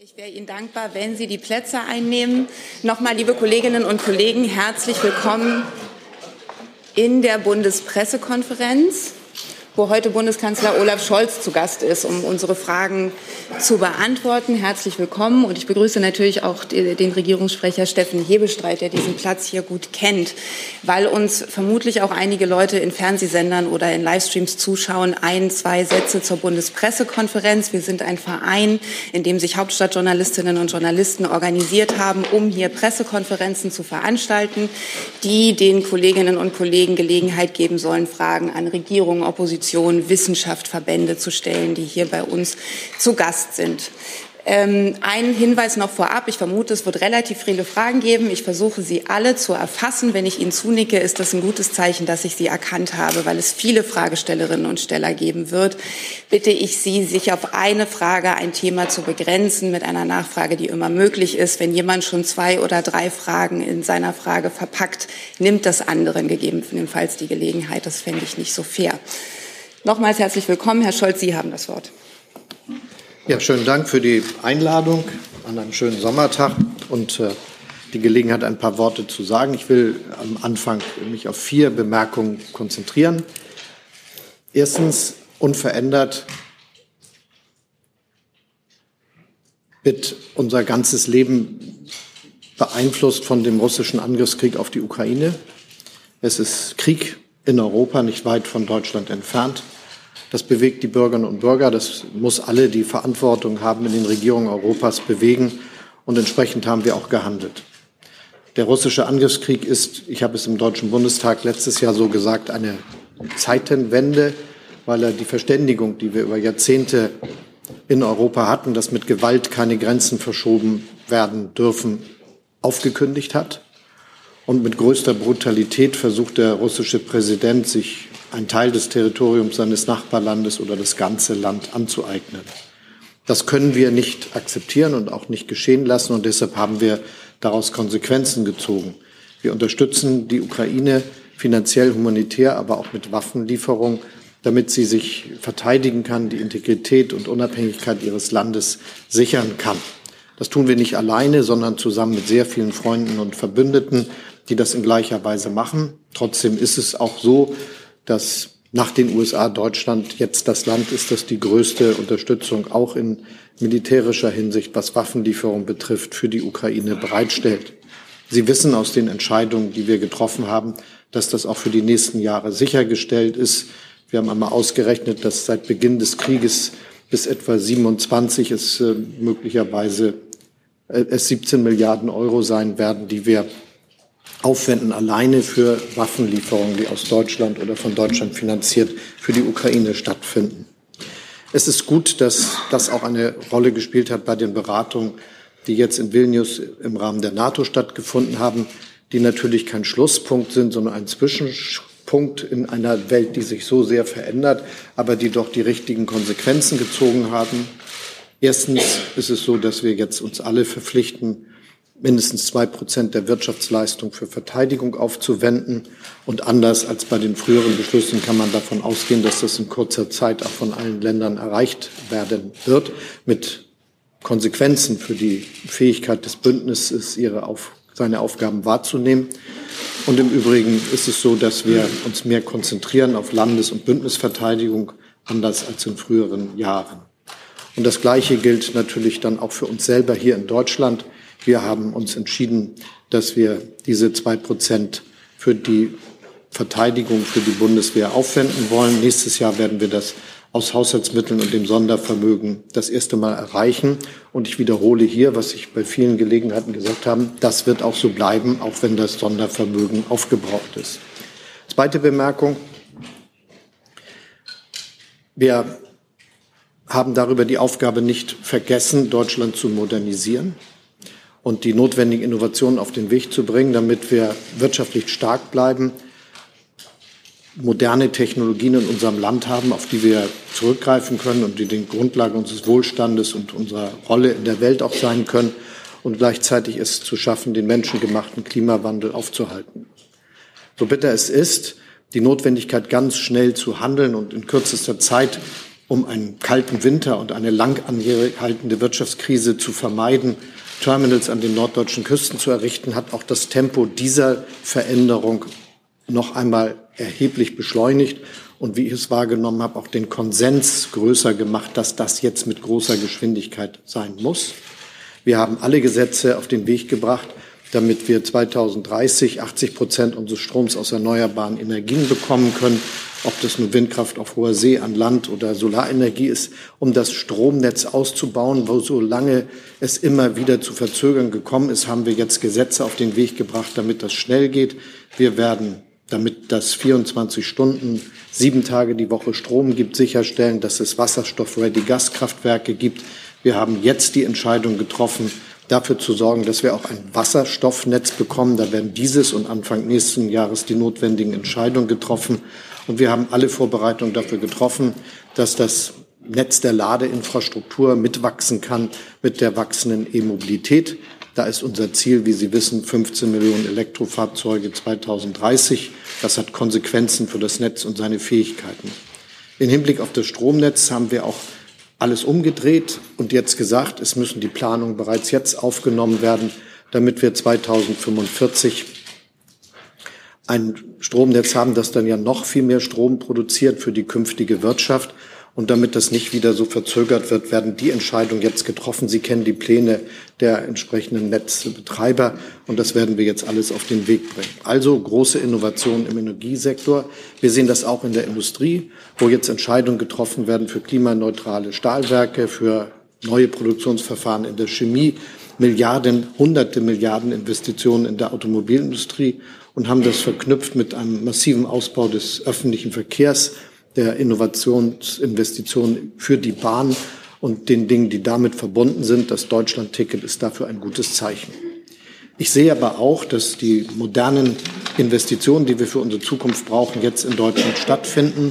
Ich wäre Ihnen dankbar, wenn Sie die Plätze einnehmen. Nochmal, liebe Kolleginnen und Kollegen, herzlich willkommen in der Bundespressekonferenz wo heute Bundeskanzler Olaf Scholz zu Gast ist, um unsere Fragen zu beantworten. Herzlich willkommen und ich begrüße natürlich auch den Regierungssprecher Steffen Hebestreit, der diesen Platz hier gut kennt, weil uns vermutlich auch einige Leute in Fernsehsendern oder in Livestreams zuschauen. Ein, zwei Sätze zur Bundespressekonferenz. Wir sind ein Verein, in dem sich Hauptstadtjournalistinnen und Journalisten organisiert haben, um hier Pressekonferenzen zu veranstalten, die den Kolleginnen und Kollegen Gelegenheit geben sollen, Fragen an Regierung, Opposition, Institutionen, Wissenschaft, Verbände zu stellen, die hier bei uns zu Gast sind. Ähm, ein Hinweis noch vorab. Ich vermute, es wird relativ viele Fragen geben. Ich versuche, sie alle zu erfassen. Wenn ich Ihnen zunicke, ist das ein gutes Zeichen, dass ich sie erkannt habe, weil es viele Fragestellerinnen und Steller geben wird. Bitte ich Sie, sich auf eine Frage, ein Thema zu begrenzen mit einer Nachfrage, die immer möglich ist. Wenn jemand schon zwei oder drei Fragen in seiner Frage verpackt, nimmt das anderen gegebenenfalls die Gelegenheit. Das fände ich nicht so fair. Nochmals herzlich willkommen. Herr Scholz, Sie haben das Wort. Ja, schönen Dank für die Einladung an einem schönen Sommertag und äh, die Gelegenheit, ein paar Worte zu sagen. Ich will am Anfang mich auf vier Bemerkungen konzentrieren. Erstens, unverändert wird unser ganzes Leben beeinflusst von dem russischen Angriffskrieg auf die Ukraine. Es ist Krieg in Europa, nicht weit von Deutschland entfernt. Das bewegt die Bürgerinnen und Bürger. Das muss alle, die Verantwortung haben in den Regierungen Europas, bewegen. Und entsprechend haben wir auch gehandelt. Der russische Angriffskrieg ist, ich habe es im Deutschen Bundestag letztes Jahr so gesagt, eine Zeitenwende, weil er die Verständigung, die wir über Jahrzehnte in Europa hatten, dass mit Gewalt keine Grenzen verschoben werden dürfen, aufgekündigt hat. Und mit größter Brutalität versucht der russische Präsident, sich einen Teil des Territoriums seines Nachbarlandes oder das ganze Land anzueignen. Das können wir nicht akzeptieren und auch nicht geschehen lassen. Und deshalb haben wir daraus Konsequenzen gezogen. Wir unterstützen die Ukraine finanziell, humanitär, aber auch mit Waffenlieferung, damit sie sich verteidigen kann, die Integrität und Unabhängigkeit ihres Landes sichern kann. Das tun wir nicht alleine, sondern zusammen mit sehr vielen Freunden und Verbündeten die das in gleicher Weise machen. Trotzdem ist es auch so, dass nach den USA Deutschland jetzt das Land ist, das die größte Unterstützung auch in militärischer Hinsicht, was Waffenlieferung betrifft, für die Ukraine bereitstellt. Sie wissen aus den Entscheidungen, die wir getroffen haben, dass das auch für die nächsten Jahre sichergestellt ist. Wir haben einmal ausgerechnet, dass seit Beginn des Krieges bis etwa 27 es äh, möglicherweise äh, es 17 Milliarden Euro sein werden, die wir aufwenden, alleine für Waffenlieferungen, die aus Deutschland oder von Deutschland finanziert für die Ukraine stattfinden. Es ist gut, dass das auch eine Rolle gespielt hat bei den Beratungen, die jetzt in Vilnius im Rahmen der NATO stattgefunden haben, die natürlich kein Schlusspunkt sind, sondern ein Zwischenpunkt in einer Welt, die sich so sehr verändert, aber die doch die richtigen Konsequenzen gezogen haben. Erstens ist es so, dass wir jetzt uns alle verpflichten, mindestens zwei Prozent der Wirtschaftsleistung für Verteidigung aufzuwenden. Und anders als bei den früheren Beschlüssen kann man davon ausgehen, dass das in kurzer Zeit auch von allen Ländern erreicht werden wird, mit Konsequenzen für die Fähigkeit des Bündnisses, ihre auf, seine Aufgaben wahrzunehmen. Und im Übrigen ist es so, dass wir uns mehr konzentrieren auf Landes- und Bündnisverteidigung, anders als in früheren Jahren. Und das Gleiche gilt natürlich dann auch für uns selber hier in Deutschland. Wir haben uns entschieden, dass wir diese zwei Prozent für die Verteidigung, für die Bundeswehr aufwenden wollen. Nächstes Jahr werden wir das aus Haushaltsmitteln und dem Sondervermögen das erste Mal erreichen. Und ich wiederhole hier, was ich bei vielen Gelegenheiten gesagt habe, das wird auch so bleiben, auch wenn das Sondervermögen aufgebraucht ist. Zweite Bemerkung. Wir haben darüber die Aufgabe nicht vergessen, Deutschland zu modernisieren und die notwendigen Innovationen auf den Weg zu bringen, damit wir wirtschaftlich stark bleiben, moderne Technologien in unserem Land haben, auf die wir zurückgreifen können und die die Grundlage unseres Wohlstandes und unserer Rolle in der Welt auch sein können und gleichzeitig es zu schaffen, den menschengemachten Klimawandel aufzuhalten. So bitter es ist, die Notwendigkeit, ganz schnell zu handeln und in kürzester Zeit um einen kalten Winter und eine lang anhaltende Wirtschaftskrise zu vermeiden, Terminals an den norddeutschen Küsten zu errichten, hat auch das Tempo dieser Veränderung noch einmal erheblich beschleunigt und wie ich es wahrgenommen habe, auch den Konsens größer gemacht, dass das jetzt mit großer Geschwindigkeit sein muss. Wir haben alle Gesetze auf den Weg gebracht, damit wir 2030 80 Prozent unseres Stroms aus erneuerbaren Energien bekommen können, ob das nur Windkraft auf hoher See an Land oder Solarenergie ist, um das Stromnetz auszubauen, wo so lange es immer wieder zu Verzögern gekommen ist, haben wir jetzt Gesetze auf den Weg gebracht, damit das schnell geht. Wir werden damit das 24 Stunden, sieben Tage die Woche Strom gibt, sicherstellen, dass es Wasserstoff-Ready-Gaskraftwerke gibt. Wir haben jetzt die Entscheidung getroffen, dafür zu sorgen, dass wir auch ein Wasserstoffnetz bekommen. Da werden dieses und Anfang nächsten Jahres die notwendigen Entscheidungen getroffen. Und wir haben alle Vorbereitungen dafür getroffen, dass das Netz der Ladeinfrastruktur mitwachsen kann mit der wachsenden E-Mobilität. Da ist unser Ziel, wie Sie wissen, 15 Millionen Elektrofahrzeuge 2030. Das hat Konsequenzen für das Netz und seine Fähigkeiten. Im Hinblick auf das Stromnetz haben wir auch alles umgedreht und jetzt gesagt, es müssen die Planungen bereits jetzt aufgenommen werden, damit wir 2045 ein Stromnetz haben, das dann ja noch viel mehr Strom produziert für die künftige Wirtschaft. Und damit das nicht wieder so verzögert wird, werden die Entscheidungen jetzt getroffen. Sie kennen die Pläne der entsprechenden Netzbetreiber und das werden wir jetzt alles auf den Weg bringen. Also große Innovationen im Energiesektor. Wir sehen das auch in der Industrie, wo jetzt Entscheidungen getroffen werden für klimaneutrale Stahlwerke, für neue Produktionsverfahren in der Chemie, Milliarden, hunderte Milliarden Investitionen in der Automobilindustrie und haben das verknüpft mit einem massiven Ausbau des öffentlichen Verkehrs der Innovationsinvestitionen für die Bahn und den Dingen, die damit verbunden sind. Das Deutschland-Ticket ist dafür ein gutes Zeichen. Ich sehe aber auch, dass die modernen Investitionen, die wir für unsere Zukunft brauchen, jetzt in Deutschland stattfinden.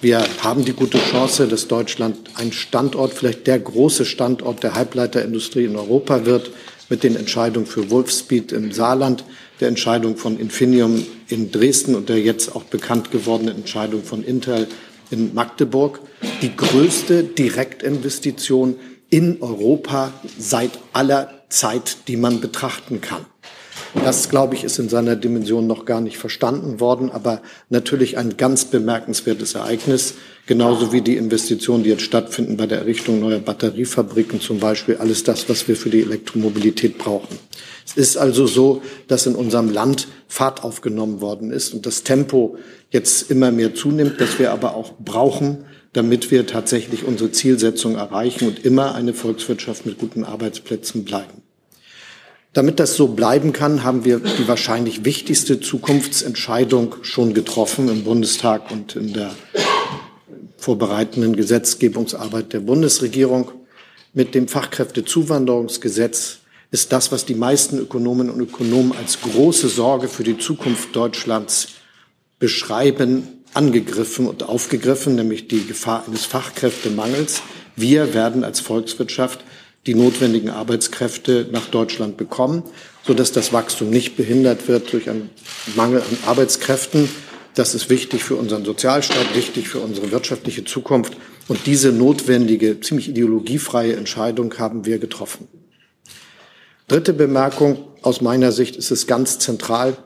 Wir haben die gute Chance, dass Deutschland ein Standort, vielleicht der große Standort der Halbleiterindustrie in Europa wird, mit den Entscheidungen für Wolfspeed im Saarland, der Entscheidung von Infinium in Dresden und der jetzt auch bekannt gewordenen Entscheidung von Intel in Magdeburg. Die größte Direktinvestition in Europa seit aller Zeit, die man betrachten kann. Das, glaube ich, ist in seiner Dimension noch gar nicht verstanden worden, aber natürlich ein ganz bemerkenswertes Ereignis, genauso wie die Investitionen, die jetzt stattfinden bei der Errichtung neuer Batteriefabriken zum Beispiel, alles das, was wir für die Elektromobilität brauchen. Es ist also so, dass in unserem Land Fahrt aufgenommen worden ist und das Tempo jetzt immer mehr zunimmt, dass wir aber auch brauchen, damit wir tatsächlich unsere Zielsetzung erreichen und immer eine Volkswirtschaft mit guten Arbeitsplätzen bleiben. Damit das so bleiben kann, haben wir die wahrscheinlich wichtigste Zukunftsentscheidung schon getroffen im Bundestag und in der vorbereitenden Gesetzgebungsarbeit der Bundesregierung. Mit dem Fachkräftezuwanderungsgesetz ist das, was die meisten Ökonomen und Ökonomen als große Sorge für die Zukunft Deutschlands beschreiben, angegriffen und aufgegriffen, nämlich die Gefahr eines Fachkräftemangels. Wir werden als Volkswirtschaft die notwendigen Arbeitskräfte nach Deutschland bekommen, sodass das Wachstum nicht behindert wird durch einen Mangel an Arbeitskräften. Das ist wichtig für unseren Sozialstaat, wichtig für unsere wirtschaftliche Zukunft. Und diese notwendige, ziemlich ideologiefreie Entscheidung haben wir getroffen. Dritte Bemerkung. Aus meiner Sicht ist es ganz zentral,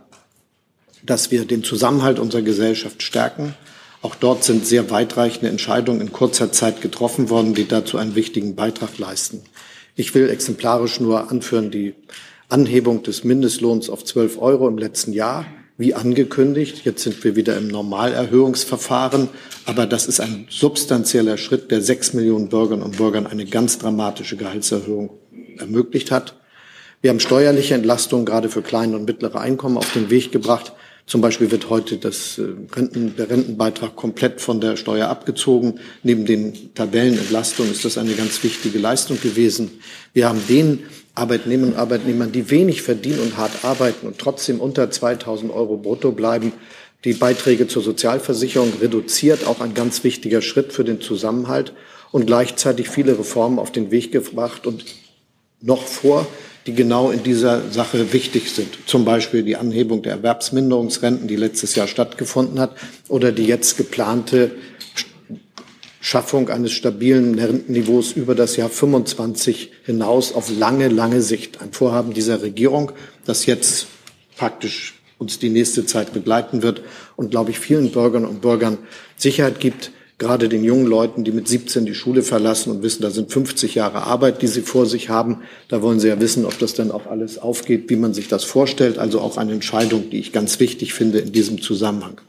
dass wir den Zusammenhalt unserer Gesellschaft stärken. Auch dort sind sehr weitreichende Entscheidungen in kurzer Zeit getroffen worden, die dazu einen wichtigen Beitrag leisten. Ich will exemplarisch nur anführen die Anhebung des Mindestlohns auf 12 Euro im letzten Jahr, wie angekündigt. Jetzt sind wir wieder im Normalerhöhungsverfahren. Aber das ist ein substanzieller Schritt, der sechs Millionen Bürgerinnen und Bürgern eine ganz dramatische Gehaltserhöhung ermöglicht hat. Wir haben steuerliche Entlastungen gerade für kleine und mittlere Einkommen auf den Weg gebracht. Zum Beispiel wird heute das äh, Renten, der Rentenbeitrag komplett von der Steuer abgezogen. Neben den Tabellenentlastungen ist das eine ganz wichtige Leistung gewesen. Wir haben den Arbeitnehmern und Arbeitnehmern, die wenig verdienen und hart arbeiten und trotzdem unter 2000 Euro brutto bleiben, die Beiträge zur Sozialversicherung reduziert, auch ein ganz wichtiger Schritt für den Zusammenhalt und gleichzeitig viele Reformen auf den Weg gebracht und noch vor die genau in dieser Sache wichtig sind. Zum Beispiel die Anhebung der Erwerbsminderungsrenten, die letztes Jahr stattgefunden hat, oder die jetzt geplante Schaffung eines stabilen Rentenniveaus über das Jahr 25 hinaus auf lange, lange Sicht. Ein Vorhaben dieser Regierung, das jetzt praktisch uns die nächste Zeit begleiten wird und, glaube ich, vielen Bürgern und Bürgern Sicherheit gibt, gerade den jungen Leuten, die mit 17 die Schule verlassen und wissen, da sind 50 Jahre Arbeit, die sie vor sich haben. Da wollen sie ja wissen, ob das dann auch alles aufgeht, wie man sich das vorstellt. Also auch eine Entscheidung, die ich ganz wichtig finde in diesem Zusammenhang.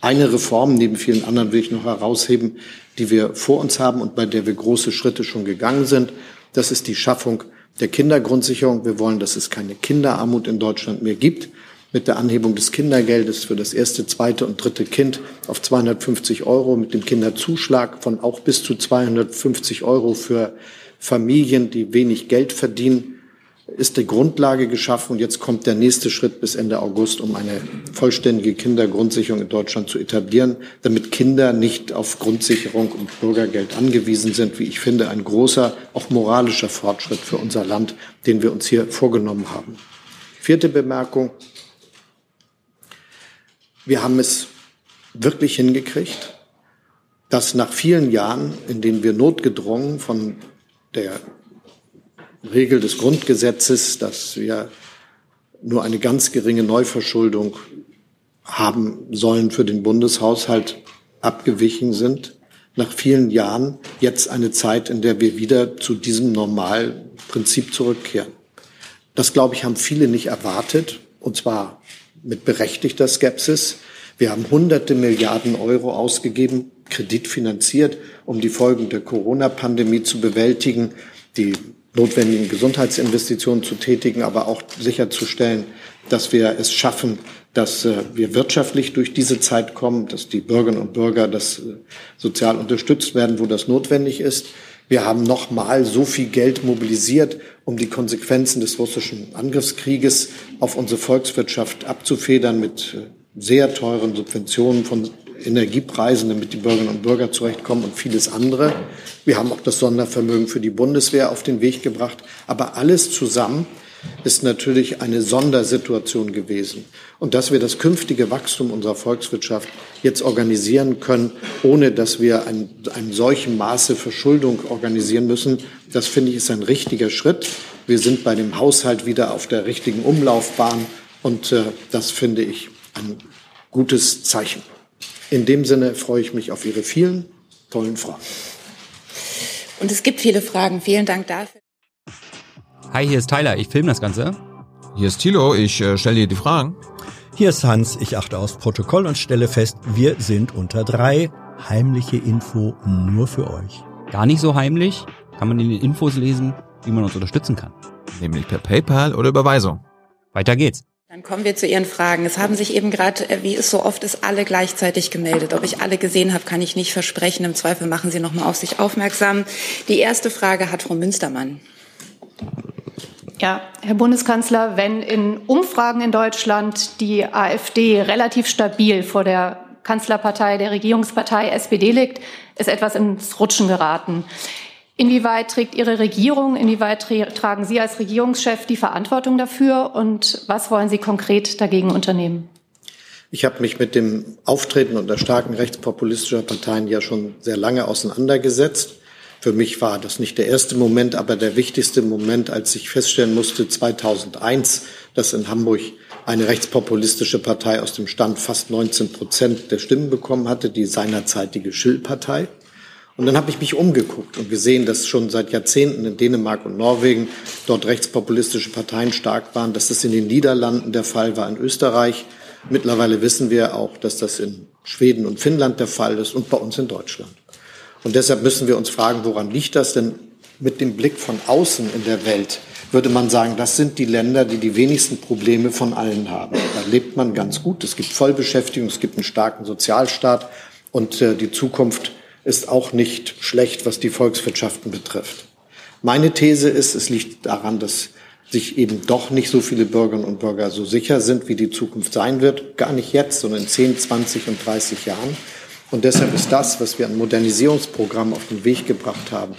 Eine Reform neben vielen anderen will ich noch herausheben, die wir vor uns haben und bei der wir große Schritte schon gegangen sind. Das ist die Schaffung der Kindergrundsicherung. Wir wollen, dass es keine Kinderarmut in Deutschland mehr gibt. Mit der Anhebung des Kindergeldes für das erste, zweite und dritte Kind auf 250 Euro, mit dem Kinderzuschlag von auch bis zu 250 Euro für Familien, die wenig Geld verdienen ist die Grundlage geschaffen und jetzt kommt der nächste Schritt bis Ende August, um eine vollständige Kindergrundsicherung in Deutschland zu etablieren, damit Kinder nicht auf Grundsicherung und Bürgergeld angewiesen sind, wie ich finde, ein großer, auch moralischer Fortschritt für unser Land, den wir uns hier vorgenommen haben. Vierte Bemerkung. Wir haben es wirklich hingekriegt, dass nach vielen Jahren, in denen wir notgedrungen von der Regel des Grundgesetzes, dass wir nur eine ganz geringe Neuverschuldung haben sollen für den Bundeshaushalt abgewichen sind. Nach vielen Jahren jetzt eine Zeit, in der wir wieder zu diesem Normalprinzip zurückkehren. Das, glaube ich, haben viele nicht erwartet, und zwar mit berechtigter Skepsis. Wir haben hunderte Milliarden Euro ausgegeben, kreditfinanziert, um die Folgen der Corona-Pandemie zu bewältigen. Die notwendigen Gesundheitsinvestitionen zu tätigen, aber auch sicherzustellen, dass wir es schaffen, dass äh, wir wirtschaftlich durch diese Zeit kommen, dass die Bürgerinnen und Bürger das äh, sozial unterstützt werden, wo das notwendig ist. Wir haben nochmal so viel Geld mobilisiert, um die Konsequenzen des russischen Angriffskrieges auf unsere Volkswirtschaft abzufedern mit äh, sehr teuren Subventionen von Energiepreisen, damit die Bürgerinnen und Bürger zurechtkommen und vieles andere. Wir haben auch das Sondervermögen für die Bundeswehr auf den Weg gebracht. Aber alles zusammen ist natürlich eine Sondersituation gewesen. Und dass wir das künftige Wachstum unserer Volkswirtschaft jetzt organisieren können, ohne dass wir ein, ein solchen Maße Verschuldung organisieren müssen, das finde ich ist ein richtiger Schritt. Wir sind bei dem Haushalt wieder auf der richtigen Umlaufbahn und äh, das finde ich ein gutes Zeichen. In dem Sinne freue ich mich auf Ihre vielen tollen Fragen. Und es gibt viele Fragen. Vielen Dank dafür. Hi, hier ist Tyler. Ich filme das Ganze. Hier ist Thilo. Ich äh, stelle dir die Fragen. Hier ist Hans. Ich achte aufs Protokoll und stelle fest, wir sind unter drei. Heimliche Info nur für euch. Gar nicht so heimlich. Kann man in den Infos lesen, wie man uns unterstützen kann. Nämlich per PayPal oder Überweisung. Weiter geht's. Dann kommen wir zu Ihren Fragen. Es haben sich eben gerade, äh, wie es so oft ist, alle gleichzeitig gemeldet. Ob ich alle gesehen habe, kann ich nicht versprechen. Im Zweifel machen Sie noch mal auf sich aufmerksam. Die erste Frage hat Frau Münstermann. Ja, Herr Bundeskanzler, wenn in Umfragen in Deutschland die AfD relativ stabil vor der Kanzlerpartei, der Regierungspartei SPD liegt, ist etwas ins Rutschen geraten. Inwieweit trägt Ihre Regierung, inwieweit tragen Sie als Regierungschef die Verantwortung dafür und was wollen Sie konkret dagegen unternehmen? Ich habe mich mit dem Auftreten und der starken rechtspopulistischer Parteien ja schon sehr lange auseinandergesetzt. Für mich war das nicht der erste Moment, aber der wichtigste Moment, als ich feststellen musste, 2001, dass in Hamburg eine rechtspopulistische Partei aus dem Stand fast 19 Prozent der Stimmen bekommen hatte, die seinerzeitige Schill-Partei. Und dann habe ich mich umgeguckt und gesehen, dass schon seit Jahrzehnten in Dänemark und Norwegen dort rechtspopulistische Parteien stark waren, dass das in den Niederlanden der Fall war, in Österreich. Mittlerweile wissen wir auch, dass das in Schweden und Finnland der Fall ist und bei uns in Deutschland. Und deshalb müssen wir uns fragen, woran liegt das? Denn mit dem Blick von außen in der Welt würde man sagen, das sind die Länder, die die wenigsten Probleme von allen haben. Da lebt man ganz gut. Es gibt Vollbeschäftigung, es gibt einen starken Sozialstaat und äh, die Zukunft ist auch nicht schlecht, was die Volkswirtschaften betrifft. Meine These ist, es liegt daran, dass sich eben doch nicht so viele Bürgerinnen und Bürger so sicher sind, wie die Zukunft sein wird. Gar nicht jetzt, sondern in 10, 20 und 30 Jahren. Und deshalb ist das, was wir an Modernisierungsprogrammen auf den Weg gebracht haben,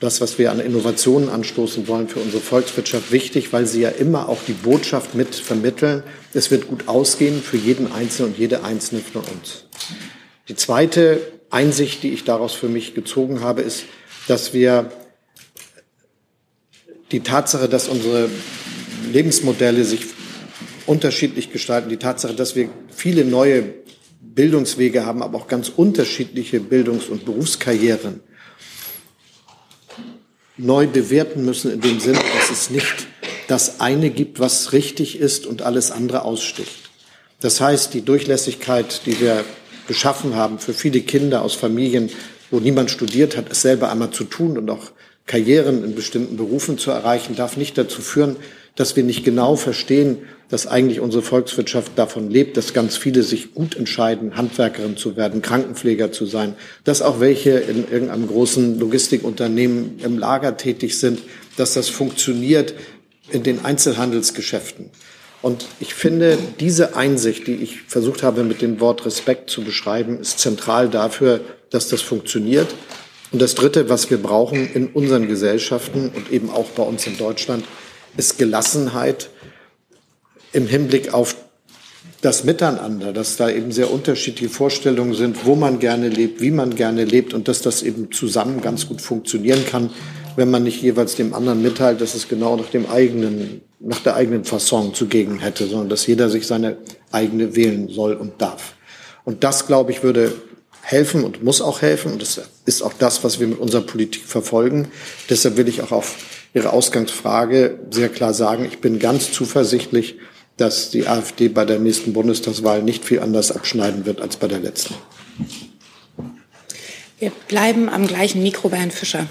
das, was wir an Innovationen anstoßen wollen für unsere Volkswirtschaft wichtig, weil sie ja immer auch die Botschaft mit vermitteln. Es wird gut ausgehen für jeden Einzelnen und jede Einzelne von uns. Die zweite Einsicht, die ich daraus für mich gezogen habe, ist, dass wir die Tatsache, dass unsere Lebensmodelle sich unterschiedlich gestalten, die Tatsache, dass wir viele neue Bildungswege haben, aber auch ganz unterschiedliche Bildungs- und Berufskarrieren neu bewerten müssen in dem Sinne, dass es nicht das eine gibt, was richtig ist und alles andere aussticht. Das heißt, die Durchlässigkeit, die wir geschaffen haben für viele Kinder aus Familien, wo niemand studiert hat, es selber einmal zu tun und auch Karrieren in bestimmten Berufen zu erreichen, darf nicht dazu führen, dass wir nicht genau verstehen, dass eigentlich unsere Volkswirtschaft davon lebt, dass ganz viele sich gut entscheiden, Handwerkerin zu werden, Krankenpfleger zu sein, dass auch welche in irgendeinem großen Logistikunternehmen im Lager tätig sind, dass das funktioniert in den Einzelhandelsgeschäften. Und ich finde, diese Einsicht, die ich versucht habe, mit dem Wort Respekt zu beschreiben, ist zentral dafür, dass das funktioniert. Und das Dritte, was wir brauchen in unseren Gesellschaften und eben auch bei uns in Deutschland, ist Gelassenheit im Hinblick auf das Miteinander, dass da eben sehr unterschiedliche Vorstellungen sind, wo man gerne lebt, wie man gerne lebt und dass das eben zusammen ganz gut funktionieren kann, wenn man nicht jeweils dem anderen mitteilt, dass es genau nach dem eigenen, nach der eigenen Fasson zugegen hätte, sondern dass jeder sich seine eigene wählen soll und darf. Und das, glaube ich, würde helfen und muss auch helfen. Und das ist auch das, was wir mit unserer Politik verfolgen. Deshalb will ich auch auf Ihre Ausgangsfrage sehr klar sagen, ich bin ganz zuversichtlich, dass die AfD bei der nächsten Bundestagswahl nicht viel anders abschneiden wird als bei der letzten. Wir bleiben am gleichen Mikro bei Herrn Fischer.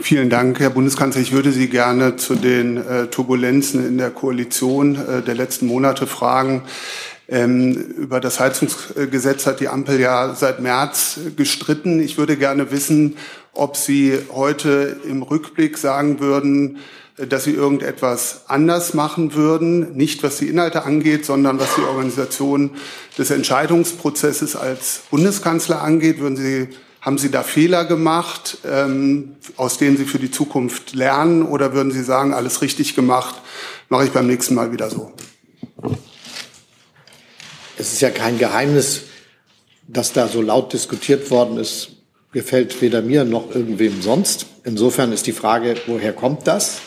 Vielen Dank, Herr Bundeskanzler. Ich würde Sie gerne zu den äh, Turbulenzen in der Koalition äh, der letzten Monate fragen. Ähm, über das Heizungsgesetz hat die Ampel ja seit März gestritten. Ich würde gerne wissen, ob Sie heute im Rückblick sagen würden, dass Sie irgendetwas anders machen würden, nicht was die Inhalte angeht, sondern was die Organisation des Entscheidungsprozesses als Bundeskanzler angeht. Würden Sie, haben Sie da Fehler gemacht, ähm, aus denen Sie für die Zukunft lernen, oder würden Sie sagen, alles richtig gemacht, mache ich beim nächsten Mal wieder so? Es ist ja kein Geheimnis, dass da so laut diskutiert worden ist, gefällt weder mir noch irgendwem sonst. Insofern ist die Frage, woher kommt das?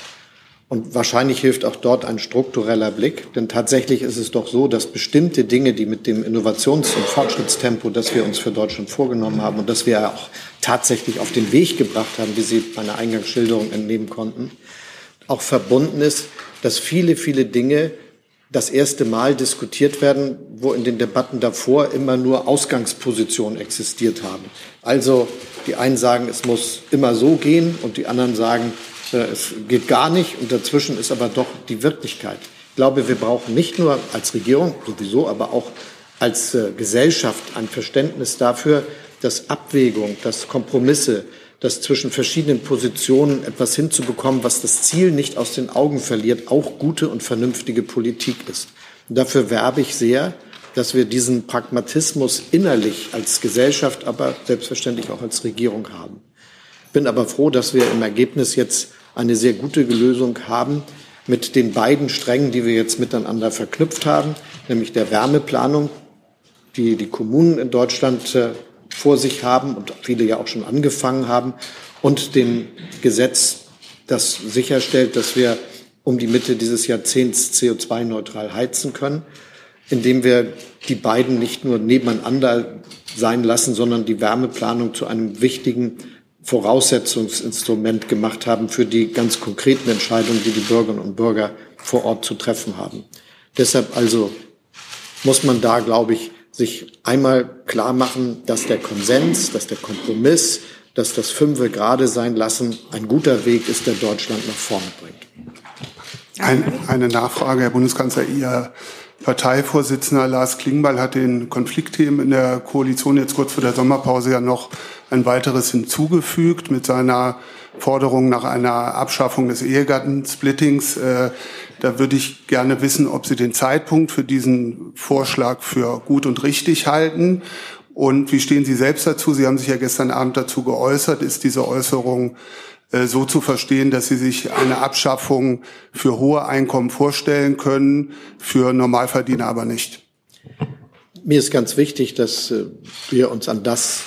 Und wahrscheinlich hilft auch dort ein struktureller Blick, denn tatsächlich ist es doch so, dass bestimmte Dinge, die mit dem Innovations- und Fortschrittstempo, das wir uns für Deutschland vorgenommen haben und das wir auch tatsächlich auf den Weg gebracht haben, wie Sie meiner Eingangsschilderung entnehmen konnten, auch verbunden ist, dass viele, viele Dinge das erste Mal diskutiert werden, wo in den Debatten davor immer nur Ausgangspositionen existiert haben. Also die einen sagen, es muss immer so gehen und die anderen sagen, äh, es geht gar nicht und dazwischen ist aber doch die Wirklichkeit. Ich glaube, wir brauchen nicht nur als Regierung sowieso, aber auch als äh, Gesellschaft ein Verständnis dafür, dass Abwägung, dass Kompromisse, das zwischen verschiedenen Positionen etwas hinzubekommen, was das Ziel nicht aus den Augen verliert, auch gute und vernünftige Politik ist. Und dafür werbe ich sehr, dass wir diesen Pragmatismus innerlich als Gesellschaft, aber selbstverständlich auch als Regierung haben. Bin aber froh, dass wir im Ergebnis jetzt eine sehr gute Lösung haben mit den beiden Strängen, die wir jetzt miteinander verknüpft haben, nämlich der Wärmeplanung, die die Kommunen in Deutschland äh, vor sich haben und viele ja auch schon angefangen haben, und dem Gesetz, das sicherstellt, dass wir um die Mitte dieses Jahrzehnts CO2-neutral heizen können, indem wir die beiden nicht nur nebeneinander sein lassen, sondern die Wärmeplanung zu einem wichtigen Voraussetzungsinstrument gemacht haben für die ganz konkreten Entscheidungen, die die Bürgerinnen und Bürger vor Ort zu treffen haben. Deshalb also muss man da, glaube ich, sich einmal klar machen, dass der Konsens, dass der Kompromiss, dass das Fünfe gerade sein lassen ein guter Weg ist, der Deutschland nach vorne bringt. Ein, eine Nachfrage, Herr Bundeskanzler. Ihr Parteivorsitzender Lars Klingbeil hat den Konfliktthemen in der Koalition jetzt kurz vor der Sommerpause ja noch ein weiteres hinzugefügt mit seiner Forderung nach einer Abschaffung des Ehegattensplittings. Äh, da würde ich gerne wissen, ob Sie den Zeitpunkt für diesen Vorschlag für gut und richtig halten. Und wie stehen Sie selbst dazu? Sie haben sich ja gestern Abend dazu geäußert. Ist diese Äußerung so zu verstehen, dass Sie sich eine Abschaffung für hohe Einkommen vorstellen können, für Normalverdiener aber nicht? mir ist ganz wichtig, dass äh, wir uns an das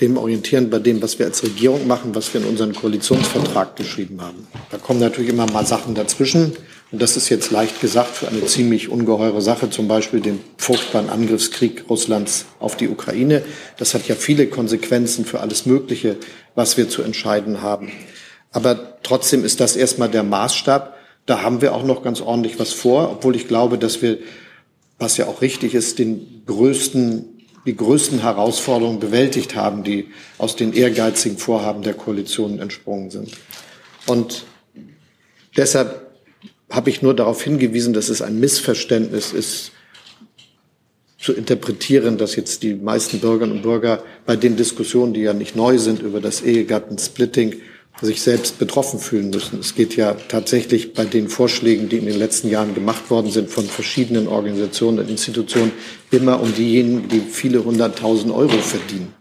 dem orientieren bei dem, was wir als Regierung machen, was wir in unseren Koalitionsvertrag geschrieben haben. Da kommen natürlich immer mal Sachen dazwischen. Und das ist jetzt leicht gesagt für eine ziemlich ungeheure Sache, zum Beispiel den furchtbaren Angriffskrieg Russlands auf die Ukraine. Das hat ja viele Konsequenzen für alles Mögliche, was wir zu entscheiden haben. Aber trotzdem ist das erstmal der Maßstab. Da haben wir auch noch ganz ordentlich was vor, obwohl ich glaube, dass wir, was ja auch richtig ist, den größten, die größten Herausforderungen bewältigt haben, die aus den ehrgeizigen Vorhaben der Koalition entsprungen sind. Und deshalb habe ich nur darauf hingewiesen, dass es ein Missverständnis ist, zu interpretieren, dass jetzt die meisten Bürgerinnen und Bürger bei den Diskussionen, die ja nicht neu sind über das Ehegattensplitting, sich selbst betroffen fühlen müssen. Es geht ja tatsächlich bei den Vorschlägen, die in den letzten Jahren gemacht worden sind von verschiedenen Organisationen und Institutionen, immer um diejenigen, die viele hunderttausend Euro verdienen.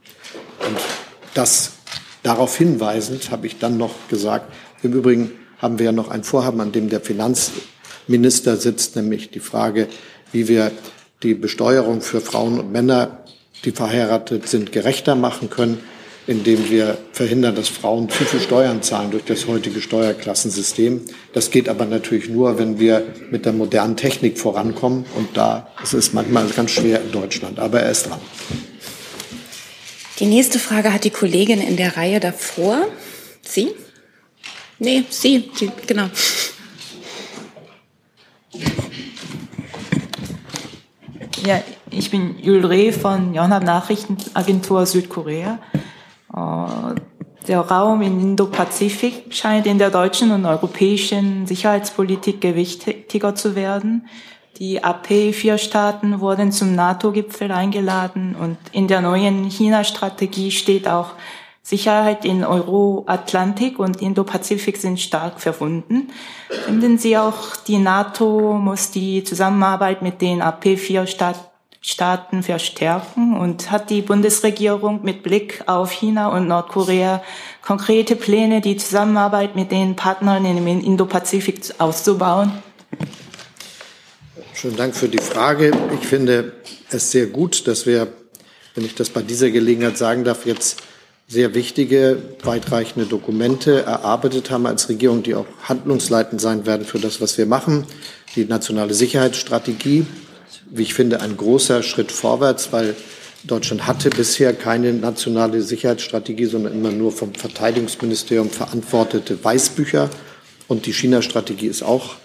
Und das darauf hinweisend habe ich dann noch gesagt, im Übrigen haben wir ja noch ein Vorhaben, an dem der Finanzminister sitzt, nämlich die Frage, wie wir die Besteuerung für Frauen und Männer, die verheiratet sind, gerechter machen können, indem wir verhindern, dass Frauen zu viel Steuern zahlen durch das heutige Steuerklassensystem. Das geht aber natürlich nur, wenn wir mit der modernen Technik vorankommen. Und da ist es manchmal ganz schwer in Deutschland. Aber er ist dran. Die nächste Frage hat die Kollegin in der Reihe davor. Sie? Nee, Sie, Sie genau. Ja, ich bin Yul von Yonhap Nachrichtenagentur Südkorea. Äh, der Raum in Indo-Pazifik scheint in der deutschen und europäischen Sicherheitspolitik gewichtiger zu werden. Die AP-Vier-Staaten wurden zum NATO-Gipfel eingeladen und in der neuen China-Strategie steht auch Sicherheit in Euro-Atlantik und Indo-Pazifik sind stark verbunden. Finden Sie auch, die NATO muss die Zusammenarbeit mit den AP4-Staaten verstärken und hat die Bundesregierung mit Blick auf China und Nordkorea konkrete Pläne, die Zusammenarbeit mit den Partnern im Indo-Pazifik auszubauen? Schönen Dank für die Frage. Ich finde es sehr gut, dass wir, wenn ich das bei dieser Gelegenheit sagen darf, jetzt sehr wichtige, weitreichende Dokumente erarbeitet haben als Regierung, die auch handlungsleitend sein werden für das, was wir machen. Die nationale Sicherheitsstrategie, wie ich finde, ein großer Schritt vorwärts, weil Deutschland hatte bisher keine nationale Sicherheitsstrategie, sondern immer nur vom Verteidigungsministerium verantwortete Weißbücher. Und die China-Strategie ist auch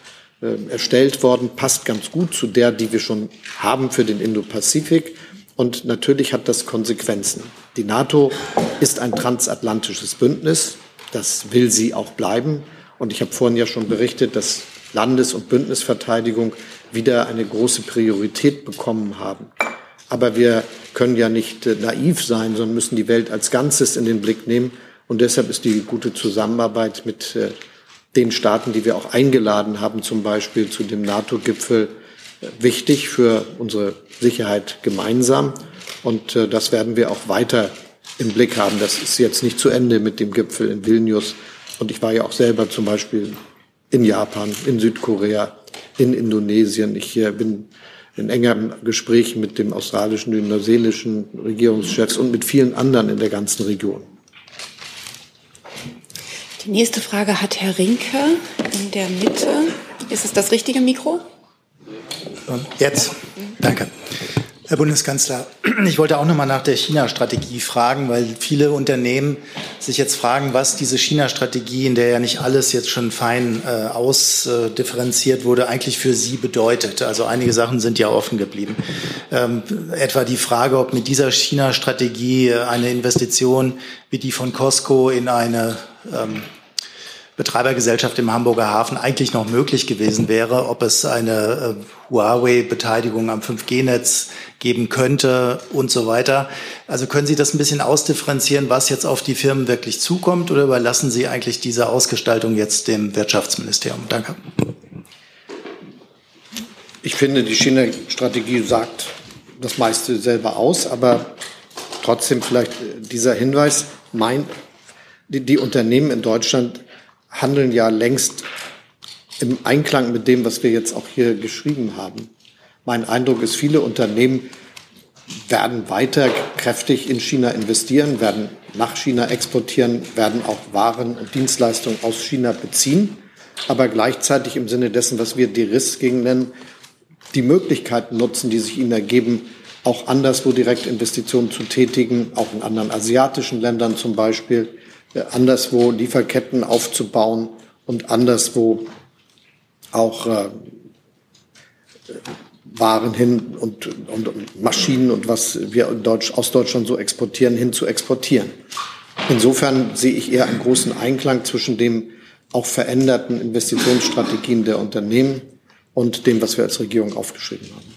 äh, erstellt worden, passt ganz gut zu der, die wir schon haben für den Indo-Pazifik. Und natürlich hat das Konsequenzen. Die NATO ist ein transatlantisches Bündnis. Das will sie auch bleiben. Und ich habe vorhin ja schon berichtet, dass Landes- und Bündnisverteidigung wieder eine große Priorität bekommen haben. Aber wir können ja nicht äh, naiv sein, sondern müssen die Welt als Ganzes in den Blick nehmen. Und deshalb ist die gute Zusammenarbeit mit äh, den Staaten, die wir auch eingeladen haben, zum Beispiel zu dem NATO-Gipfel, wichtig für unsere Sicherheit gemeinsam. Und äh, das werden wir auch weiter im Blick haben. Das ist jetzt nicht zu Ende mit dem Gipfel in Vilnius. Und ich war ja auch selber zum Beispiel in Japan, in Südkorea, in Indonesien. Ich äh, bin in engem Gespräch mit dem australischen und neuseelischen Regierungschefs und mit vielen anderen in der ganzen Region. Die nächste Frage hat Herr Rinke in der Mitte. Ist es das richtige Mikro? Jetzt. Danke. Herr Bundeskanzler, ich wollte auch noch mal nach der China-Strategie fragen, weil viele Unternehmen sich jetzt fragen, was diese China-Strategie, in der ja nicht alles jetzt schon fein äh, ausdifferenziert wurde, eigentlich für Sie bedeutet. Also einige Sachen sind ja offen geblieben. Ähm, etwa die Frage, ob mit dieser China-Strategie eine Investition wie die von Costco in eine ähm, Betreibergesellschaft im Hamburger Hafen eigentlich noch möglich gewesen wäre, ob es eine äh, Huawei-Beteiligung am 5G-Netz geben könnte und so weiter. Also können Sie das ein bisschen ausdifferenzieren, was jetzt auf die Firmen wirklich zukommt oder überlassen Sie eigentlich diese Ausgestaltung jetzt dem Wirtschaftsministerium? Danke. Ich finde, die China-Strategie sagt das meiste selber aus, aber trotzdem vielleicht dieser Hinweis, mein, die, die Unternehmen in Deutschland handeln ja längst im Einklang mit dem, was wir jetzt auch hier geschrieben haben. Mein Eindruck ist, viele Unternehmen werden weiter kräftig in China investieren, werden nach China exportieren, werden auch Waren und Dienstleistungen aus China beziehen, aber gleichzeitig im Sinne dessen, was wir De-Risk-Ging nennen, die Möglichkeiten nutzen, die sich ihnen ergeben, auch anderswo direkt Investitionen zu tätigen, auch in anderen asiatischen Ländern zum Beispiel, äh, anderswo Lieferketten aufzubauen und anderswo auch äh, waren hin und, und, Maschinen und was wir Deutsch, aus Deutschland so exportieren, hin zu exportieren. Insofern sehe ich eher einen großen Einklang zwischen dem auch veränderten Investitionsstrategien der Unternehmen und dem, was wir als Regierung aufgeschrieben haben.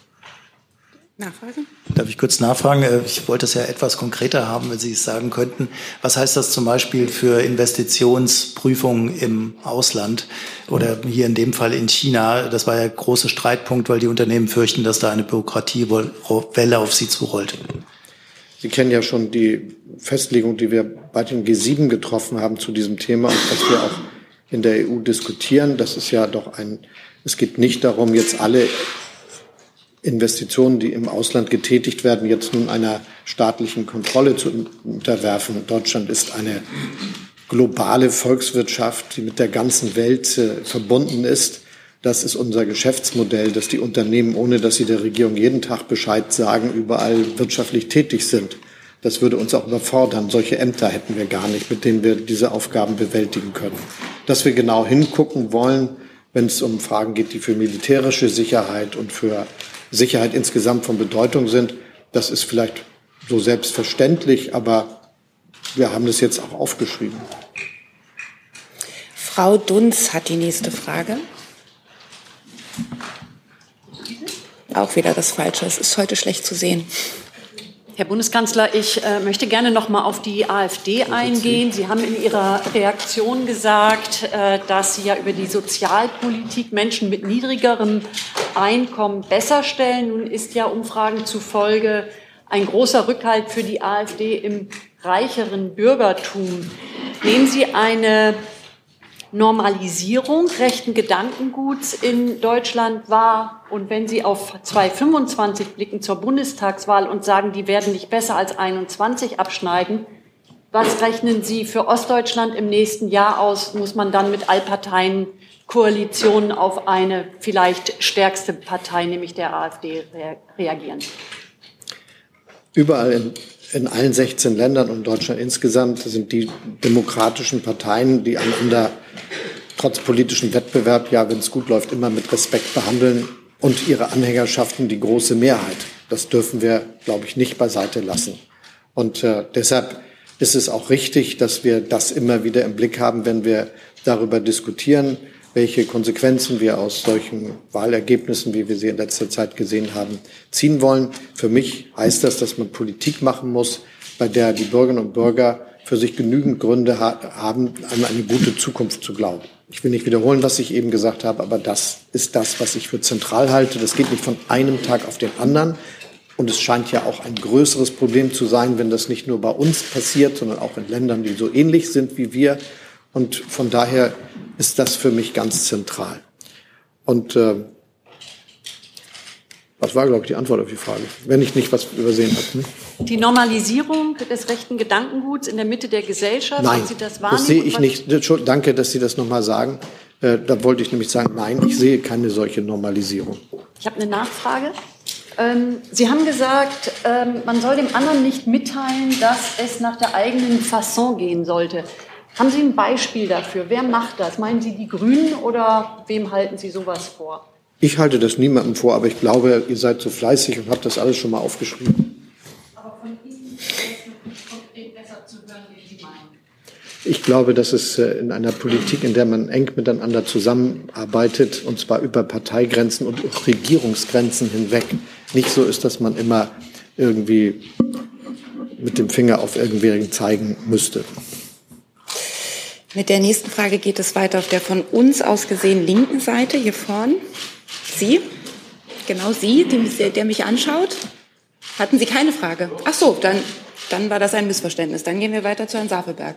Nachfrage? Darf ich kurz nachfragen? Äh, ich wollte es ja etwas konkreter haben, wenn Sie es sagen könnten. Was heißt das zum Beispiel für Investitionsprüfungen im Ausland oder hier in dem Fall in China? Das war ja ein großer Streitpunkt, weil die Unternehmen fürchten, dass da eine Bürokratiewelle auf sie zurollt. Sie kennen ja schon die Festlegung, die wir bei den G7 getroffen haben zu diesem Thema und was wir auch in der EU diskutieren. Das ist ja doch ein, es geht nicht darum, jetzt alle Investitionen, die im Ausland getätigt werden, jetzt nun einer staatlichen Kontrolle zu unterwerfen. Deutschland ist eine globale Volkswirtschaft, die mit der ganzen Welt äh, verbunden ist. Das ist unser Geschäftsmodell, dass die Unternehmen, ohne dass sie der Regierung jeden Tag Bescheid sagen, überall wirtschaftlich tätig sind. Das würde uns auch überfordern. Solche Ämter hätten wir gar nicht, mit denen wir diese Aufgaben bewältigen können. Dass wir genau hingucken wollen, wenn es um Fragen geht, die für militärische Sicherheit und für Sicherheit insgesamt von Bedeutung sind. Das ist vielleicht so selbstverständlich, aber wir haben das jetzt auch aufgeschrieben. Frau Dunz hat die nächste Frage. Auch wieder das Falsche. Es ist heute schlecht zu sehen. Herr Bundeskanzler, ich äh, möchte gerne noch mal auf die AfD eingehen. Sie haben in Ihrer Reaktion gesagt, äh, dass Sie ja über die Sozialpolitik Menschen mit niedrigerem Einkommen besser stellen. Nun ist ja Umfragen zufolge ein großer Rückhalt für die AfD im reicheren Bürgertum. Nehmen Sie eine Normalisierung rechten Gedankenguts in Deutschland war. Und wenn Sie auf 2025 blicken zur Bundestagswahl und sagen, die werden nicht besser als 21 abschneiden, was rechnen Sie für Ostdeutschland im nächsten Jahr aus? Muss man dann mit Allparteien Koalitionen auf eine vielleicht stärkste Partei, nämlich der AfD, reagieren? Überall in in allen 16 Ländern und Deutschland insgesamt sind die demokratischen Parteien, die einander trotz politischem Wettbewerb, ja, wenn es gut läuft, immer mit Respekt behandeln und ihre Anhängerschaften die große Mehrheit. Das dürfen wir, glaube ich, nicht beiseite lassen. Und äh, deshalb ist es auch richtig, dass wir das immer wieder im Blick haben, wenn wir darüber diskutieren, welche Konsequenzen wir aus solchen Wahlergebnissen, wie wir sie in letzter Zeit gesehen haben, ziehen wollen. Für mich heißt das, dass man Politik machen muss, bei der die Bürgerinnen und Bürger für sich genügend Gründe haben, an eine gute Zukunft zu glauben. Ich will nicht wiederholen, was ich eben gesagt habe, aber das ist das, was ich für zentral halte. Das geht nicht von einem Tag auf den anderen. Und es scheint ja auch ein größeres Problem zu sein, wenn das nicht nur bei uns passiert, sondern auch in Ländern, die so ähnlich sind wie wir. Und von daher ist das für mich ganz zentral. Und äh, was war, glaube ich, die Antwort auf die Frage? Wenn ich nicht was übersehen habe. Ne? Die Normalisierung des rechten Gedankenguts in der Mitte der Gesellschaft, nein, Sie das wahrnehmen? Das sehe ich nicht. Danke, dass Sie das nochmal sagen. Äh, da wollte ich nämlich sagen, nein, ich sehe keine solche Normalisierung. Ich habe eine Nachfrage. Ähm, Sie haben gesagt, ähm, man soll dem anderen nicht mitteilen, dass es nach der eigenen Fasson gehen sollte. Haben Sie ein Beispiel dafür? Wer macht das? Meinen Sie die Grünen oder wem halten Sie sowas vor? Ich halte das niemandem vor, aber ich glaube, ihr seid so fleißig und habt das alles schon mal aufgeschrieben. Aber von Ihnen ist es konkret besser zu hören, wie Sie meinen. Ich glaube, dass es äh, in einer Politik, in der man eng miteinander zusammenarbeitet, und zwar über Parteigrenzen und Regierungsgrenzen hinweg, nicht so ist, dass man immer irgendwie mit dem Finger auf irgendwen zeigen müsste. Mit der nächsten Frage geht es weiter auf der von uns aus gesehen linken Seite, hier vorn. Sie, genau Sie, der, der mich anschaut. Hatten Sie keine Frage? Ach so, dann, dann war das ein Missverständnis. Dann gehen wir weiter zu Herrn Safelberg.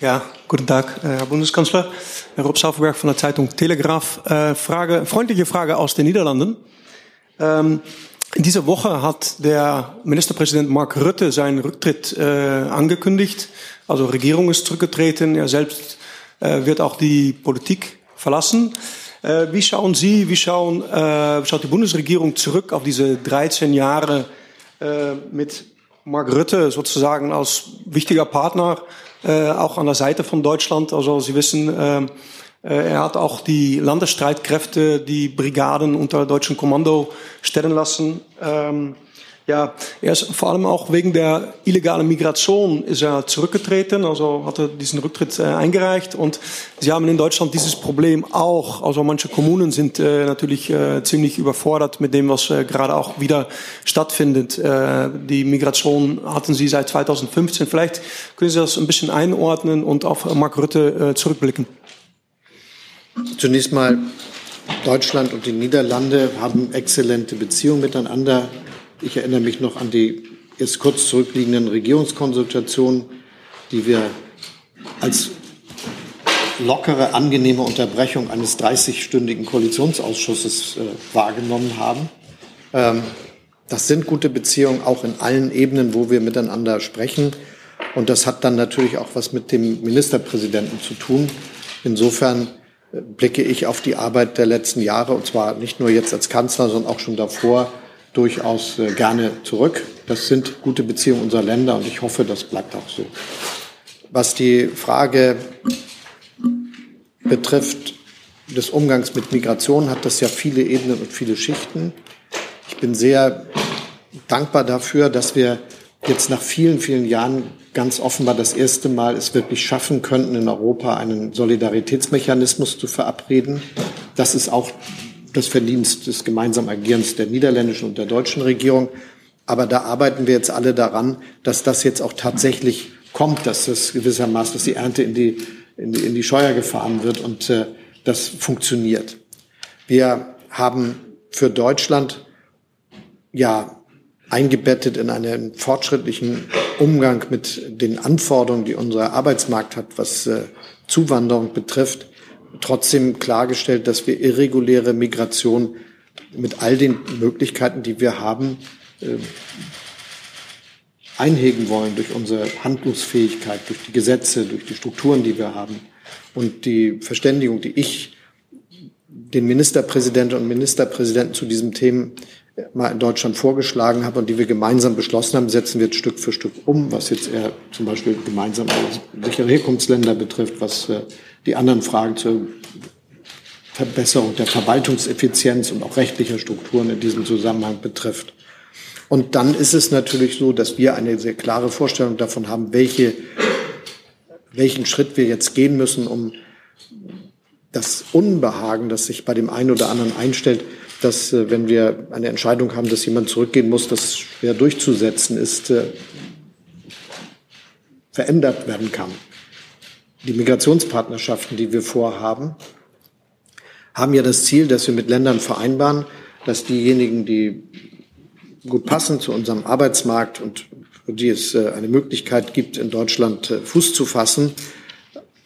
Ja, guten Tag, äh, Herr Bundeskanzler. Herr Rob Safelberg von der Zeitung Telegraph. Äh, Frage, freundliche Frage aus den Niederlanden. Ähm, in dieser Woche hat der Ministerpräsident Mark Rutte seinen Rücktritt äh, angekündigt. Also Regierung ist zurückgetreten. Er selbst äh, wird auch die Politik verlassen. Äh, wie schauen Sie, wie schauen, äh, schaut die Bundesregierung zurück auf diese 13 Jahre äh, mit Mark Rutte sozusagen als wichtiger Partner, äh, auch an der Seite von Deutschland? Also Sie wissen, er hat auch die Landesstreitkräfte, die Brigaden unter deutschem Kommando stellen lassen. Ähm, ja, er ist vor allem auch wegen der illegalen Migration ist er zurückgetreten, also hat er diesen Rücktritt äh, eingereicht. Und Sie haben in Deutschland dieses Problem auch. Also manche Kommunen sind äh, natürlich äh, ziemlich überfordert mit dem, was äh, gerade auch wieder stattfindet. Äh, die Migration hatten Sie seit 2015. Vielleicht können Sie das ein bisschen einordnen und auf Mark Rutte äh, zurückblicken. Zunächst mal Deutschland und die Niederlande haben exzellente Beziehungen miteinander. Ich erinnere mich noch an die jetzt kurz zurückliegenden Regierungskonsultationen, die wir als lockere, angenehme Unterbrechung eines 30-stündigen Koalitionsausschusses äh, wahrgenommen haben. Ähm, das sind gute Beziehungen auch in allen Ebenen, wo wir miteinander sprechen. Und das hat dann natürlich auch was mit dem Ministerpräsidenten zu tun. Insofern blicke ich auf die Arbeit der letzten Jahre, und zwar nicht nur jetzt als Kanzler, sondern auch schon davor, durchaus äh, gerne zurück. Das sind gute Beziehungen unserer Länder und ich hoffe, das bleibt auch so. Was die Frage betrifft des Umgangs mit Migration, hat das ja viele Ebenen und viele Schichten. Ich bin sehr dankbar dafür, dass wir jetzt nach vielen, vielen Jahren ganz offenbar das erste Mal es wirklich schaffen könnten, in Europa einen Solidaritätsmechanismus zu verabreden. Das ist auch das Verdienst des gemeinsamen Agierens der niederländischen und der deutschen Regierung. Aber da arbeiten wir jetzt alle daran, dass das jetzt auch tatsächlich kommt, dass das gewissermaßen, dass die Ernte in die, in die, in die Scheuer gefahren wird und äh, das funktioniert. Wir haben für Deutschland ja eingebettet in einen fortschrittlichen Umgang mit den Anforderungen, die unser Arbeitsmarkt hat, was äh, Zuwanderung betrifft, trotzdem klargestellt, dass wir irreguläre Migration mit all den Möglichkeiten, die wir haben, äh, einhegen wollen durch unsere Handlungsfähigkeit, durch die Gesetze, durch die Strukturen, die wir haben. Und die Verständigung, die ich den Ministerpräsidenten und Ministerpräsidenten zu diesem Themen mal in Deutschland vorgeschlagen habe und die wir gemeinsam beschlossen haben, setzen wir jetzt Stück für Stück um, was jetzt eher zum Beispiel gemeinsam sichere Herkunftsländer betrifft, was äh, die anderen Fragen zur Verbesserung der Verwaltungseffizienz und auch rechtlicher Strukturen in diesem Zusammenhang betrifft. Und dann ist es natürlich so, dass wir eine sehr klare Vorstellung davon haben, welche, welchen Schritt wir jetzt gehen müssen, um das Unbehagen, das sich bei dem einen oder anderen einstellt, dass äh, wenn wir eine Entscheidung haben, dass jemand zurückgehen muss, das schwer durchzusetzen ist, äh, verändert werden kann. Die Migrationspartnerschaften, die wir vorhaben, haben ja das Ziel, dass wir mit Ländern vereinbaren, dass diejenigen, die gut passen zu unserem Arbeitsmarkt und für die es äh, eine Möglichkeit gibt, in Deutschland Fuß zu fassen,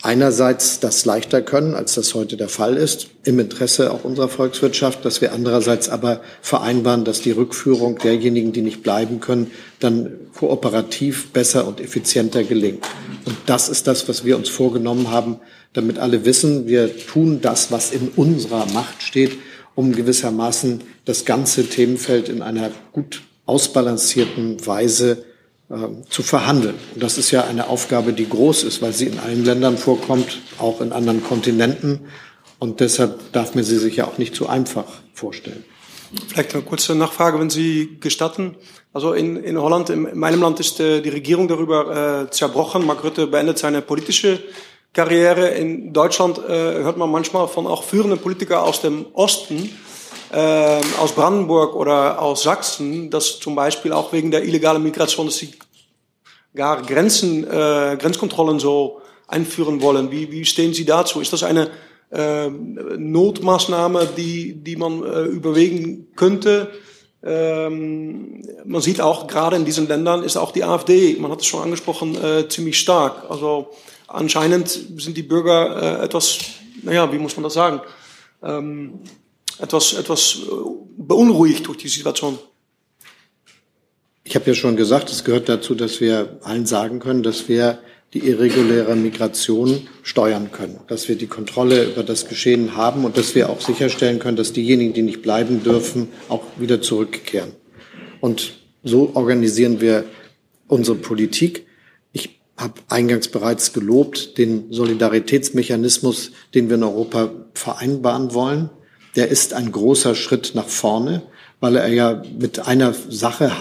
einerseits das leichter können, als das heute der Fall ist, im Interesse auch unserer Volkswirtschaft, dass wir andererseits aber vereinbaren, dass die Rückführung derjenigen, die nicht bleiben können, dann kooperativ besser und effizienter gelingt. Und das ist das, was wir uns vorgenommen haben, damit alle wissen, wir tun das, was in unserer Macht steht, um gewissermaßen das ganze Themenfeld in einer gut ausbalancierten Weise zu verhandeln. Und das ist ja eine Aufgabe, die groß ist, weil sie in allen Ländern vorkommt, auch in anderen Kontinenten. Und deshalb darf man sie sich ja auch nicht zu einfach vorstellen. Vielleicht eine kurze Nachfrage, wenn Sie gestatten. Also in, in Holland, in meinem Land, ist äh, die Regierung darüber äh, zerbrochen. Mark Rutte beendet seine politische Karriere. In Deutschland äh, hört man manchmal von auch führenden Politikern aus dem Osten, äh, aus Brandenburg oder aus Sachsen, dass zum Beispiel auch wegen der illegalen Migration, dass sie gar Grenzen, äh, Grenzkontrollen so einführen wollen. Wie, wie stehen Sie dazu? Ist das eine äh, Notmaßnahme, die, die man äh, überwegen könnte? Ähm, man sieht auch, gerade in diesen Ländern ist auch die AfD, man hat es schon angesprochen, äh, ziemlich stark. Also anscheinend sind die Bürger äh, etwas, naja, wie muss man das sagen? Ähm, etwas, etwas äh, beunruhigt durch die Situation. ich habe ja schon gesagt, es gehört dazu, dass wir allen sagen können, dass wir die irreguläre Migration steuern können, dass wir die Kontrolle über das Geschehen haben und dass wir auch sicherstellen können, dass diejenigen, die nicht bleiben dürfen, auch wieder zurückkehren. Und so organisieren wir unsere Politik. Ich habe eingangs bereits gelobt den Solidaritätsmechanismus, den wir in Europa vereinbaren wollen. Der ist ein großer Schritt nach vorne, weil er ja mit einer Sache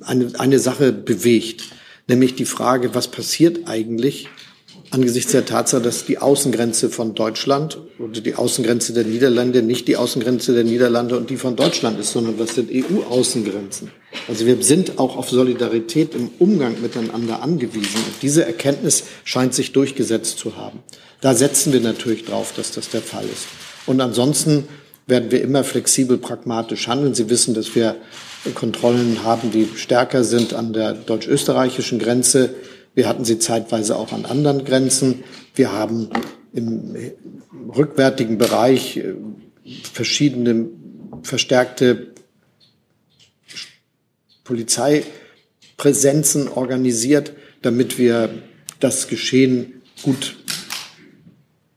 eine, eine Sache bewegt nämlich die Frage, was passiert eigentlich angesichts der Tatsache, dass die Außengrenze von Deutschland oder die Außengrenze der Niederlande nicht die Außengrenze der Niederlande und die von Deutschland ist, sondern das sind EU-Außengrenzen. Also wir sind auch auf Solidarität im Umgang miteinander angewiesen. Und diese Erkenntnis scheint sich durchgesetzt zu haben. Da setzen wir natürlich drauf, dass das der Fall ist. Und ansonsten werden wir immer flexibel pragmatisch handeln. Sie wissen, dass wir Kontrollen haben, die stärker sind an der deutsch-österreichischen Grenze. Wir hatten sie zeitweise auch an anderen Grenzen. Wir haben im rückwärtigen Bereich äh, verschiedene verstärkte Polizeipräsenzen organisiert, damit wir das Geschehen gut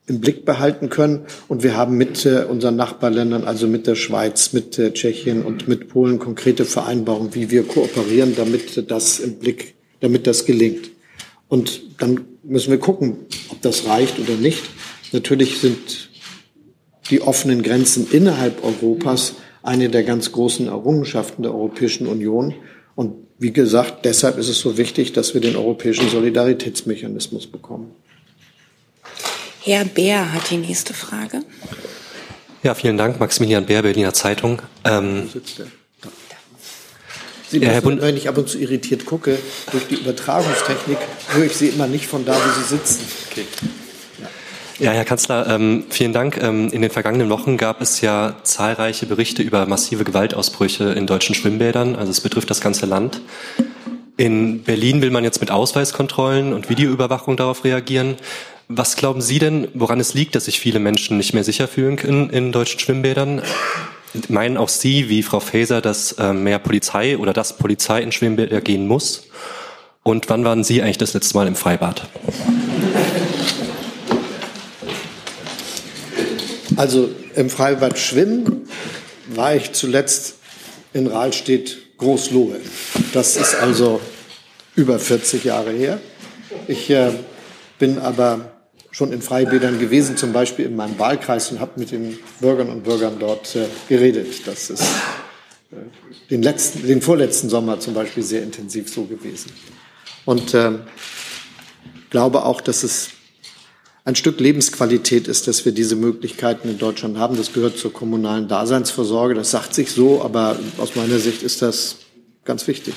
im Blick behalten können. Und wir haben mit äh, unseren Nachbarländern, also mit der Schweiz, mit äh, Tschechien und mit Polen konkrete Vereinbarungen, wie wir kooperieren, damit das im Blick, damit das gelingt. Und dann müssen wir gucken, ob das reicht oder nicht. Natürlich sind die offenen Grenzen innerhalb Europas eine der ganz großen Errungenschaften der Europäischen Union. Und wie gesagt, deshalb ist es so wichtig, dass wir den europäischen Solidaritätsmechanismus bekommen. Herr Bär hat die nächste Frage. Ja, vielen Dank. Maximilian Bär, Berliner Zeitung. Ähm, Sie ja, müssen, wenn ich ab und zu irritiert gucke, durch die Übertragungstechnik höre ich Sie immer nicht von da, wo Sie sitzen. Okay. Ja, Herr Kanzler, ähm, vielen Dank. Ähm, in den vergangenen Wochen gab es ja zahlreiche Berichte über massive Gewaltausbrüche in deutschen Schwimmbädern. Also es betrifft das ganze Land. In Berlin will man jetzt mit Ausweiskontrollen und Videoüberwachung darauf reagieren. Was glauben Sie denn, woran es liegt, dass sich viele Menschen nicht mehr sicher fühlen können in deutschen Schwimmbädern? Meinen auch Sie, wie Frau Faeser, dass äh, mehr Polizei oder dass Polizei in Schwimmbäder gehen muss? Und wann waren Sie eigentlich das letzte Mal im Freibad? Also im Freibad schwimmen war ich zuletzt in Rahlstedt Großlohe. Das ist also über 40 Jahre her. Ich äh, bin aber schon in Freibädern gewesen, zum Beispiel in meinem Wahlkreis und habe mit den Bürgern und Bürgern dort äh, geredet. Das ist äh, den, letzten, den vorletzten Sommer zum Beispiel sehr intensiv so gewesen. Und äh, glaube auch, dass es ein Stück Lebensqualität ist, dass wir diese Möglichkeiten in Deutschland haben. Das gehört zur kommunalen Daseinsvorsorge. Das sagt sich so, aber aus meiner Sicht ist das ganz wichtig.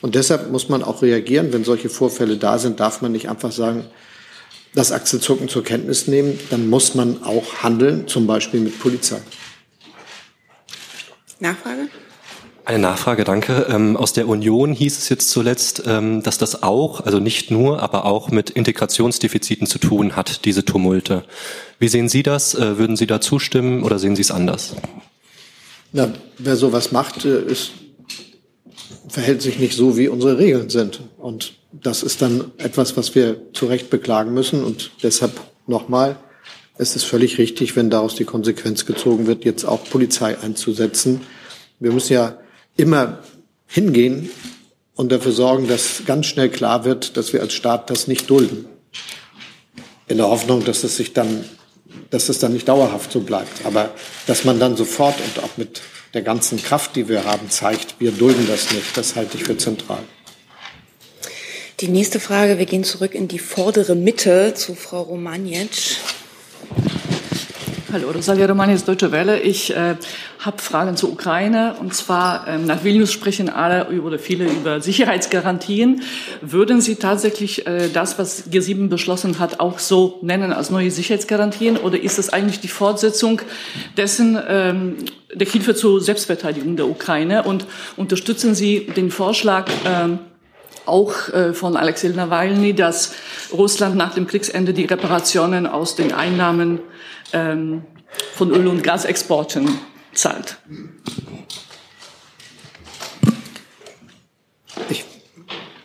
Und deshalb muss man auch reagieren. Wenn solche Vorfälle da sind, darf man nicht einfach sagen, das Achselzucken zur Kenntnis nehmen, dann muss man auch handeln, zum Beispiel mit Polizei. Nachfrage? Eine Nachfrage, danke. Ähm, aus der Union hieß es jetzt zuletzt, ähm, dass das auch, also nicht nur, aber auch mit Integrationsdefiziten zu tun hat, diese Tumulte. Wie sehen Sie das? Äh, würden Sie da zustimmen oder sehen Sie es anders? Na, wer sowas macht, äh, ist, verhält sich nicht so, wie unsere Regeln sind. Und das ist dann etwas, was wir zu Recht beklagen müssen. Und deshalb nochmal, es ist völlig richtig, wenn daraus die Konsequenz gezogen wird, jetzt auch Polizei einzusetzen. Wir müssen ja immer hingehen und dafür sorgen, dass ganz schnell klar wird, dass wir als Staat das nicht dulden. In der Hoffnung, dass es sich dann, dass es dann nicht dauerhaft so bleibt. Aber dass man dann sofort und auch mit der ganzen Kraft, die wir haben, zeigt, wir dulden das nicht, das halte ich für zentral. Die nächste Frage, wir gehen zurück in die vordere Mitte zu Frau Romaniec. Hallo, Rosalia Romaniec, Deutsche Welle. Ich äh, habe Fragen zur Ukraine. Und zwar, ähm, nach Vilnius sprechen alle oder viele über Sicherheitsgarantien. Würden Sie tatsächlich äh, das, was G7 beschlossen hat, auch so nennen als neue Sicherheitsgarantien? Oder ist das eigentlich die Fortsetzung dessen, ähm, der Hilfe zur Selbstverteidigung der Ukraine? Und unterstützen Sie den Vorschlag, ähm, auch äh, von Alexei Nawalny, dass Russland nach dem Kriegsende die Reparationen aus den Einnahmen ähm, von Öl- und Gasexporten zahlt.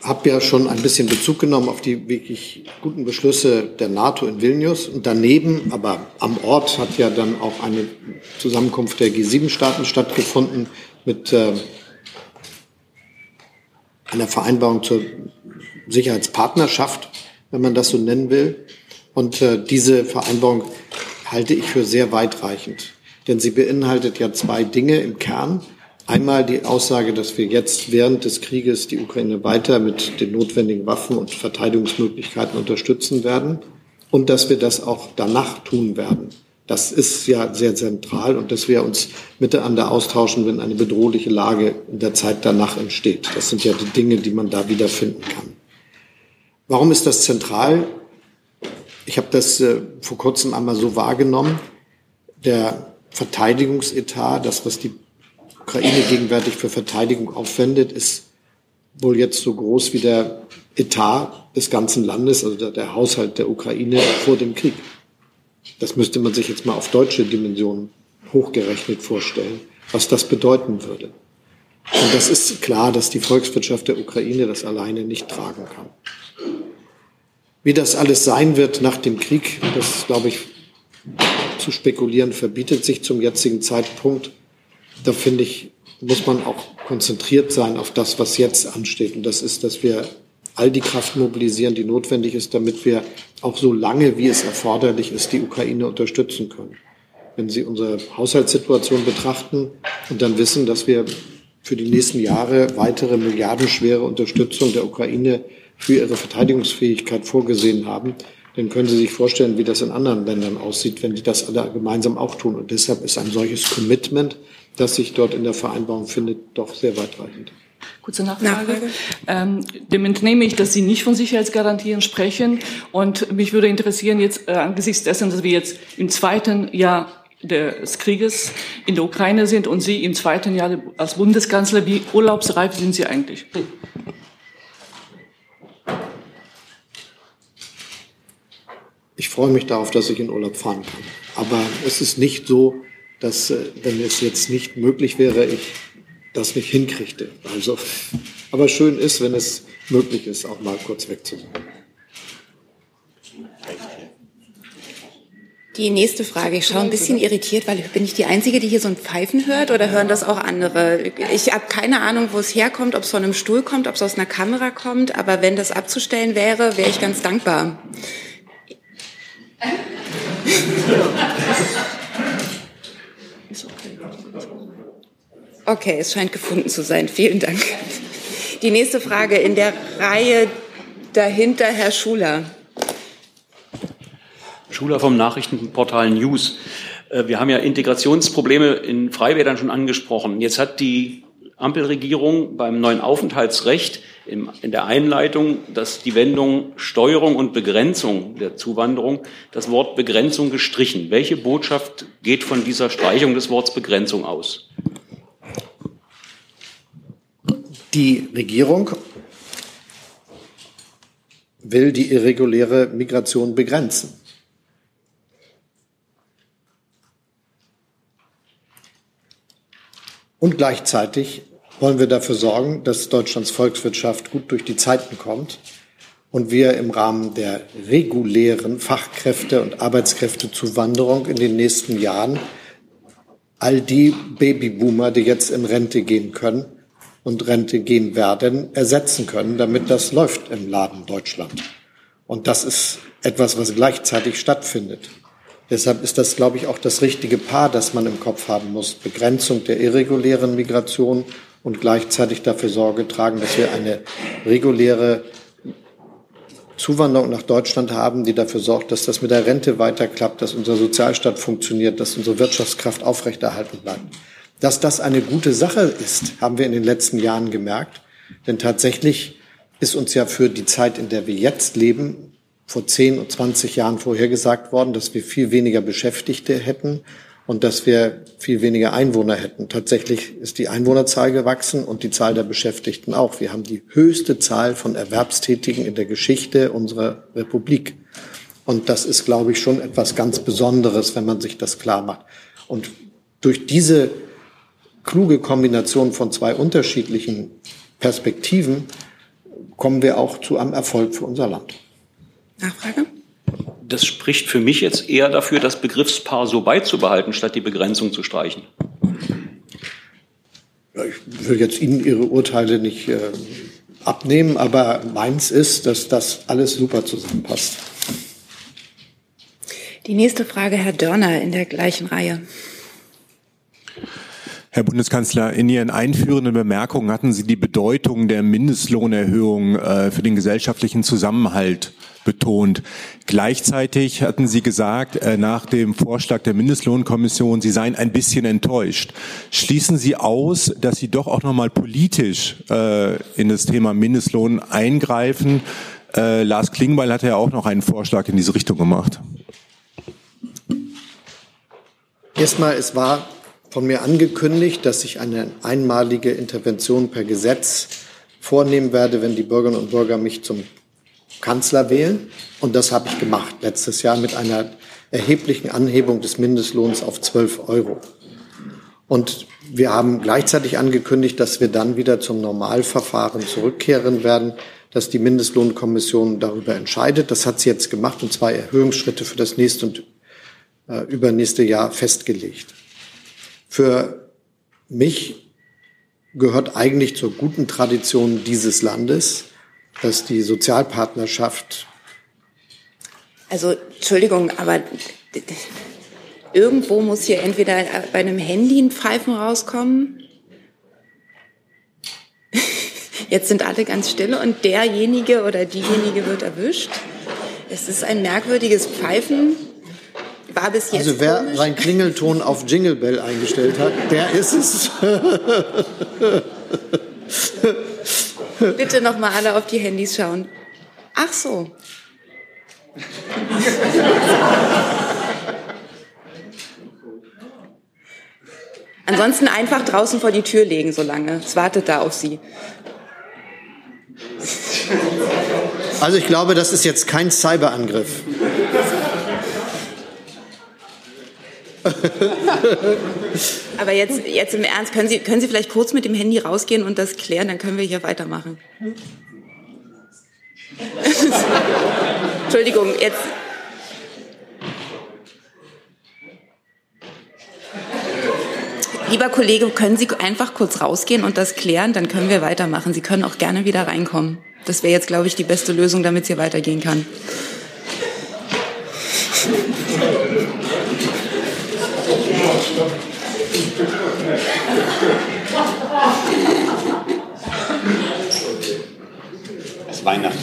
habe ja schon ein bisschen Bezug genommen auf die wirklich guten Beschlüsse der NATO in Vilnius. Und daneben, aber am Ort, hat ja dann auch eine Zusammenkunft der G7-Staaten stattgefunden mit äh, einer Vereinbarung zur Sicherheitspartnerschaft, wenn man das so nennen will. Und äh, diese Vereinbarung halte ich für sehr weitreichend. Denn sie beinhaltet ja zwei Dinge im Kern. Einmal die Aussage, dass wir jetzt während des Krieges die Ukraine weiter mit den notwendigen Waffen und Verteidigungsmöglichkeiten unterstützen werden und dass wir das auch danach tun werden. Das ist ja sehr zentral und dass wir uns miteinander austauschen, wenn eine bedrohliche Lage in der Zeit danach entsteht. Das sind ja die Dinge, die man da wiederfinden kann. Warum ist das zentral? Ich habe das äh, vor kurzem einmal so wahrgenommen. Der Verteidigungsetat, das, was die Ukraine gegenwärtig für Verteidigung aufwendet, ist wohl jetzt so groß wie der Etat des ganzen Landes, also der, der Haushalt der Ukraine vor dem Krieg. Das müsste man sich jetzt mal auf deutsche Dimensionen hochgerechnet vorstellen, was das bedeuten würde. Und das ist klar, dass die Volkswirtschaft der Ukraine das alleine nicht tragen kann. Wie das alles sein wird nach dem Krieg, das glaube ich zu spekulieren verbietet sich zum jetzigen Zeitpunkt da finde ich, muss man auch konzentriert sein auf das, was jetzt ansteht. Und das ist, dass wir all die Kraft mobilisieren, die notwendig ist, damit wir auch so lange, wie es erforderlich ist, die Ukraine unterstützen können. Wenn Sie unsere Haushaltssituation betrachten und dann wissen, dass wir für die nächsten Jahre weitere milliardenschwere Unterstützung der Ukraine für ihre Verteidigungsfähigkeit vorgesehen haben, dann können Sie sich vorstellen, wie das in anderen Ländern aussieht, wenn die das alle gemeinsam auch tun. Und deshalb ist ein solches Commitment das sich dort in der Vereinbarung findet, doch sehr weitreichend. Kurze Nachfrage. Nachfrage. Ähm, dem entnehme ich, dass Sie nicht von Sicherheitsgarantien sprechen. Und mich würde interessieren, jetzt äh, angesichts dessen, dass wir jetzt im zweiten Jahr des Krieges in der Ukraine sind und Sie im zweiten Jahr als Bundeskanzler, wie urlaubsreif sind Sie eigentlich? Ich freue mich darauf, dass ich in Urlaub fahren kann. Aber es ist nicht so, dass, äh, wenn es jetzt nicht möglich wäre, ich das nicht hinkriegte. Also, aber schön ist, wenn es möglich ist, auch mal kurz weg zu sein. Die nächste Frage. Ich schaue ein bisschen irritiert, weil bin ich die Einzige, die hier so ein Pfeifen hört oder hören das auch andere? Ich habe keine Ahnung, wo es herkommt, ob es von einem Stuhl kommt, ob es aus einer Kamera kommt, aber wenn das abzustellen wäre, wäre ich ganz dankbar. Okay, es scheint gefunden zu sein. Vielen Dank. Die nächste Frage in der Reihe dahinter, Herr Schuler. Schuler vom Nachrichtenportal News. Äh, wir haben ja Integrationsprobleme in Freibädern schon angesprochen. Jetzt hat die Ampelregierung beim neuen Aufenthaltsrecht in der Einleitung, dass die Wendung Steuerung und Begrenzung der Zuwanderung das Wort Begrenzung gestrichen. Welche Botschaft geht von dieser Streichung des Wortes Begrenzung aus? Die Regierung will die irreguläre Migration begrenzen. Und gleichzeitig wollen wir dafür sorgen, dass Deutschlands Volkswirtschaft gut durch die Zeiten kommt und wir im Rahmen der regulären Fachkräfte- und Arbeitskräftezuwanderung in den nächsten Jahren all die Babyboomer, die jetzt in Rente gehen können, und Rente gehen werden, ersetzen können, damit das läuft im Laden Deutschland. Und das ist etwas, was gleichzeitig stattfindet. Deshalb ist das, glaube ich, auch das richtige Paar, das man im Kopf haben muss. Begrenzung der irregulären Migration und gleichzeitig dafür Sorge tragen, dass wir eine reguläre Zuwanderung nach Deutschland haben, die dafür sorgt, dass das mit der Rente weiterklappt, dass unser Sozialstaat funktioniert, dass unsere Wirtschaftskraft aufrechterhalten bleibt. Dass das eine gute Sache ist, haben wir in den letzten Jahren gemerkt. Denn tatsächlich ist uns ja für die Zeit, in der wir jetzt leben, vor 10 und 20 Jahren vorhergesagt worden, dass wir viel weniger Beschäftigte hätten und dass wir viel weniger Einwohner hätten. Tatsächlich ist die Einwohnerzahl gewachsen und die Zahl der Beschäftigten auch. Wir haben die höchste Zahl von Erwerbstätigen in der Geschichte unserer Republik. Und das ist, glaube ich, schon etwas ganz Besonderes, wenn man sich das klar macht. Und durch diese kluge Kombination von zwei unterschiedlichen Perspektiven kommen wir auch zu einem Erfolg für unser Land. Nachfrage? Das spricht für mich jetzt eher dafür, das Begriffspaar so beizubehalten, statt die Begrenzung zu streichen. Ich will jetzt Ihnen Ihre Urteile nicht äh, abnehmen, aber meins ist, dass das alles super zusammenpasst. Die nächste Frage, Herr Dörner, in der gleichen Reihe. Herr Bundeskanzler, in Ihren einführenden Bemerkungen hatten Sie die Bedeutung der Mindestlohnerhöhung äh, für den gesellschaftlichen Zusammenhalt betont. Gleichzeitig hatten Sie gesagt, äh, nach dem Vorschlag der Mindestlohnkommission, Sie seien ein bisschen enttäuscht. Schließen Sie aus, dass Sie doch auch noch mal politisch äh, in das Thema Mindestlohn eingreifen? Lars Klingbeil hatte ja auch noch einen Vorschlag in diese Richtung gemacht. Erstmal, es war von mir angekündigt, dass ich eine einmalige Intervention per Gesetz vornehmen werde, wenn die Bürgerinnen und Bürger mich zum Kanzler wählen. Und das habe ich gemacht letztes Jahr mit einer erheblichen Anhebung des Mindestlohns auf 12 Euro. Und wir haben gleichzeitig angekündigt, dass wir dann wieder zum Normalverfahren zurückkehren werden, dass die Mindestlohnkommission darüber entscheidet. Das hat sie jetzt gemacht und zwei Erhöhungsschritte für das nächste und äh, übernächste Jahr festgelegt. Für mich gehört eigentlich zur guten Tradition dieses Landes, dass die Sozialpartnerschaft. Also, Entschuldigung, aber irgendwo muss hier entweder bei einem Handy ein Pfeifen rauskommen. Jetzt sind alle ganz still und derjenige oder diejenige wird erwischt. Es ist ein merkwürdiges Pfeifen. War bis jetzt also wer komisch. seinen Klingelton auf Jingle Bell eingestellt hat, der ist es. Bitte noch mal alle auf die Handys schauen. Ach so. Ansonsten einfach draußen vor die Tür legen, solange. Es wartet da auf Sie. Also ich glaube, das ist jetzt kein Cyberangriff. Aber jetzt, jetzt im Ernst, können Sie, können Sie vielleicht kurz mit dem Handy rausgehen und das klären, dann können wir hier weitermachen. Entschuldigung, jetzt. Lieber Kollege, können Sie einfach kurz rausgehen und das klären, dann können wir weitermachen. Sie können auch gerne wieder reinkommen. Das wäre jetzt, glaube ich, die beste Lösung, damit es hier weitergehen kann. Es Weihnachten.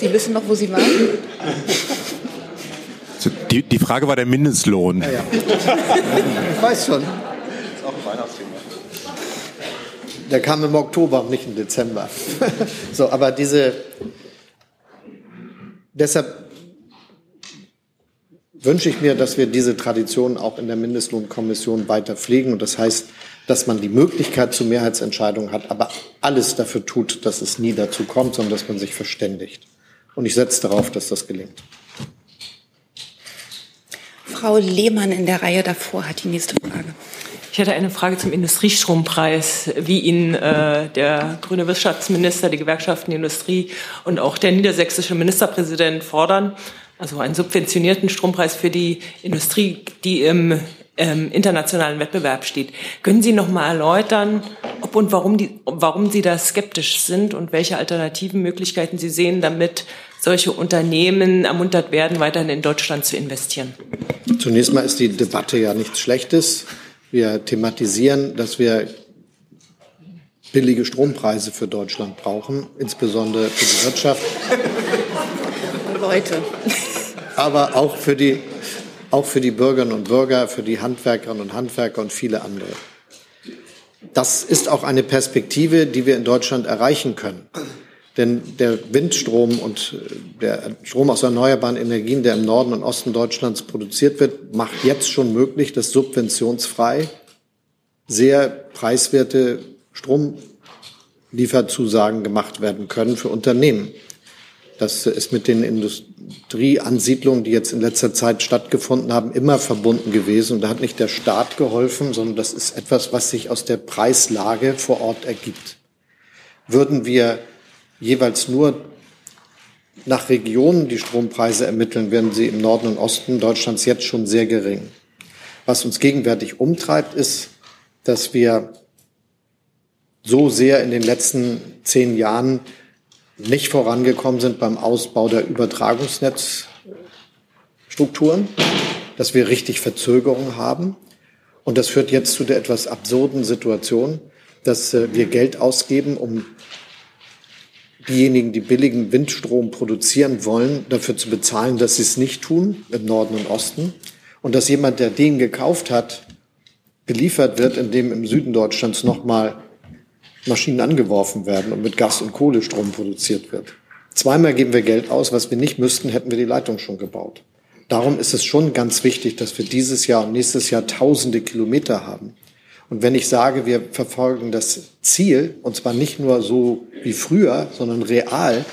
Sie wissen noch, wo Sie waren? So, Die, die Frage war der Mindestlohn. Ja, ja. Ich weiß schon. Das ist auch ein Weihnachtsthema. Der kam im Oktober und nicht im Dezember. So, aber diese, deshalb wünsche ich mir, dass wir diese Tradition auch in der Mindestlohnkommission weiter pflegen. Und das heißt, dass man die Möglichkeit zur Mehrheitsentscheidung hat, aber alles dafür tut, dass es nie dazu kommt, sondern dass man sich verständigt. Und ich setze darauf, dass das gelingt. Frau Lehmann in der Reihe davor hat die nächste Frage. Ich hätte eine Frage zum Industriestrompreis, wie ihn äh, der grüne Wirtschaftsminister, die Gewerkschaften, die Industrie und auch der niedersächsische Ministerpräsident fordern. Also einen subventionierten Strompreis für die Industrie, die im ähm, internationalen Wettbewerb steht. Können Sie noch mal erläutern, ob und warum, die, warum Sie da skeptisch sind und welche alternativen Möglichkeiten Sie sehen, damit solche Unternehmen ermuntert werden, weiterhin in Deutschland zu investieren? Zunächst mal ist die Debatte ja nichts Schlechtes. Wir thematisieren, dass wir billige Strompreise für Deutschland brauchen, insbesondere für die Wirtschaft, Leute. aber auch für die, auch für die Bürgerinnen und Bürger, für die Handwerkerinnen und Handwerker und viele andere. Das ist auch eine Perspektive, die wir in Deutschland erreichen können. Denn der Windstrom und äh, der Strom aus erneuerbaren Energien, der im Norden und Osten Deutschlands produziert wird, macht jetzt schon möglich, dass subventionsfrei sehr preiswerte Stromlieferzusagen gemacht werden können für Unternehmen. Das ist mit den Industrieansiedlungen, die jetzt in letzter Zeit stattgefunden haben, immer verbunden gewesen. Und da hat nicht der Staat geholfen, sondern das ist etwas, was sich aus der Preislage vor Ort ergibt. Würden wir jeweils nur nach Regionen die Strompreise ermitteln, wären sie im Norden und Osten Deutschlands jetzt schon sehr gering. Was uns gegenwärtig umtreibt, ist, dass wir so sehr in den letzten zehn Jahren nicht vorangekommen sind beim Ausbau der Übertragungsnetzstrukturen, dass wir richtig Verzögerungen haben. Und das führt jetzt zu der etwas absurden Situation, dass äh, wir Geld ausgeben, um diejenigen, die billigen Windstrom produzieren wollen, dafür zu bezahlen, dass sie es nicht tun, im Norden und Osten. Und dass jemand, der den gekauft hat, beliefert wird, indem im Süden Deutschlands nochmal Maschinen angeworfen werden und mit Gas- und Kohlestrom produziert wird. Zweimal geben wir Geld aus, was wir nicht müssten, hätten wir die Leitung schon gebaut. Darum ist es schon ganz wichtig, dass wir dieses Jahr und nächstes Jahr tausende Kilometer haben. Und wenn ich sage, wir verfolgen das Ziel, und zwar nicht nur so wie früher, sondern real,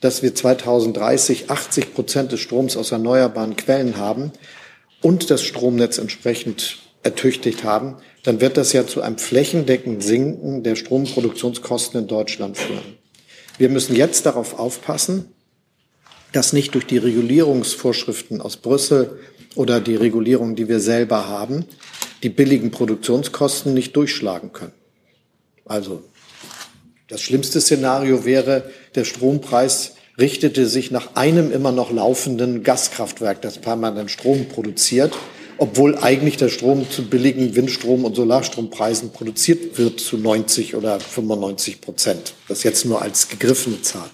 dass wir 2030 80 Prozent des Stroms aus erneuerbaren Quellen haben und das Stromnetz entsprechend ertüchtigt haben, dann wird das ja zu einem flächendeckenden Sinken der Stromproduktionskosten in Deutschland führen. Wir müssen jetzt darauf aufpassen, dass nicht durch die Regulierungsvorschriften aus Brüssel oder die Regulierung, die wir selber haben, die billigen Produktionskosten nicht durchschlagen können. Also das schlimmste Szenario wäre, der Strompreis richtete sich nach einem immer noch laufenden Gaskraftwerk, das permanent Strom produziert obwohl eigentlich der Strom zu billigen Windstrom- und Solarstrompreisen produziert wird zu 90 oder 95 Prozent. Das jetzt nur als gegriffene Zahl.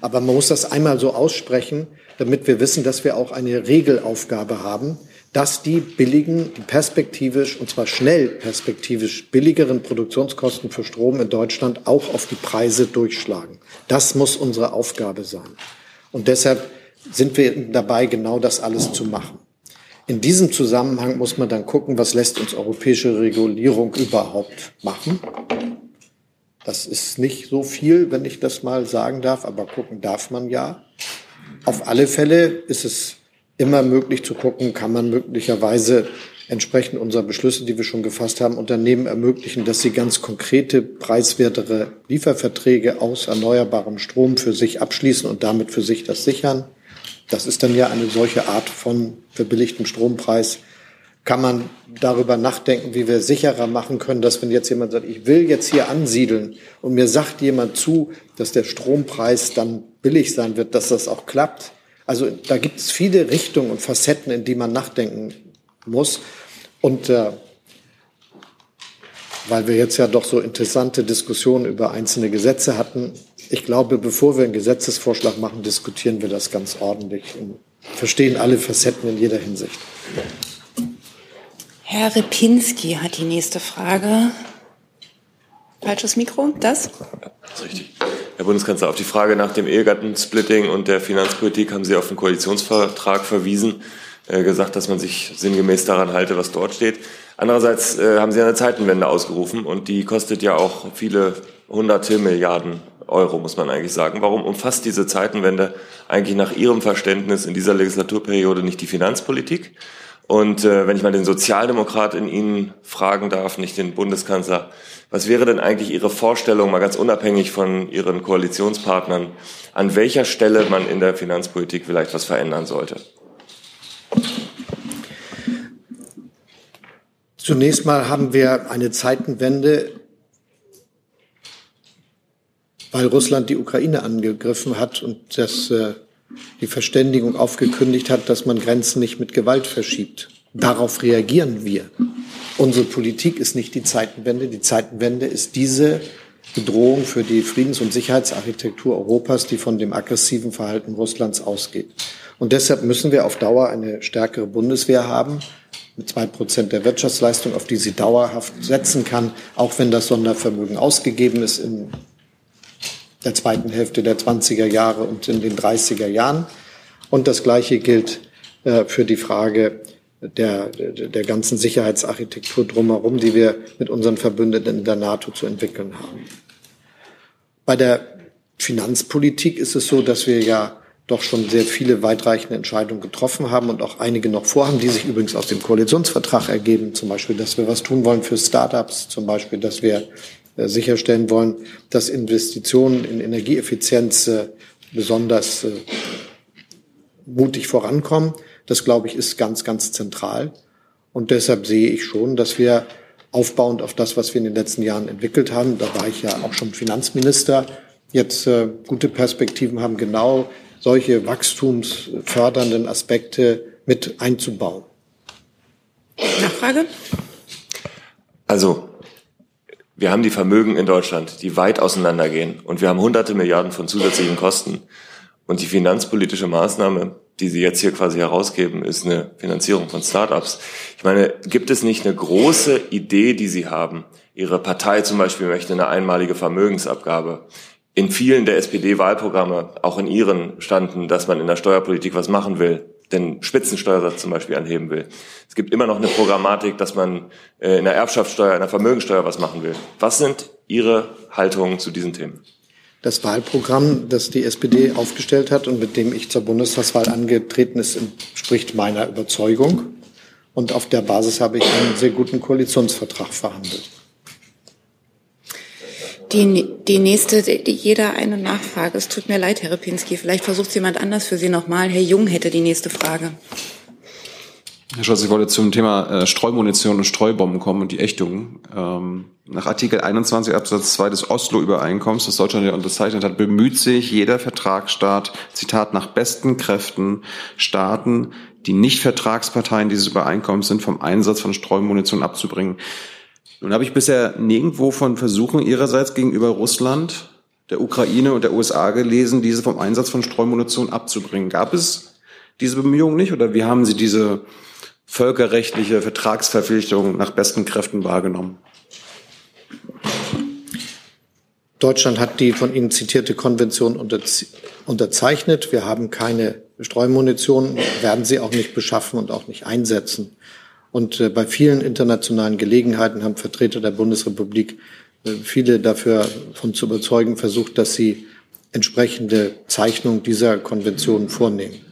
Aber man muss das einmal so aussprechen, damit wir wissen, dass wir auch eine Regelaufgabe haben, dass die billigen, die perspektivisch, und zwar schnell perspektivisch billigeren Produktionskosten für Strom in Deutschland auch auf die Preise durchschlagen. Das muss unsere Aufgabe sein. Und deshalb sind wir dabei, genau das alles zu machen. In diesem Zusammenhang muss man dann gucken, was lässt uns europäische Regulierung überhaupt machen. Das ist nicht so viel, wenn ich das mal sagen darf, aber gucken darf man ja. Auf alle Fälle ist es immer möglich zu gucken, kann man möglicherweise entsprechend unserer Beschlüsse, die wir schon gefasst haben, Unternehmen ermöglichen, dass sie ganz konkrete, preiswertere Lieferverträge aus erneuerbarem Strom für sich abschließen und damit für sich das sichern. Das ist dann ja eine solche Art von verbilligtem Strompreis. Kann man darüber nachdenken, wie wir sicherer machen können, dass wenn jetzt jemand sagt, ich will jetzt hier ansiedeln und mir sagt jemand zu, dass der Strompreis dann billig sein wird, dass das auch klappt. Also da gibt es viele Richtungen und Facetten, in die man nachdenken muss. Und äh, weil wir jetzt ja doch so interessante Diskussionen über einzelne Gesetze hatten, ich glaube, bevor wir einen Gesetzesvorschlag machen, diskutieren wir das ganz ordentlich und verstehen alle Facetten in jeder Hinsicht. Herr Repinski hat die nächste Frage. Falsches Mikro, das? Das ist richtig. Herr Bundeskanzler, auf die Frage nach dem Ehegattensplitting und der Finanzpolitik haben Sie auf den Koalitionsvertrag verwiesen, äh, gesagt, dass man sich sinngemäß daran halte, was dort steht. Andererseits äh, haben Sie eine Zeitenwende ausgerufen und die kostet ja auch viele hunderte Milliarden Euro, muss man eigentlich sagen. Warum umfasst diese Zeitenwende eigentlich nach Ihrem Verständnis in dieser Legislaturperiode nicht die Finanzpolitik? Und äh, wenn ich mal den Sozialdemokrat in Ihnen fragen darf, nicht den Bundeskanzler, was wäre denn eigentlich Ihre Vorstellung, mal ganz unabhängig von Ihren Koalitionspartnern, an welcher Stelle man in der Finanzpolitik vielleicht was verändern sollte? Zunächst mal haben wir eine Zeitenwende weil Russland die Ukraine angegriffen hat und das, äh, die Verständigung aufgekündigt hat, dass man Grenzen nicht mit Gewalt verschiebt. Darauf reagieren wir. Unsere Politik ist nicht die Zeitenwende. Die Zeitenwende ist diese Bedrohung für die Friedens- und Sicherheitsarchitektur Europas, die von dem aggressiven Verhalten Russlands ausgeht. Und deshalb müssen wir auf Dauer eine stärkere Bundeswehr haben, mit zwei Prozent der Wirtschaftsleistung, auf die sie dauerhaft setzen kann, auch wenn das Sondervermögen ausgegeben ist in der zweiten Hälfte der 20er Jahre und in den 30er Jahren. Und das Gleiche gilt äh, für die Frage der, der, ganzen Sicherheitsarchitektur drumherum, die wir mit unseren Verbündeten in der NATO zu entwickeln haben. Bei der Finanzpolitik ist es so, dass wir ja doch schon sehr viele weitreichende Entscheidungen getroffen haben und auch einige noch vorhaben, die sich übrigens aus dem Koalitionsvertrag ergeben. Zum Beispiel, dass wir was tun wollen für Startups, zum Beispiel, dass wir sicherstellen wollen, dass Investitionen in Energieeffizienz äh, besonders äh, mutig vorankommen. Das, glaube ich, ist ganz, ganz zentral. Und deshalb sehe ich schon, dass wir aufbauend auf das, was wir in den letzten Jahren entwickelt haben, da war ich ja auch schon Finanzminister, jetzt äh, gute Perspektiven haben, genau solche wachstumsfördernden Aspekte mit einzubauen. Nachfrage? Also, wir haben die Vermögen in Deutschland, die weit auseinandergehen. Und wir haben hunderte Milliarden von zusätzlichen Kosten. Und die finanzpolitische Maßnahme, die Sie jetzt hier quasi herausgeben, ist eine Finanzierung von Startups. Ich meine, gibt es nicht eine große Idee, die Sie haben? Ihre Partei zum Beispiel möchte eine einmalige Vermögensabgabe. In vielen der SPD-Wahlprogramme, auch in Ihren, standen, dass man in der Steuerpolitik was machen will, den Spitzensteuersatz zum Beispiel anheben will. Es gibt immer noch eine Programmatik, dass man äh, in der Erbschaftssteuer, in der Vermögensteuer was machen will. Was sind Ihre Haltungen zu diesen Themen? Das Wahlprogramm, das die SPD aufgestellt hat und mit dem ich zur Bundestagswahl angetreten ist, entspricht meiner Überzeugung. Und auf der Basis habe ich einen sehr guten Koalitionsvertrag verhandelt. Die, die nächste, die, jeder eine Nachfrage. Es tut mir leid, Herr Repinski. Vielleicht versucht jemand anders für Sie nochmal. Herr Jung hätte die nächste Frage. Herr Scholz, ich wollte zum Thema äh, Streumunition und Streubomben kommen und die Ächtung. Ähm, nach Artikel 21 Absatz 2 des Oslo-Übereinkommens, das Deutschland ja unterzeichnet hat, bemüht sich jeder Vertragsstaat, Zitat, nach besten Kräften Staaten, die nicht Vertragsparteien dieses Übereinkommens sind, vom Einsatz von Streumunition abzubringen. Nun habe ich bisher nirgendwo von Versuchen Ihrerseits gegenüber Russland, der Ukraine und der USA gelesen, diese vom Einsatz von Streumunition abzubringen. Gab es diese Bemühungen nicht oder wie haben Sie diese völkerrechtliche Vertragsverpflichtung nach besten Kräften wahrgenommen? Deutschland hat die von Ihnen zitierte Konvention unterzeichnet. Wir haben keine Streumunition, werden sie auch nicht beschaffen und auch nicht einsetzen. Und äh, bei vielen internationalen Gelegenheiten haben Vertreter der Bundesrepublik äh, viele dafür von zu überzeugen versucht, dass sie entsprechende Zeichnung dieser Konvention vornehmen.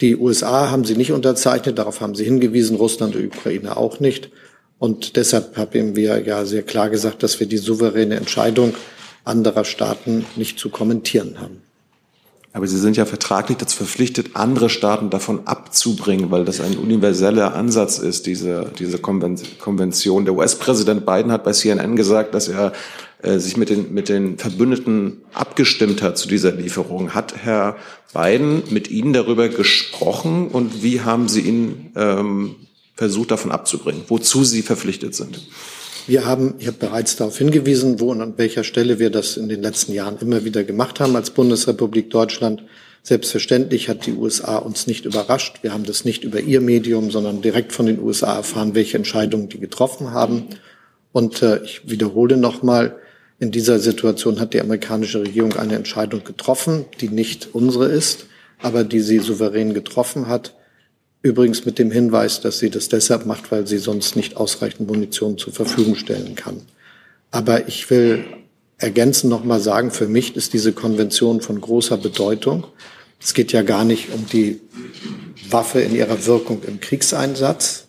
Die USA haben sie nicht unterzeichnet, darauf haben sie hingewiesen, Russland und Ukraine auch nicht. Und deshalb haben wir ja sehr klar gesagt, dass wir die souveräne Entscheidung anderer Staaten nicht zu kommentieren haben. Aber Sie sind ja vertraglich dazu verpflichtet, andere Staaten davon abzubringen, weil das ein universeller Ansatz ist, diese, diese Konvention. Der US-Präsident Biden hat bei CNN gesagt, dass er äh, sich mit den, mit den Verbündeten abgestimmt hat zu dieser Lieferung. Hat Herr Biden mit Ihnen darüber gesprochen und wie haben Sie ihn ähm, versucht, davon abzubringen, wozu Sie verpflichtet sind? Wir haben, ich habe bereits darauf hingewiesen, wo und an welcher Stelle wir das in den letzten Jahren immer wieder gemacht haben als Bundesrepublik Deutschland. Selbstverständlich hat die USA uns nicht überrascht. Wir haben das nicht über ihr Medium, sondern direkt von den USA erfahren, welche Entscheidungen die getroffen haben. Und äh, ich wiederhole nochmal, in dieser Situation hat die amerikanische Regierung eine Entscheidung getroffen, die nicht unsere ist, aber die sie souverän getroffen hat. Übrigens mit dem Hinweis, dass sie das deshalb macht, weil sie sonst nicht ausreichend Munition zur Verfügung stellen kann. Aber ich will ergänzend noch mal sagen, für mich ist diese Konvention von großer Bedeutung. Es geht ja gar nicht um die Waffe in ihrer Wirkung im Kriegseinsatz,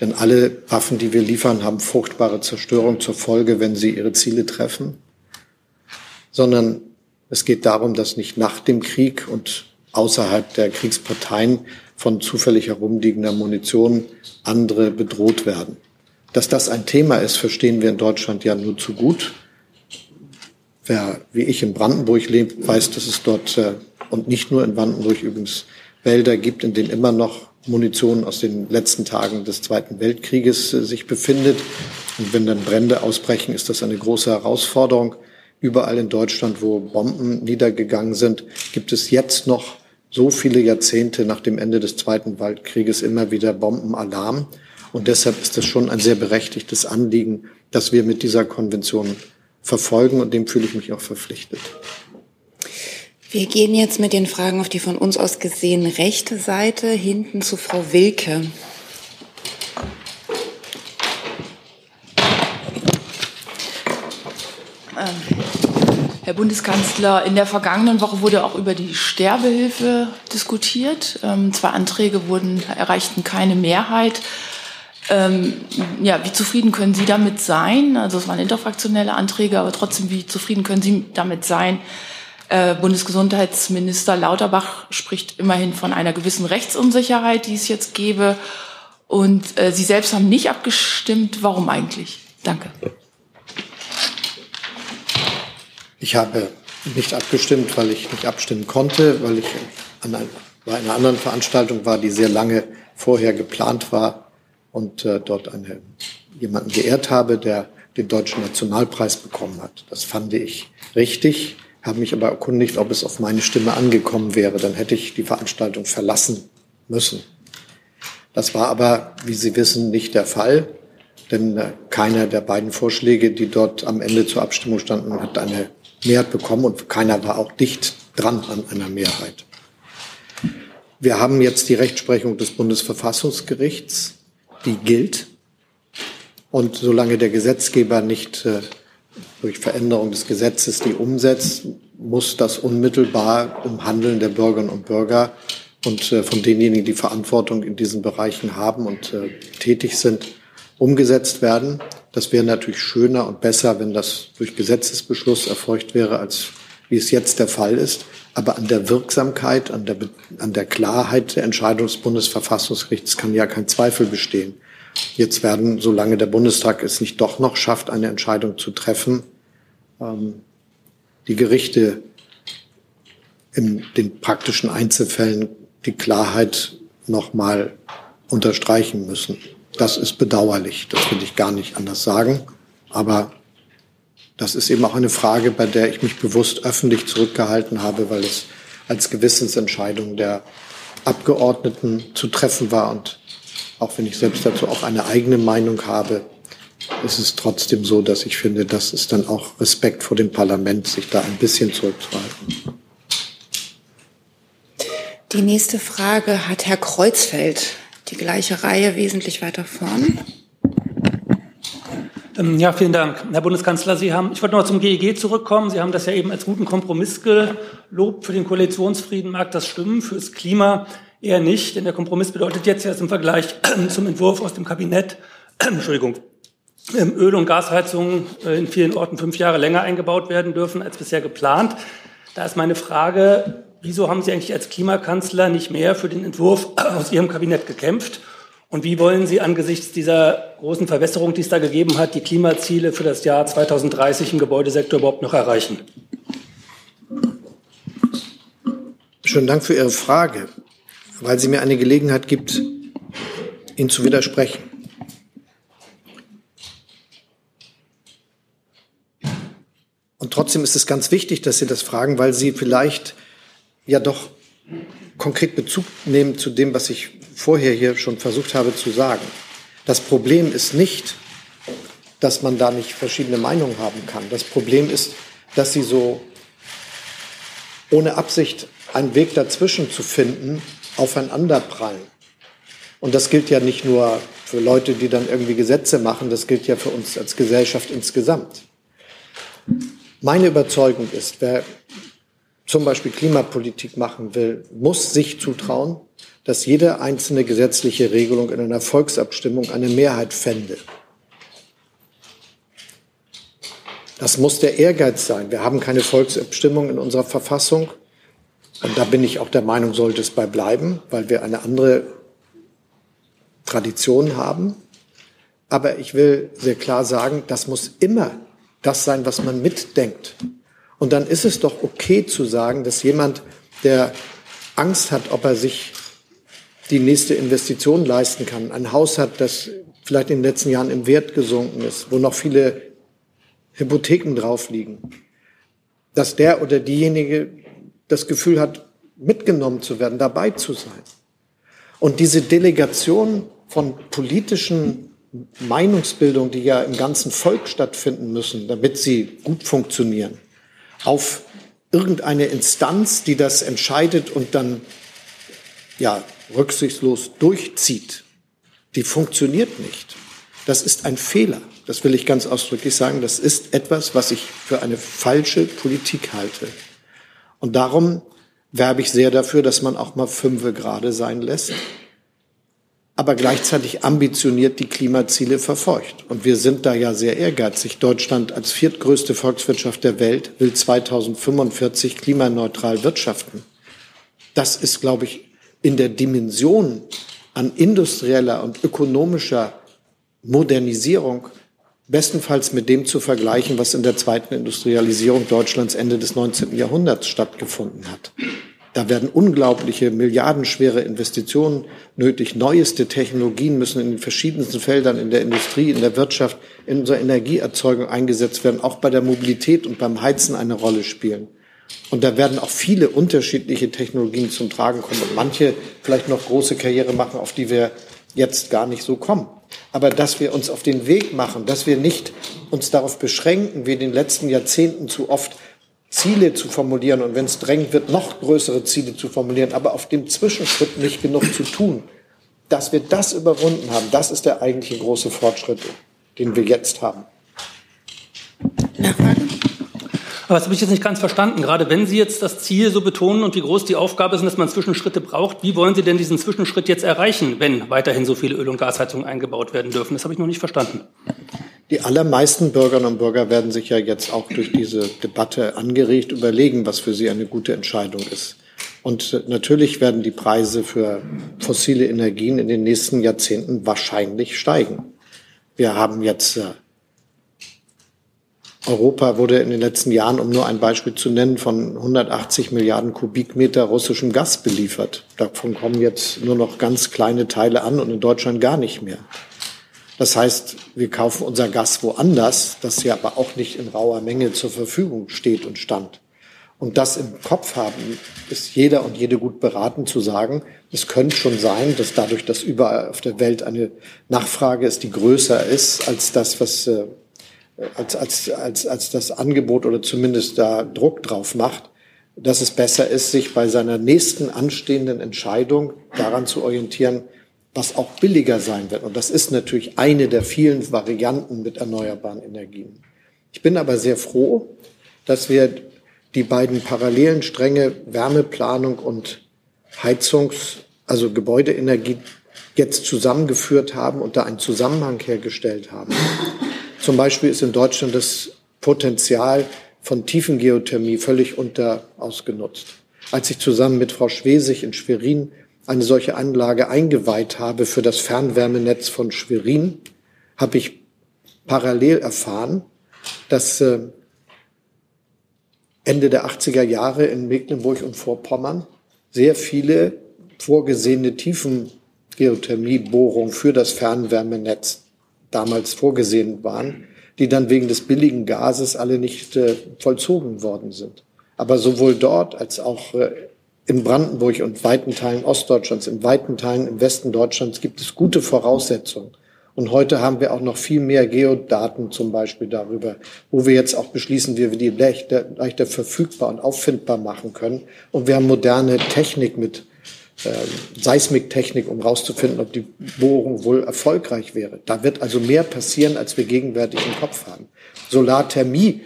denn alle Waffen, die wir liefern, haben furchtbare Zerstörung zur Folge, wenn sie ihre Ziele treffen. Sondern es geht darum, dass nicht nach dem Krieg und außerhalb der Kriegsparteien von zufällig herumliegender Munition andere bedroht werden. Dass das ein Thema ist, verstehen wir in Deutschland ja nur zu gut. Wer wie ich in Brandenburg lebt, weiß, dass es dort äh, und nicht nur in Brandenburg übrigens Wälder gibt, in denen immer noch Munition aus den letzten Tagen des Zweiten Weltkrieges äh, sich befindet. Und wenn dann Brände ausbrechen, ist das eine große Herausforderung. Überall in Deutschland, wo Bomben niedergegangen sind, gibt es jetzt noch so viele Jahrzehnte nach dem Ende des Zweiten Weltkrieges immer wieder Bombenalarm. Und deshalb ist es schon ein sehr berechtigtes Anliegen, dass wir mit dieser Konvention verfolgen und dem fühle ich mich auch verpflichtet. Wir gehen jetzt mit den Fragen auf die von uns aus gesehen rechte Seite hinten zu Frau Wilke. Ähm, Herr Bundeskanzler, in der vergangenen Woche wurde auch über die Sterbehilfe diskutiert. Ähm, zwei Anträge wurden, erreichten keine Mehrheit. Ähm, ja, wie zufrieden können Sie damit sein? Also es waren interfraktionelle Anträge, aber trotzdem, wie zufrieden können Sie damit sein? Äh, Bundesgesundheitsminister Lauterbach spricht immerhin von einer gewissen Rechtsunsicherheit, die es jetzt gäbe. Und äh, Sie selbst haben nicht abgestimmt. Warum eigentlich? Danke. Ich habe nicht abgestimmt, weil ich nicht abstimmen konnte, weil ich an ein, bei einer anderen Veranstaltung war, die sehr lange vorher geplant war und äh, dort eine, jemanden geehrt habe, der den Deutschen Nationalpreis bekommen hat. Das fand ich richtig, habe mich aber erkundigt, ob es auf meine Stimme angekommen wäre. Dann hätte ich die Veranstaltung verlassen müssen. Das war aber, wie Sie wissen, nicht der Fall, denn äh, keiner der beiden Vorschläge, die dort am Ende zur Abstimmung standen, hat eine Mehrheit bekommen und keiner war auch dicht dran an einer Mehrheit. Wir haben jetzt die Rechtsprechung des Bundesverfassungsgerichts, die gilt. Und solange der Gesetzgeber nicht äh, durch Veränderung des Gesetzes die umsetzt, muss das unmittelbar im Handeln der Bürgerinnen und Bürger und äh, von denjenigen, die Verantwortung in diesen Bereichen haben und äh, tätig sind, umgesetzt werden. Das wäre natürlich schöner und besser, wenn das durch Gesetzesbeschluss erfolgt wäre, als wie es jetzt der Fall ist. Aber an der Wirksamkeit, an der, an der Klarheit der Entscheidung des Bundesverfassungsgerichts kann ja kein Zweifel bestehen. Jetzt werden, solange der Bundestag es nicht doch noch schafft, eine Entscheidung zu treffen, ähm, die Gerichte in den praktischen Einzelfällen die Klarheit noch mal unterstreichen müssen. Das ist bedauerlich, das will ich gar nicht anders sagen. Aber das ist eben auch eine Frage, bei der ich mich bewusst öffentlich zurückgehalten habe, weil es als Gewissensentscheidung der Abgeordneten zu treffen war. Und auch wenn ich selbst dazu auch eine eigene Meinung habe, ist es trotzdem so, dass ich finde, das ist dann auch Respekt vor dem Parlament, sich da ein bisschen zurückzuhalten. Die nächste Frage hat Herr Kreuzfeld die gleiche Reihe wesentlich weiter vorn. Ähm, ja, vielen Dank. Herr Bundeskanzler, Sie haben, ich wollte noch zum GEG zurückkommen. Sie haben das ja eben als guten Kompromiss gelobt. Für den Koalitionsfrieden mag das stimmen, fürs Klima eher nicht, denn der Kompromiss bedeutet jetzt erst im Vergleich zum Entwurf aus dem Kabinett, Entschuldigung, ähm, Öl- und Gasheizungen äh, in vielen Orten fünf Jahre länger eingebaut werden dürfen als bisher geplant. Da ist meine Frage, Wieso haben Sie eigentlich als Klimakanzler nicht mehr für den Entwurf aus Ihrem Kabinett gekämpft? Und wie wollen Sie angesichts dieser großen Verbesserung, die es da gegeben hat, die Klimaziele für das Jahr 2030 im Gebäudesektor überhaupt noch erreichen? Schönen Dank für Ihre Frage, weil sie mir eine Gelegenheit gibt, Ihnen zu widersprechen. Und trotzdem ist es ganz wichtig, dass Sie das fragen, weil Sie vielleicht ja doch konkret Bezug nehmen zu dem, was ich vorher hier schon versucht habe zu sagen. Das Problem ist nicht, dass man da nicht verschiedene Meinungen haben kann. Das Problem ist, dass sie so ohne Absicht einen Weg dazwischen zu finden, aufeinanderprallen. Und das gilt ja nicht nur für Leute, die dann irgendwie Gesetze machen, das gilt ja für uns als Gesellschaft insgesamt. Meine Überzeugung ist, wer zum Beispiel Klimapolitik machen will, muss sich zutrauen, dass jede einzelne gesetzliche Regelung in einer Volksabstimmung eine Mehrheit fände. Das muss der Ehrgeiz sein. Wir haben keine Volksabstimmung in unserer Verfassung. Und da bin ich auch der Meinung, sollte es bei bleiben, weil wir eine andere Tradition haben. Aber ich will sehr klar sagen, das muss immer das sein, was man mitdenkt. Und dann ist es doch okay zu sagen, dass jemand, der Angst hat, ob er sich die nächste Investition leisten kann, ein Haus hat, das vielleicht in den letzten Jahren im Wert gesunken ist, wo noch viele Hypotheken drauf liegen, dass der oder diejenige das Gefühl hat, mitgenommen zu werden, dabei zu sein. Und diese Delegation von politischen Meinungsbildung, die ja im ganzen Volk stattfinden müssen, damit sie gut funktionieren, auf irgendeine Instanz, die das entscheidet und dann ja rücksichtslos durchzieht, die funktioniert nicht. Das ist ein Fehler. Das will ich ganz ausdrücklich sagen. Das ist etwas, was ich für eine falsche Politik halte. Und darum werbe ich sehr dafür, dass man auch mal fünfe gerade sein lässt, aber gleichzeitig ambitioniert die Klimaziele verfolgt. Und wir sind da ja sehr ehrgeizig. Deutschland als viertgrößte Volkswirtschaft der Welt will 2045 klimaneutral wirtschaften. Das ist, glaube ich, in der Dimension an industrieller und ökonomischer Modernisierung bestenfalls mit dem zu vergleichen, was in der zweiten Industrialisierung Deutschlands Ende des 19. Jahrhunderts stattgefunden hat. Da werden unglaubliche, milliardenschwere Investitionen nötig. Neueste Technologien müssen in den verschiedensten Feldern, in der Industrie, in der Wirtschaft, in unserer Energieerzeugung eingesetzt werden, auch bei der Mobilität und beim Heizen eine Rolle spielen. Und da werden auch viele unterschiedliche Technologien zum Tragen kommen und manche vielleicht noch große Karriere machen, auf die wir jetzt gar nicht so kommen. Aber dass wir uns auf den Weg machen, dass wir nicht uns darauf beschränken, wie in den letzten Jahrzehnten zu oft Ziele zu formulieren und wenn es drängend wird, noch größere Ziele zu formulieren, aber auf dem Zwischenschritt nicht genug zu tun. Dass wir das überwunden haben, das ist der eigentliche große Fortschritt, den wir jetzt haben. Aber das habe ich jetzt nicht ganz verstanden. Gerade wenn Sie jetzt das Ziel so betonen und wie groß die Aufgabe ist, dass man Zwischenschritte braucht, wie wollen Sie denn diesen Zwischenschritt jetzt erreichen, wenn weiterhin so viele Öl- und Gasheizungen eingebaut werden dürfen? Das habe ich noch nicht verstanden. Die allermeisten Bürgerinnen und Bürger werden sich ja jetzt auch durch diese Debatte angeregt überlegen, was für sie eine gute Entscheidung ist. Und natürlich werden die Preise für fossile Energien in den nächsten Jahrzehnten wahrscheinlich steigen. Wir haben jetzt äh, Europa wurde in den letzten Jahren, um nur ein Beispiel zu nennen, von 180 Milliarden Kubikmeter russischem Gas beliefert. Davon kommen jetzt nur noch ganz kleine Teile an und in Deutschland gar nicht mehr. Das heißt, wir kaufen unser Gas woanders, das ja aber auch nicht in rauer Menge zur Verfügung steht und stand. Und das im Kopf haben, ist jeder und jede gut beraten zu sagen, es könnte schon sein, dass dadurch, dass überall auf der Welt eine Nachfrage ist, die größer ist als das, was äh, als, als, als, als das Angebot oder zumindest da Druck drauf macht, dass es besser ist, sich bei seiner nächsten anstehenden Entscheidung daran zu orientieren, was auch billiger sein wird. Und das ist natürlich eine der vielen Varianten mit erneuerbaren Energien. Ich bin aber sehr froh, dass wir die beiden parallelen Stränge Wärmeplanung und Heizungs-, also Gebäudeenergie jetzt zusammengeführt haben und da einen Zusammenhang hergestellt haben. Zum Beispiel ist in Deutschland das Potenzial von Tiefengeothermie völlig unter ausgenutzt. Als ich zusammen mit Frau Schwesig in Schwerin eine solche Anlage eingeweiht habe für das Fernwärmenetz von Schwerin, habe ich parallel erfahren, dass äh, Ende der 80er Jahre in Mecklenburg und Vorpommern sehr viele vorgesehene Tiefengeothermiebohrungen für das Fernwärmenetz damals vorgesehen waren, die dann wegen des billigen Gases alle nicht äh, vollzogen worden sind. Aber sowohl dort als auch äh, in Brandenburg und weiten Teilen Ostdeutschlands, in weiten Teilen im Westen Deutschlands gibt es gute Voraussetzungen. Und heute haben wir auch noch viel mehr Geodaten zum Beispiel darüber, wo wir jetzt auch beschließen, wie wir die leichter, leichter verfügbar und auffindbar machen können. Und wir haben moderne Technik mit äh, Seismiktechnik, um herauszufinden, ob die Bohrung wohl erfolgreich wäre. Da wird also mehr passieren, als wir gegenwärtig im Kopf haben. Solarthermie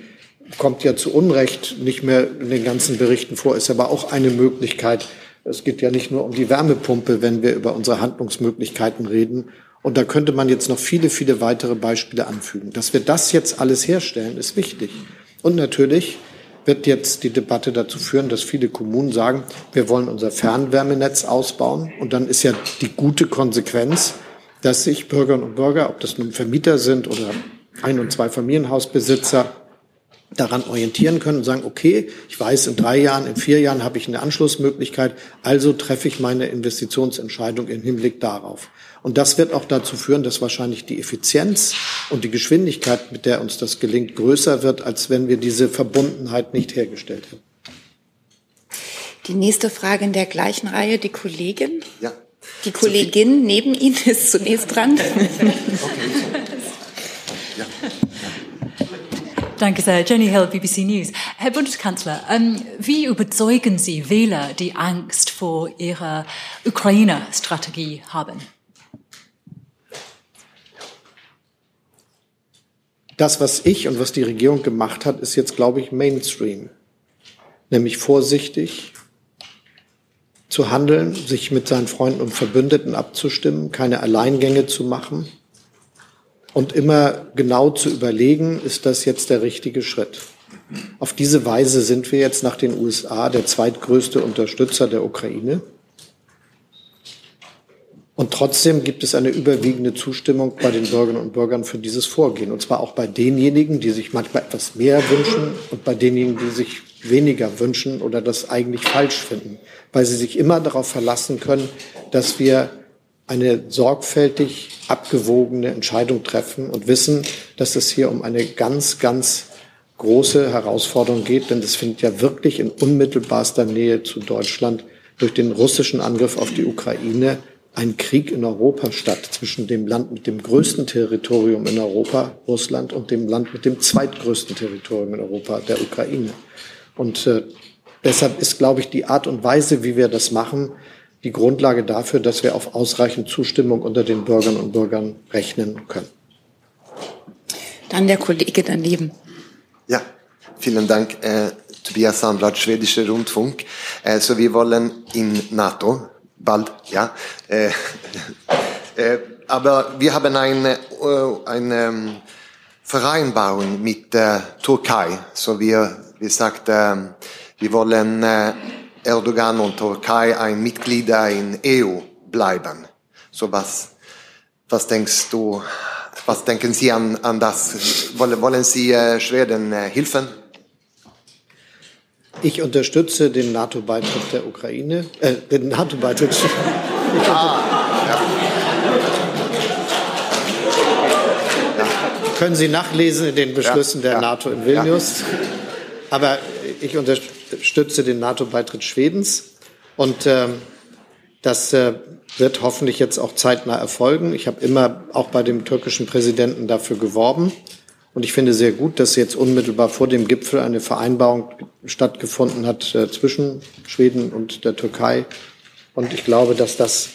kommt ja zu Unrecht nicht mehr in den ganzen Berichten vor, ist aber auch eine Möglichkeit. Es geht ja nicht nur um die Wärmepumpe, wenn wir über unsere Handlungsmöglichkeiten reden. Und da könnte man jetzt noch viele, viele weitere Beispiele anfügen. Dass wir das jetzt alles herstellen, ist wichtig. Und natürlich wird jetzt die Debatte dazu führen, dass viele Kommunen sagen, wir wollen unser Fernwärmenetz ausbauen. Und dann ist ja die gute Konsequenz, dass sich Bürgerinnen und Bürger, ob das nun Vermieter sind oder ein- und zwei Familienhausbesitzer, daran orientieren können und sagen, okay, ich weiß, in drei Jahren, in vier Jahren habe ich eine Anschlussmöglichkeit, also treffe ich meine Investitionsentscheidung im Hinblick darauf. Und das wird auch dazu führen, dass wahrscheinlich die Effizienz und die Geschwindigkeit, mit der uns das gelingt, größer wird, als wenn wir diese Verbundenheit nicht hergestellt hätten. Die nächste Frage in der gleichen Reihe, die Kollegin. Ja. Die Kollegin neben Ihnen ist zunächst dran. Danke sehr. Jenny Hill, BBC News. Herr Bundeskanzler, ähm, wie überzeugen Sie Wähler, die Angst vor Ihrer Ukraine-Strategie haben? Das, was ich und was die Regierung gemacht hat, ist jetzt, glaube ich, Mainstream. Nämlich vorsichtig zu handeln, sich mit seinen Freunden und Verbündeten abzustimmen, keine Alleingänge zu machen und immer genau zu überlegen, ist das jetzt der richtige Schritt. Auf diese Weise sind wir jetzt nach den USA der zweitgrößte Unterstützer der Ukraine. Und trotzdem gibt es eine überwiegende Zustimmung bei den Bürgerinnen und Bürgern für dieses Vorgehen. Und zwar auch bei denjenigen, die sich manchmal etwas mehr wünschen und bei denjenigen, die sich weniger wünschen oder das eigentlich falsch finden, weil sie sich immer darauf verlassen können, dass wir eine sorgfältig abgewogene Entscheidung treffen und wissen, dass es hier um eine ganz, ganz große Herausforderung geht, denn es findet ja wirklich in unmittelbarster Nähe zu Deutschland durch den russischen Angriff auf die Ukraine ein Krieg in Europa statt zwischen dem Land mit dem größten Territorium in Europa, Russland, und dem Land mit dem zweitgrößten Territorium in Europa, der Ukraine. Und äh, deshalb ist, glaube ich, die Art und Weise, wie wir das machen, die Grundlage dafür, dass wir auf ausreichend Zustimmung unter den Bürgern und Bürgern rechnen können. Dann der Kollege daneben. Ja, vielen Dank. Äh, Tobias Sandblad, Schwedischer Rundfunk. Also wir wollen in NATO bald, ja. Äh, äh, aber wir haben eine, äh, eine Vereinbarung mit der Türkei. So wir, wie sagt, äh, wir wollen äh, Erdogan und Türkei ein Mitglieder in EU bleiben. So was, was denkst du, was denken Sie an, an das? Wollen, wollen Sie äh, Schweden äh, helfen? Ich unterstütze den NATO-Beitritt der Ukraine, äh, den NATO-Beitritt. Können Sie nachlesen in den Beschlüssen der NATO in Vilnius. Aber ich unterstütze den NATO-Beitritt Schwedens und ähm, das äh, wird hoffentlich jetzt auch zeitnah erfolgen. Ich habe immer auch bei dem türkischen Präsidenten dafür geworben. Und ich finde sehr gut, dass jetzt unmittelbar vor dem Gipfel eine Vereinbarung stattgefunden hat äh, zwischen Schweden und der Türkei. Und ich glaube, dass das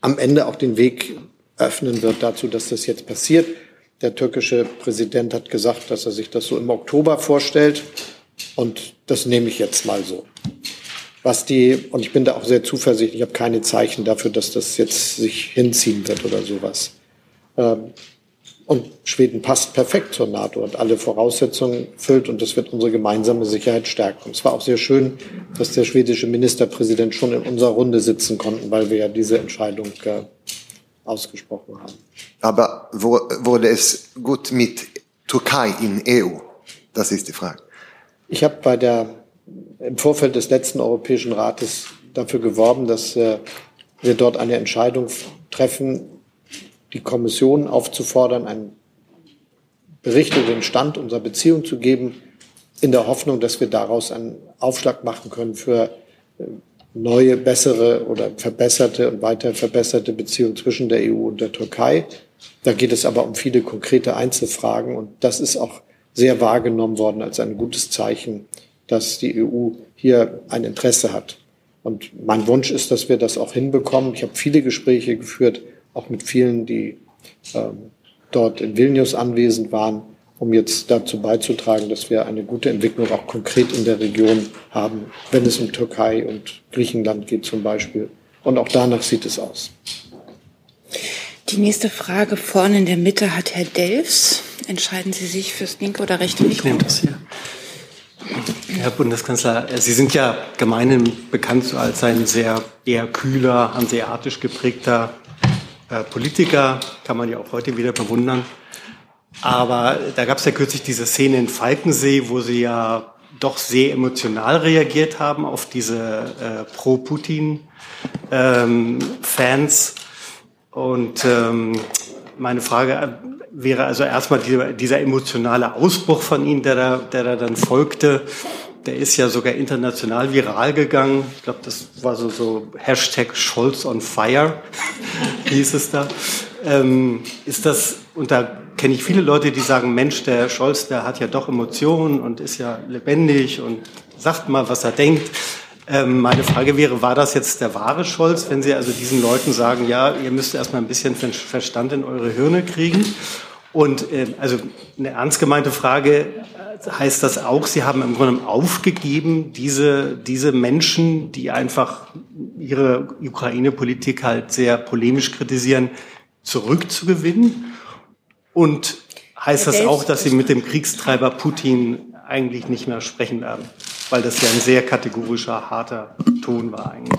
am Ende auch den Weg öffnen wird dazu, dass das jetzt passiert. Der türkische Präsident hat gesagt, dass er sich das so im Oktober vorstellt. Und das nehme ich jetzt mal so. Was die, und ich bin da auch sehr zuversichtlich, ich habe keine Zeichen dafür, dass das jetzt sich hinziehen wird oder sowas. Ähm, und Schweden passt perfekt zur NATO und alle Voraussetzungen füllt und das wird unsere gemeinsame Sicherheit stärken. Und es war auch sehr schön, dass der schwedische Ministerpräsident schon in unserer Runde sitzen konnten, weil wir ja diese Entscheidung äh, ausgesprochen haben. Aber wo, wurde es gut mit Türkei in EU? Das ist die Frage. Ich habe bei der im Vorfeld des letzten Europäischen Rates dafür geworben, dass äh, wir dort eine Entscheidung treffen, die Kommission aufzufordern, einen Bericht über den Stand unserer Beziehung zu geben, in der Hoffnung, dass wir daraus einen Aufschlag machen können für äh, neue, bessere oder verbesserte und weiter verbesserte Beziehungen zwischen der EU und der Türkei. Da geht es aber um viele konkrete Einzelfragen und das ist auch sehr wahrgenommen worden als ein gutes Zeichen, dass die EU hier ein Interesse hat. Und mein Wunsch ist, dass wir das auch hinbekommen. Ich habe viele Gespräche geführt auch mit vielen, die ähm, dort in Vilnius anwesend waren, um jetzt dazu beizutragen, dass wir eine gute Entwicklung auch konkret in der Region haben, wenn es um Türkei und Griechenland geht zum Beispiel. Und auch danach sieht es aus. Die nächste Frage vorne in der Mitte hat Herr Delfs. Entscheiden Sie sich fürs linke oder rechte Mikro? Ich nehme das hier. Herr Bundeskanzler, Sie sind ja gemeinhin bekannt als ein sehr eher kühler, hanseatisch geprägter äh, Politiker, kann man ja auch heute wieder bewundern. Aber da gab es ja kürzlich diese Szene in Falkensee, wo Sie ja doch sehr emotional reagiert haben auf diese äh, Pro-Putin-Fans. Ähm, Und ähm, meine Frage wäre also erstmal dieser, dieser emotionale Ausbruch von Ihnen, der da, der da dann folgte. Der ist ja sogar international viral gegangen. Ich glaube, das war so, so Hashtag Scholz on Fire, hieß es da. Ähm, ist das, und da kenne ich viele Leute, die sagen, Mensch, der Scholz, der hat ja doch Emotionen und ist ja lebendig und sagt mal, was er denkt. Ähm, meine Frage wäre, war das jetzt der wahre Scholz, wenn Sie also diesen Leuten sagen, ja, ihr müsst erstmal ein bisschen Verstand in eure Hirne kriegen? Und äh, also eine ernst gemeinte Frage äh, heißt das auch, Sie haben im Grunde aufgegeben, diese, diese Menschen, die einfach ihre Ukraine-Politik halt sehr polemisch kritisieren, zurückzugewinnen? Und heißt das auch, dass Sie mit dem Kriegstreiber Putin eigentlich nicht mehr sprechen werden? Weil das ja ein sehr kategorischer, harter Ton war eigentlich.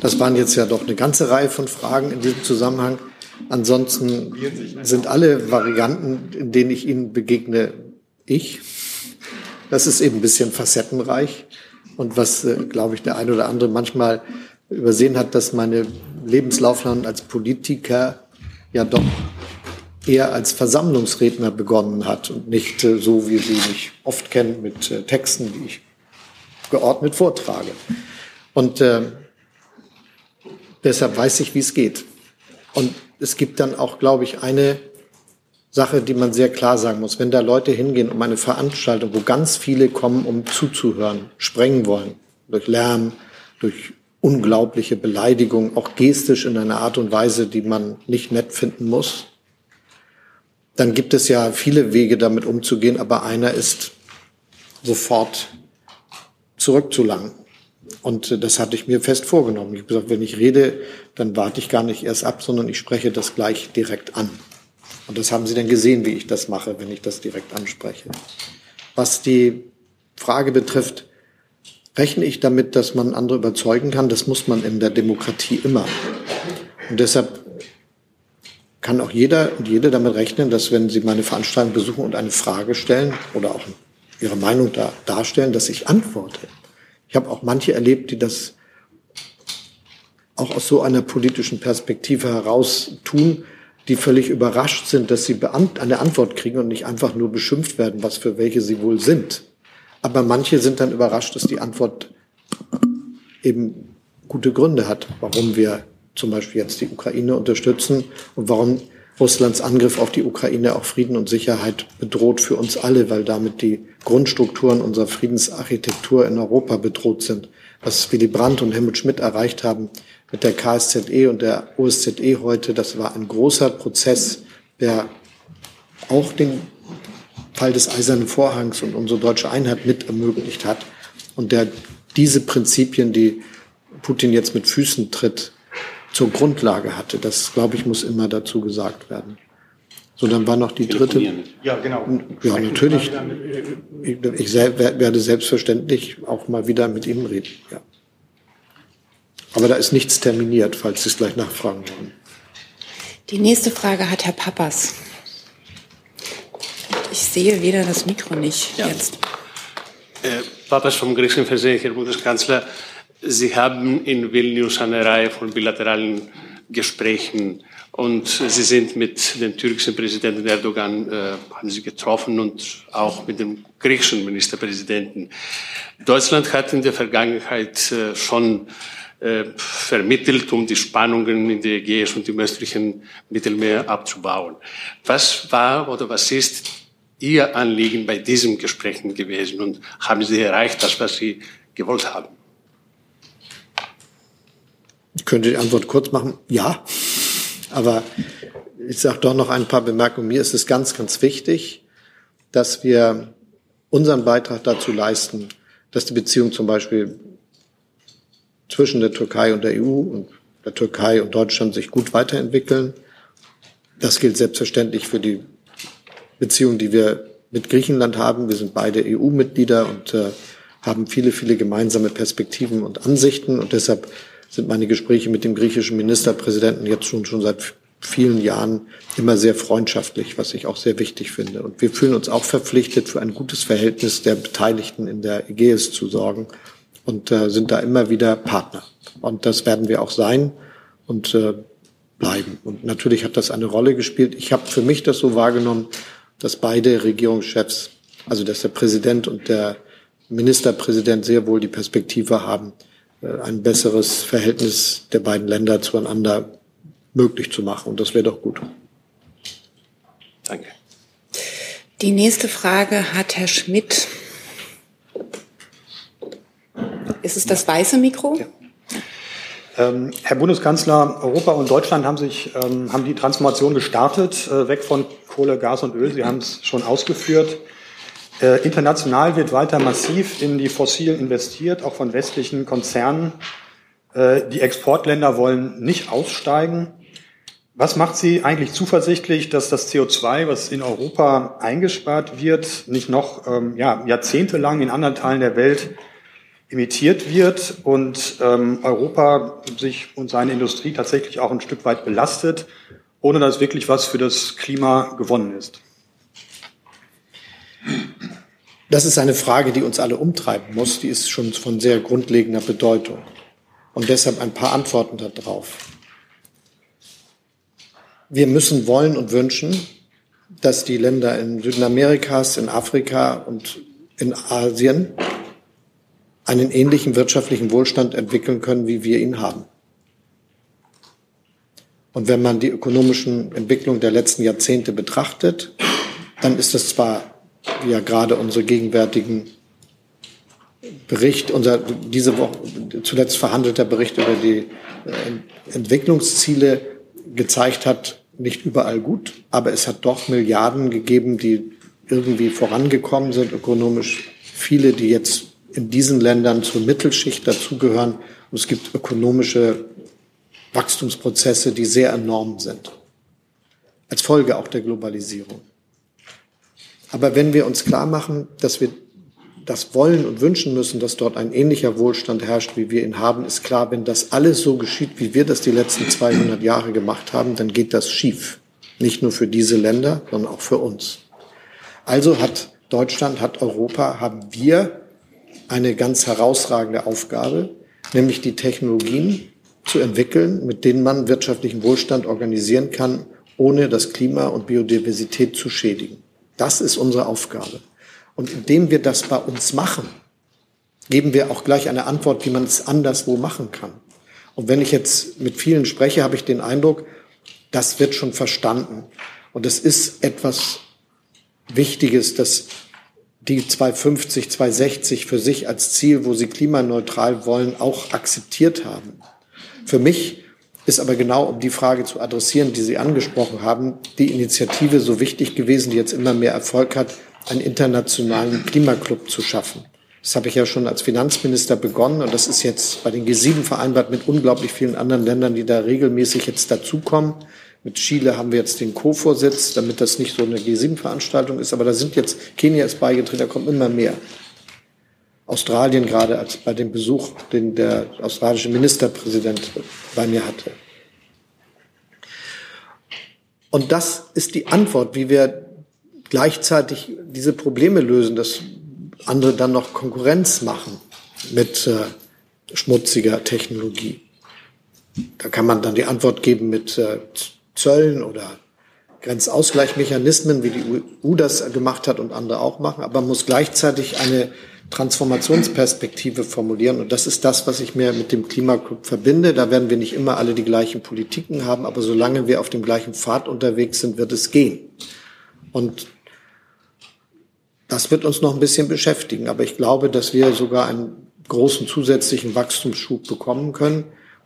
Das waren jetzt ja doch eine ganze Reihe von Fragen in diesem Zusammenhang. Ansonsten sind alle Varianten, in denen ich Ihnen begegne, ich. Das ist eben ein bisschen facettenreich. Und was, äh, glaube ich, der eine oder andere manchmal übersehen hat, dass meine Lebenslaufbahn als Politiker ja doch eher als Versammlungsredner begonnen hat und nicht äh, so, wie Sie mich oft kennen, mit äh, Texten, die ich geordnet vortrage. Und äh, deshalb weiß ich, wie es geht. Und es gibt dann auch, glaube ich, eine Sache, die man sehr klar sagen muss. Wenn da Leute hingehen, um eine Veranstaltung, wo ganz viele kommen, um zuzuhören, sprengen wollen, durch Lärm, durch unglaubliche Beleidigung, auch gestisch in einer Art und Weise, die man nicht nett finden muss, dann gibt es ja viele Wege, damit umzugehen, aber einer ist sofort zurückzulangen. Und äh, das hatte ich mir fest vorgenommen. Ich habe gesagt, wenn ich rede, dann warte ich gar nicht erst ab, sondern ich spreche das gleich direkt an. Und das haben Sie dann gesehen, wie ich das mache, wenn ich das direkt anspreche. Was die Frage betrifft, rechne ich damit, dass man andere überzeugen kann? Das muss man in der Demokratie immer. Und deshalb kann auch jeder und jede damit rechnen, dass wenn Sie meine Veranstaltung besuchen und eine Frage stellen oder auch Ihre Meinung da darstellen, dass ich antworte. Ich habe auch manche erlebt, die das auch aus so einer politischen Perspektive heraus tun, die völlig überrascht sind, dass sie eine Antwort kriegen und nicht einfach nur beschimpft werden, was für welche sie wohl sind. Aber manche sind dann überrascht, dass die Antwort eben gute Gründe hat, warum wir zum Beispiel jetzt die Ukraine unterstützen und warum Russlands Angriff auf die Ukraine auch Frieden und Sicherheit bedroht für uns alle, weil damit die Grundstrukturen unserer Friedensarchitektur in Europa bedroht sind. Was Willy Brandt und Helmut Schmidt erreicht haben mit der KSZE und der OSZE heute, das war ein großer Prozess, der auch den Fall des Eisernen Vorhangs und unsere deutsche Einheit mit ermöglicht hat und der diese Prinzipien, die Putin jetzt mit Füßen tritt, zur Grundlage hatte. Das, glaube ich, muss immer dazu gesagt werden. So, dann war noch die dritte. Ja, genau. Ja, natürlich. Ich werde selbstverständlich auch mal wieder mit ihm reden. Ja. Aber da ist nichts terminiert, falls Sie es gleich nachfragen wollen. Die nächste Frage hat Herr Pappas. Ich sehe weder das Mikro nicht ja. jetzt. Äh, Papas vom griechischen Fernsehen, Herr Bundeskanzler. Sie haben in Vilnius eine Reihe von bilateralen Gesprächen und Sie sind mit dem türkischen Präsidenten Erdogan äh, haben Sie getroffen und auch mit dem griechischen Ministerpräsidenten. Deutschland hat in der Vergangenheit äh, schon äh, vermittelt, um die Spannungen in der Ägäis und im östlichen Mittelmeer abzubauen. Was war oder was ist Ihr Anliegen bei diesen Gesprächen gewesen und haben Sie erreicht, das, was Sie gewollt haben? Ich könnte die Antwort kurz machen, ja. Aber ich sage doch noch ein paar Bemerkungen. Mir ist es ganz, ganz wichtig, dass wir unseren Beitrag dazu leisten, dass die Beziehung zum Beispiel zwischen der Türkei und der EU und der Türkei und Deutschland sich gut weiterentwickeln. Das gilt selbstverständlich für die Beziehung, die wir mit Griechenland haben. Wir sind beide EU-Mitglieder und äh, haben viele, viele gemeinsame Perspektiven und Ansichten. Und deshalb sind meine Gespräche mit dem griechischen Ministerpräsidenten jetzt schon, schon seit vielen Jahren immer sehr freundschaftlich, was ich auch sehr wichtig finde. Und wir fühlen uns auch verpflichtet, für ein gutes Verhältnis der Beteiligten in der Ägäis zu sorgen und äh, sind da immer wieder Partner. Und das werden wir auch sein und äh, bleiben. Und natürlich hat das eine Rolle gespielt. Ich habe für mich das so wahrgenommen, dass beide Regierungschefs, also dass der Präsident und der Ministerpräsident sehr wohl die Perspektive haben, ein besseres Verhältnis der beiden Länder zueinander möglich zu machen. Und das wäre doch gut. Danke. Die nächste Frage hat Herr Schmidt. Ist es das weiße Mikro? Ja. Ähm, Herr Bundeskanzler, Europa und Deutschland haben sich ähm, haben die Transformation gestartet, äh, weg von Kohle, Gas und Öl. Sie haben es schon ausgeführt. Äh, international wird weiter massiv in die Fossilen investiert, auch von westlichen Konzernen. Äh, die Exportländer wollen nicht aussteigen. Was macht Sie eigentlich zuversichtlich, dass das CO2, was in Europa eingespart wird, nicht noch ähm, ja, jahrzehntelang in anderen Teilen der Welt imitiert wird und ähm, Europa sich und seine Industrie tatsächlich auch ein Stück weit belastet, ohne dass wirklich was für das Klima gewonnen ist? Das ist eine Frage, die uns alle umtreiben muss. Die ist schon von sehr grundlegender Bedeutung. Und deshalb ein paar Antworten darauf. Wir müssen wollen und wünschen, dass die Länder in Südamerikas, in Afrika und in Asien einen ähnlichen wirtschaftlichen Wohlstand entwickeln können, wie wir ihn haben. Und wenn man die ökonomischen Entwicklungen der letzten Jahrzehnte betrachtet, dann ist das zwar, ja gerade unsere gegenwärtigen Bericht, unser diese Woche zuletzt verhandelter Bericht über die äh, Entwicklungsziele gezeigt hat, nicht überall gut, aber es hat doch Milliarden gegeben, die irgendwie vorangekommen sind ökonomisch. Viele, die jetzt in diesen Ländern zur Mittelschicht dazugehören. Und es gibt ökonomische Wachstumsprozesse, die sehr enorm sind. Als Folge auch der Globalisierung. Aber wenn wir uns klar machen, dass wir das wollen und wünschen müssen, dass dort ein ähnlicher Wohlstand herrscht, wie wir ihn haben, ist klar, wenn das alles so geschieht, wie wir das die letzten 200 Jahre gemacht haben, dann geht das schief. Nicht nur für diese Länder, sondern auch für uns. Also hat Deutschland, hat Europa, haben wir eine ganz herausragende Aufgabe, nämlich die Technologien zu entwickeln, mit denen man wirtschaftlichen Wohlstand organisieren kann, ohne das Klima und Biodiversität zu schädigen. Das ist unsere Aufgabe. Und indem wir das bei uns machen, geben wir auch gleich eine Antwort, wie man es anderswo machen kann. Und wenn ich jetzt mit vielen spreche, habe ich den Eindruck, das wird schon verstanden. Und es ist etwas Wichtiges, dass die 250, 260 für sich als Ziel, wo sie klimaneutral wollen, auch akzeptiert haben. Für mich ist aber genau, um die Frage zu adressieren, die Sie angesprochen haben, die Initiative so wichtig gewesen, die jetzt immer mehr Erfolg hat, einen internationalen Klimaclub zu schaffen. Das habe ich ja schon als Finanzminister begonnen und das ist jetzt bei den G7 vereinbart mit unglaublich vielen anderen Ländern, die da regelmäßig jetzt dazukommen. Mit Chile haben wir jetzt den Co-Vorsitz, damit das nicht so eine G7-Veranstaltung ist. Aber da sind jetzt, Kenia ist beigetreten, da kommt immer mehr. Australien gerade als bei dem Besuch, den der australische Ministerpräsident bei mir hatte. Und das ist die Antwort, wie wir gleichzeitig diese Probleme lösen, dass andere dann noch Konkurrenz machen mit äh, schmutziger Technologie. Da kann man dann die Antwort geben mit äh, Zöllen oder Grenzausgleichmechanismen, wie die EU das gemacht hat und andere auch machen, aber man muss gleichzeitig eine Transformationsperspektive formulieren. Und das ist das, was ich mir mit dem Klimaclub verbinde. Da werden wir nicht immer alle die gleichen Politiken haben, aber solange wir auf dem gleichen Pfad unterwegs sind, wird es gehen. Und das wird uns noch ein bisschen beschäftigen. Aber ich glaube, dass wir sogar einen großen zusätzlichen Wachstumsschub bekommen können.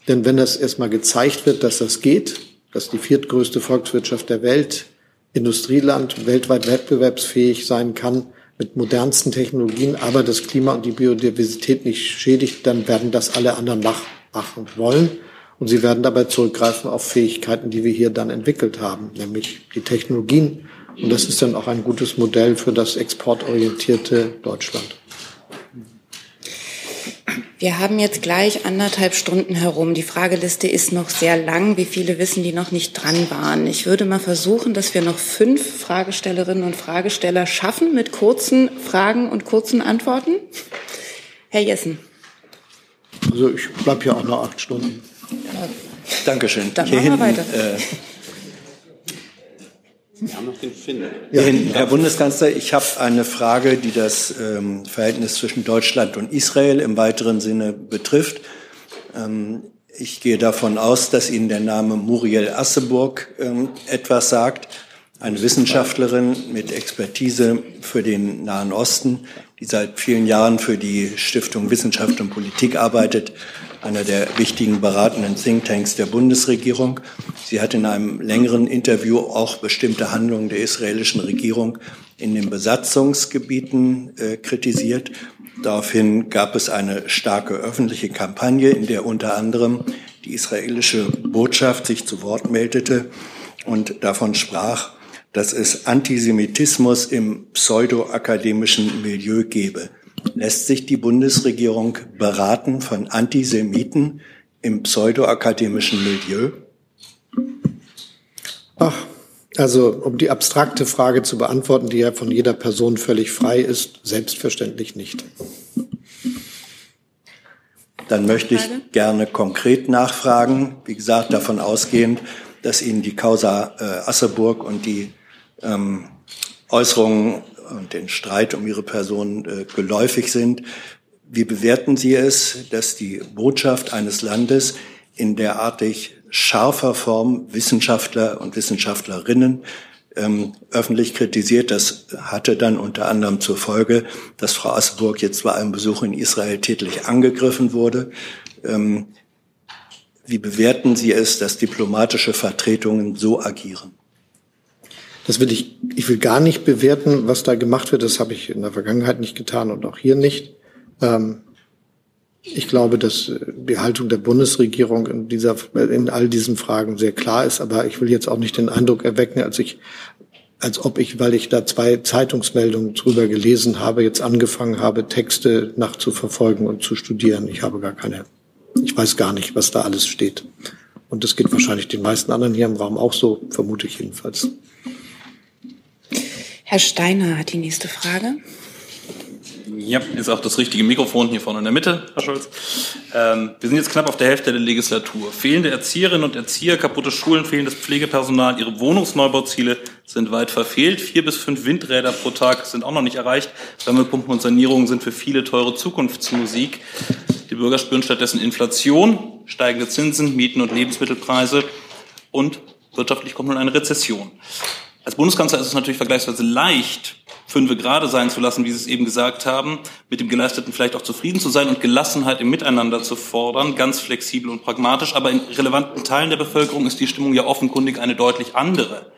Denn wenn das erstmal gezeigt wird, dass das geht, dass die viertgrößte Volkswirtschaft der Welt, Industrieland, weltweit wettbewerbsfähig sein kann mit modernsten Technologien, aber das Klima und die Biodiversität nicht schädigt, dann werden das alle anderen machen wollen. Und sie werden dabei zurückgreifen auf Fähigkeiten, die wir hier dann entwickelt haben, nämlich die Technologien. Und das ist dann auch ein gutes Modell für das exportorientierte Deutschland. Wir haben jetzt gleich anderthalb Stunden herum. Die Frageliste ist noch sehr lang. Wie viele wissen, die noch nicht dran waren? Ich würde mal versuchen, dass wir noch fünf Fragestellerinnen und Fragesteller schaffen mit kurzen Fragen und kurzen Antworten. Herr Jessen. Also ich bleibe hier auch noch acht Stunden. Dankeschön. Dann machen wir weiter. Äh, Wir haben noch den Finn. Ja, Herr Bundeskanzler, ich habe eine Frage, die das ähm, Verhältnis zwischen Deutschland und Israel im weiteren Sinne betrifft. Ähm, ich gehe davon aus, dass Ihnen der Name Muriel Asseburg ähm, etwas sagt, eine Wissenschaftlerin mit Expertise für den Nahen Osten, die seit vielen Jahren für die Stiftung Wissenschaft und Politik arbeitet, einer der wichtigen beratenden Thinktanks der Bundesregierung. Sie hat in einem längeren Interview auch bestimmte Handlungen der israelischen Regierung in den Besatzungsgebieten äh, kritisiert. Daraufhin gab es eine starke öffentliche Kampagne, in der unter anderem die israelische Botschaft sich zu Wort meldete und davon sprach, dass es Antisemitismus im pseudoakademischen Milieu gebe. Lässt sich die Bundesregierung beraten von Antisemiten im pseudoakademischen Milieu? Ach, also um die abstrakte Frage zu beantworten, die ja von jeder Person völlig frei ist, selbstverständlich nicht. Dann möchte ich gerne konkret nachfragen, wie gesagt, davon ausgehend, dass Ihnen die Causa äh, Asseburg und die ähm, Äußerungen und den Streit um Ihre Person äh, geläufig sind. Wie bewerten Sie es, dass die Botschaft eines Landes in derartig scharfer Form Wissenschaftler und Wissenschaftlerinnen ähm, öffentlich kritisiert. Das hatte dann unter anderem zur Folge, dass Frau Asseburg jetzt bei einem Besuch in Israel tätlich angegriffen wurde. Ähm, wie bewerten Sie es, dass diplomatische Vertretungen so agieren? Das will ich, ich will gar nicht bewerten, was da gemacht wird. Das habe ich in der Vergangenheit nicht getan und auch hier nicht. Ähm, ich glaube, dass die Haltung der Bundesregierung in dieser, in all diesen Fragen sehr klar ist. Aber ich will jetzt auch nicht den Eindruck erwecken, als ich, als ob ich, weil ich da zwei Zeitungsmeldungen drüber gelesen habe, jetzt angefangen habe, Texte nachzuverfolgen und zu studieren. Ich habe gar keine, ich weiß gar nicht, was da alles steht. Und das geht wahrscheinlich den meisten anderen hier im Raum auch so, vermute ich jedenfalls. Herr Steiner hat die nächste Frage. Ja, ist auch das richtige Mikrofon hier vorne in der Mitte, Herr Scholz. Ähm, wir sind jetzt knapp auf der Hälfte der Legislatur. Fehlende Erzieherinnen und Erzieher, kaputte Schulen, fehlendes Pflegepersonal, ihre Wohnungsneubauziele sind weit verfehlt. Vier bis fünf Windräder pro Tag sind auch noch nicht erreicht. Wärmepumpen und Sanierungen sind für viele teure Zukunftsmusik. Die Bürger spüren stattdessen Inflation, steigende Zinsen, Mieten und Lebensmittelpreise und wirtschaftlich kommt nun eine Rezession. Als Bundeskanzler ist es natürlich vergleichsweise leicht, fünfe gerade sein zu lassen, wie Sie es eben gesagt haben, mit dem Geleisteten vielleicht auch zufrieden zu sein und Gelassenheit im Miteinander zu fordern, ganz flexibel und pragmatisch. Aber in relevanten Teilen der Bevölkerung ist die Stimmung ja offenkundig eine deutlich andere.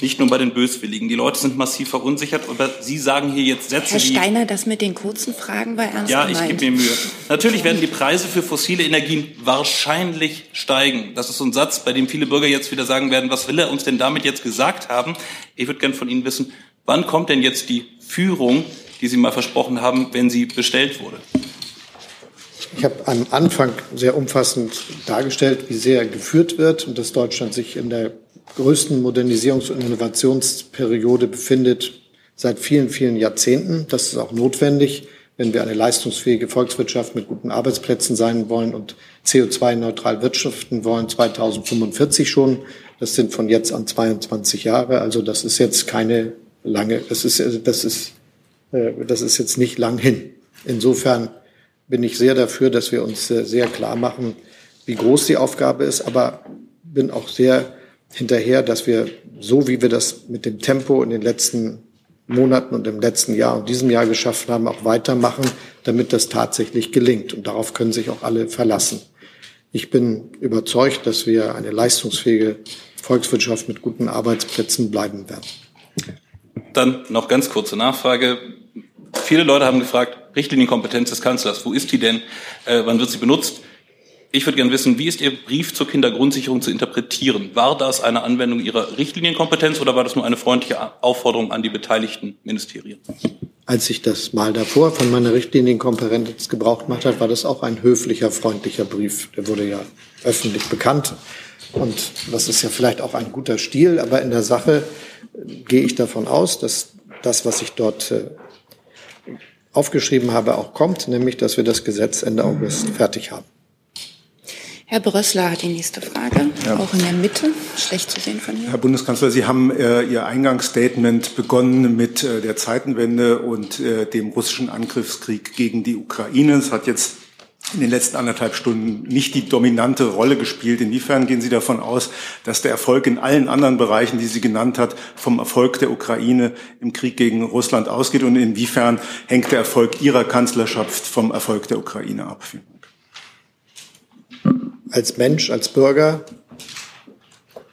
Nicht nur bei den Böswilligen. Die Leute sind massiv verunsichert, aber Sie sagen hier jetzt Sätze Herr Steiner, das mit den kurzen Fragen war ernst Ja, gemeint. ich gebe mir Mühe. Natürlich werden die Preise für fossile Energien wahrscheinlich steigen. Das ist so ein Satz, bei dem viele Bürger jetzt wieder sagen werden, was will er uns denn damit jetzt gesagt haben? Ich würde gerne von Ihnen wissen, wann kommt denn jetzt die Führung, die Sie mal versprochen haben, wenn sie bestellt wurde? Ich habe am Anfang sehr umfassend dargestellt, wie sehr geführt wird und dass Deutschland sich in der größten Modernisierungs- und Innovationsperiode befindet seit vielen, vielen Jahrzehnten. Das ist auch notwendig, wenn wir eine leistungsfähige Volkswirtschaft mit guten Arbeitsplätzen sein wollen und CO2-neutral wirtschaften wollen, 2045 schon. Das sind von jetzt an 22 Jahre. Also das ist jetzt keine lange, das ist, das ist, äh, das ist jetzt nicht lang hin. Insofern bin ich sehr dafür, dass wir uns äh, sehr klar machen, wie groß die Aufgabe ist, aber bin auch sehr hinterher, dass wir so, wie wir das mit dem Tempo in den letzten Monaten und im letzten Jahr und diesem Jahr geschafft haben, auch weitermachen, damit das tatsächlich gelingt. Und darauf können sich auch alle verlassen. Ich bin überzeugt, dass wir eine leistungsfähige Volkswirtschaft mit guten Arbeitsplätzen bleiben werden. Dann noch ganz kurze Nachfrage. Viele Leute haben gefragt, Richtlinienkompetenz des Kanzlers, wo ist die denn? Äh, wann wird sie benutzt? Ich würde gerne wissen, wie ist Ihr Brief zur Kindergrundsicherung zu interpretieren? War das eine Anwendung Ihrer Richtlinienkompetenz oder war das nur eine freundliche Aufforderung an die beteiligten Ministerien? Als ich das mal davor von meiner Richtlinienkompetenz Gebrauch gemacht habe, war das auch ein höflicher, freundlicher Brief. Der wurde ja öffentlich bekannt. Und das ist ja vielleicht auch ein guter Stil, aber in der Sache gehe ich davon aus, dass das, was ich dort äh, aufgeschrieben habe, auch kommt, nämlich, dass wir das Gesetz Ende August fertig haben. Herr Brössler hat die nächste Frage, Ja. auch in der Mitte, schlecht zu sehen von hier. Herr Bundeskanzler, Sie haben äh, Ihr Eingangsstatement begonnen mit äh, der Zeitenwende und äh, dem russischen Angriffskrieg gegen die Ukraine. Es hat jetzt in den letzten anderthalb Stunden nicht die dominante Rolle gespielt. Inwiefern gehen Sie davon aus, dass der Erfolg in allen anderen Bereichen, die sie genannt hat, vom Erfolg der Ukraine im Krieg gegen Russland ausgeht? Und inwiefern hängt der Erfolg Ihrer Kanzlerschaft vom Erfolg der Ukraine ab? Als Mensch, als Bürger,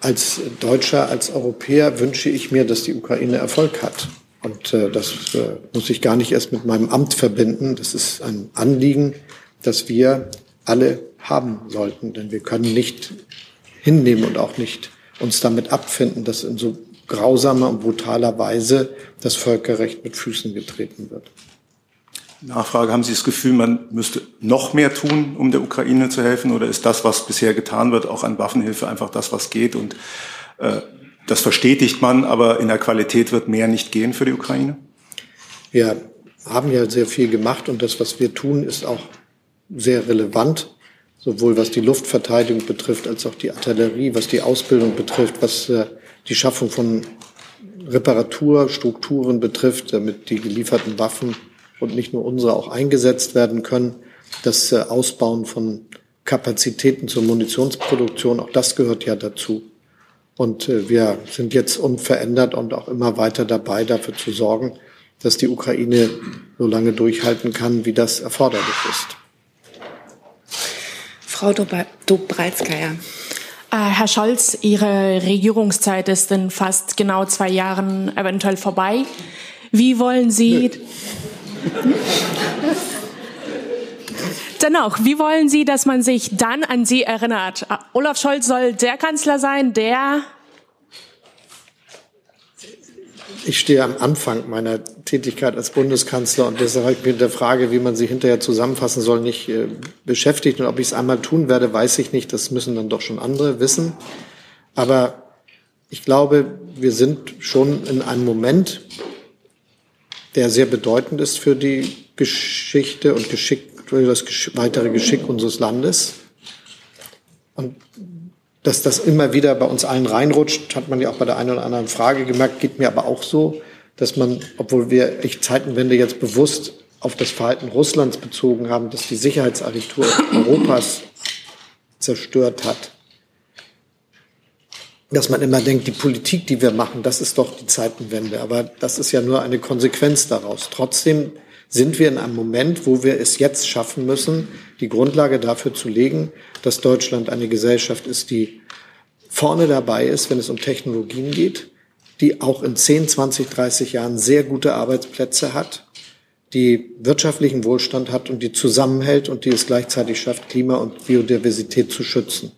als Deutscher, als Europäer wünsche ich mir, dass die Ukraine Erfolg hat. Und äh, das äh, muss ich gar nicht erst mit meinem Amt verbinden. Das ist ein Anliegen, das wir alle haben sollten. Denn wir können nicht hinnehmen und auch nicht uns damit abfinden, dass in so grausamer und brutaler Weise das Völkerrecht mit Füßen getreten wird. Nachfrage, haben Sie das Gefühl, man müsste noch mehr tun, um der Ukraine zu helfen? Oder ist das, was bisher getan wird, auch an Waffenhilfe einfach das, was geht? Und äh, das verstetigt man, aber in der Qualität wird mehr nicht gehen für die Ukraine? Wir haben ja sehr viel gemacht und das, was wir tun, ist auch sehr relevant, sowohl was die Luftverteidigung betrifft, als auch die Artillerie, was die Ausbildung betrifft, was äh, die Schaffung von Reparaturstrukturen betrifft, damit die gelieferten Waffen und nicht nur unsere auch eingesetzt werden können. Das äh, Ausbauen von Kapazitäten zur Munitionsproduktion, auch das gehört ja dazu. Und äh, wir sind jetzt unverändert und auch immer weiter dabei, dafür zu sorgen, dass die Ukraine so lange durchhalten kann, wie das erforderlich ist. Frau Dobralskaya. Äh, Herr Scholz, Ihre Regierungszeit ist in fast genau zwei Jahren eventuell vorbei. Wie wollen Sie. Dennoch, wie wollen Sie, dass man sich dann an Sie erinnert? Olaf Scholz soll der Kanzler sein, der ich stehe am Anfang meiner Tätigkeit als Bundeskanzler und deshalb habe ich mit der Frage, wie man sie hinterher zusammenfassen soll, nicht äh, beschäftigt. Und ob ich es einmal tun werde, weiß ich nicht. Das müssen dann doch schon andere wissen. Aber ich glaube, wir sind schon in einem Moment, der sehr bedeutend ist für die Geschichte und Geschick, für das weitere Geschick unseres Landes. Und dass das immer wieder bei uns allen reinrutscht, hat man ja auch bei der einen oder anderen Frage gemerkt, geht mir aber auch so, dass man, obwohl wir echt Zeitenwende jetzt bewusst auf das Verhalten Russlands bezogen haben, dass die Sicherheitsagentur Europas zerstört hat, dass man immer denkt, die Politik, die wir machen, das ist doch die Zeitenwende. Aber das ist ja nur eine Konsequenz daraus. Trotzdem sind wir in einem Moment, wo wir es jetzt schaffen müssen, die Grundlage dafür zu legen, dass Deutschland eine Gesellschaft ist, die vorne dabei ist, wenn es um Technologien geht, die auch in 10, 20, 30 Jahren sehr gute Arbeitsplätze hat, die wirtschaftlichen Wohlstand hat und die zusammenhält und die es gleichzeitig schafft, Klima und Biodiversität zu schützen.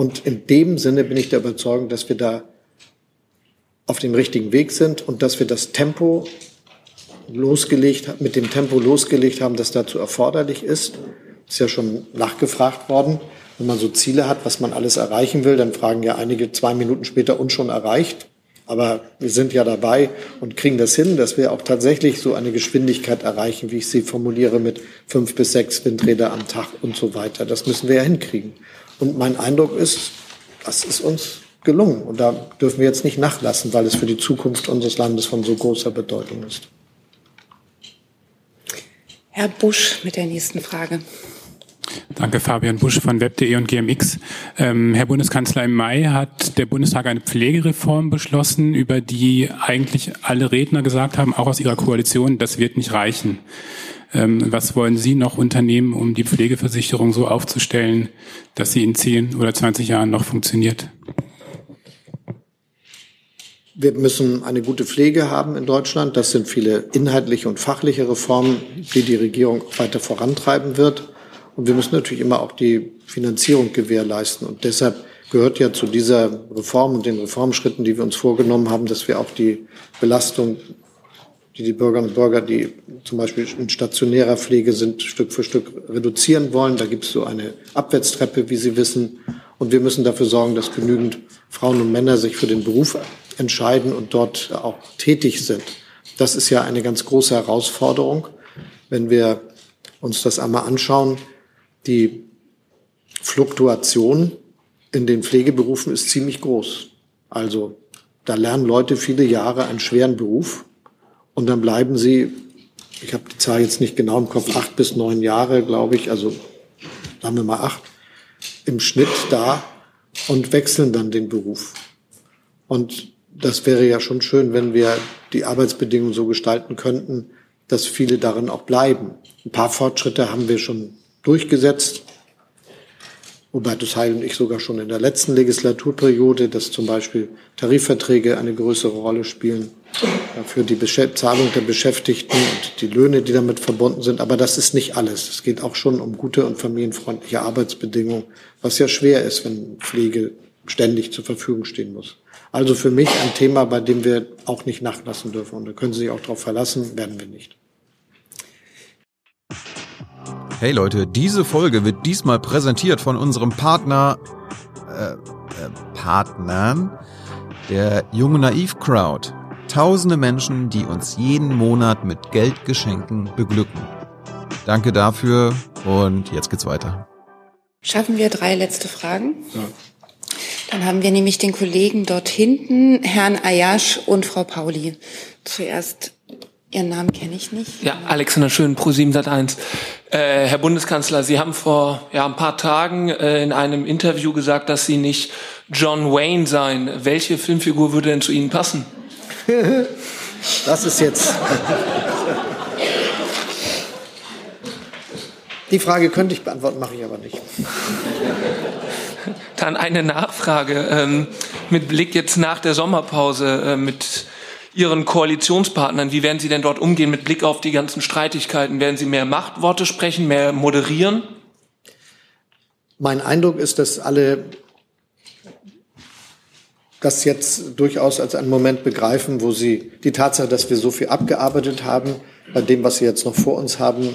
Und in dem Sinne bin ich der Überzeugung, dass wir da auf dem richtigen Weg sind und dass wir das Tempo losgelegt, mit dem Tempo losgelegt haben, das dazu erforderlich ist. Ist ja schon nachgefragt worden. Wenn man so Ziele hat, was man alles erreichen will, dann fragen ja einige zwei Minuten später uns schon erreicht. Aber wir sind ja dabei und kriegen das hin, dass wir auch tatsächlich so eine Geschwindigkeit erreichen, wie ich sie formuliere, mit fünf bis sechs Windräder am Tag und so weiter. Das müssen wir ja hinkriegen. Und mein Eindruck ist, das ist uns gelungen. Und da dürfen wir jetzt nicht nachlassen, weil es für die Zukunft unseres Landes von so großer Bedeutung ist. Herr Busch mit der nächsten Frage. Danke, Fabian Busch von Web.de und GMX. Ähm, Herr Bundeskanzler, im Mai hat der Bundestag eine Pflegereform beschlossen, über die eigentlich alle Redner gesagt haben, auch aus Ihrer Koalition, das wird nicht reichen. Ähm, was wollen Sie noch unternehmen, um die Pflegeversicherung so aufzustellen, dass sie in 10 oder 20 Jahren noch funktioniert? Wir müssen eine gute Pflege haben in Deutschland. Das sind viele inhaltliche und fachliche Reformen, die die Regierung weiter vorantreiben wird. Und wir müssen natürlich immer auch die Finanzierung gewährleisten. Und deshalb gehört ja zu dieser Reform und den Reformschritten, die wir uns vorgenommen haben, dass wir auch die Belastung, die die Bürgerinnen und Bürger, die zum Beispiel in stationärer Pflege sind, Stück für Stück reduzieren wollen. Da gibt es so eine Abwärtstreppe, wie Sie wissen. Und wir müssen dafür sorgen, dass genügend Frauen und Männer sich für den Beruf entscheiden und dort auch tätig sind. Das ist ja eine ganz große Herausforderung, wenn wir uns das einmal anschauen. Die Fluktuation in den Pflegeberufen ist ziemlich groß. Also da lernen Leute viele Jahre einen schweren Beruf und dann bleiben sie, ich habe die Zahl jetzt nicht genau im Kopf, acht bis neun Jahre, glaube ich, also sagen wir mal acht, im Schnitt da und wechseln dann den Beruf. Und das wäre ja schon schön, wenn wir die Arbeitsbedingungen so gestalten könnten, dass viele darin auch bleiben. Ein paar Fortschritte haben wir schon durchgesetzt. Hubertus Heil und ich sogar schon in der letzten Legislaturperiode, dass zum Beispiel Tarifverträge eine größere Rolle spielen für die Bezahlung der Beschäftigten und die Löhne, die damit verbunden sind. Aber das ist nicht alles. Es geht auch schon um gute und familienfreundliche Arbeitsbedingungen, was ja schwer ist, wenn Pflege ständig zur Verfügung stehen muss. Also für mich ein Thema, bei dem wir auch nicht nachlassen dürfen. Und da können Sie sich auch darauf verlassen, werden wir nicht. Hey Leute, diese Folge wird diesmal präsentiert von unserem Partner, äh, äh, Partnern, der Junge Naiv Crowd. Tausende Menschen, die uns jeden Monat mit Geldgeschenken beglücken. Danke dafür und jetzt geht's weiter. Schaffen wir drei letzte Fragen? Ja. Dann haben wir nämlich den Kollegen dort hinten, Herrn Ayash und Frau Pauli. Zuerst Ihren Namen kenne ich nicht. Ja, Alexander Schön, Pro7 Sat1. Äh, Herr Bundeskanzler, Sie haben vor ja, ein paar Tagen äh, in einem Interview gesagt, dass Sie nicht John Wayne seien. Welche Filmfigur würde denn zu Ihnen passen? das ist jetzt. Die Frage könnte ich beantworten, mache ich aber nicht. Dann eine Nachfrage ähm, mit Blick jetzt nach der Sommerpause äh, mit Ihren Koalitionspartnern, wie werden Sie denn dort umgehen mit Blick auf die ganzen Streitigkeiten? Werden Sie mehr Machtworte sprechen, mehr moderieren? Mein Eindruck ist, dass alle das jetzt durchaus als einen Moment begreifen, wo sie die Tatsache, dass wir so viel abgearbeitet haben, bei dem, was sie jetzt noch vor uns haben,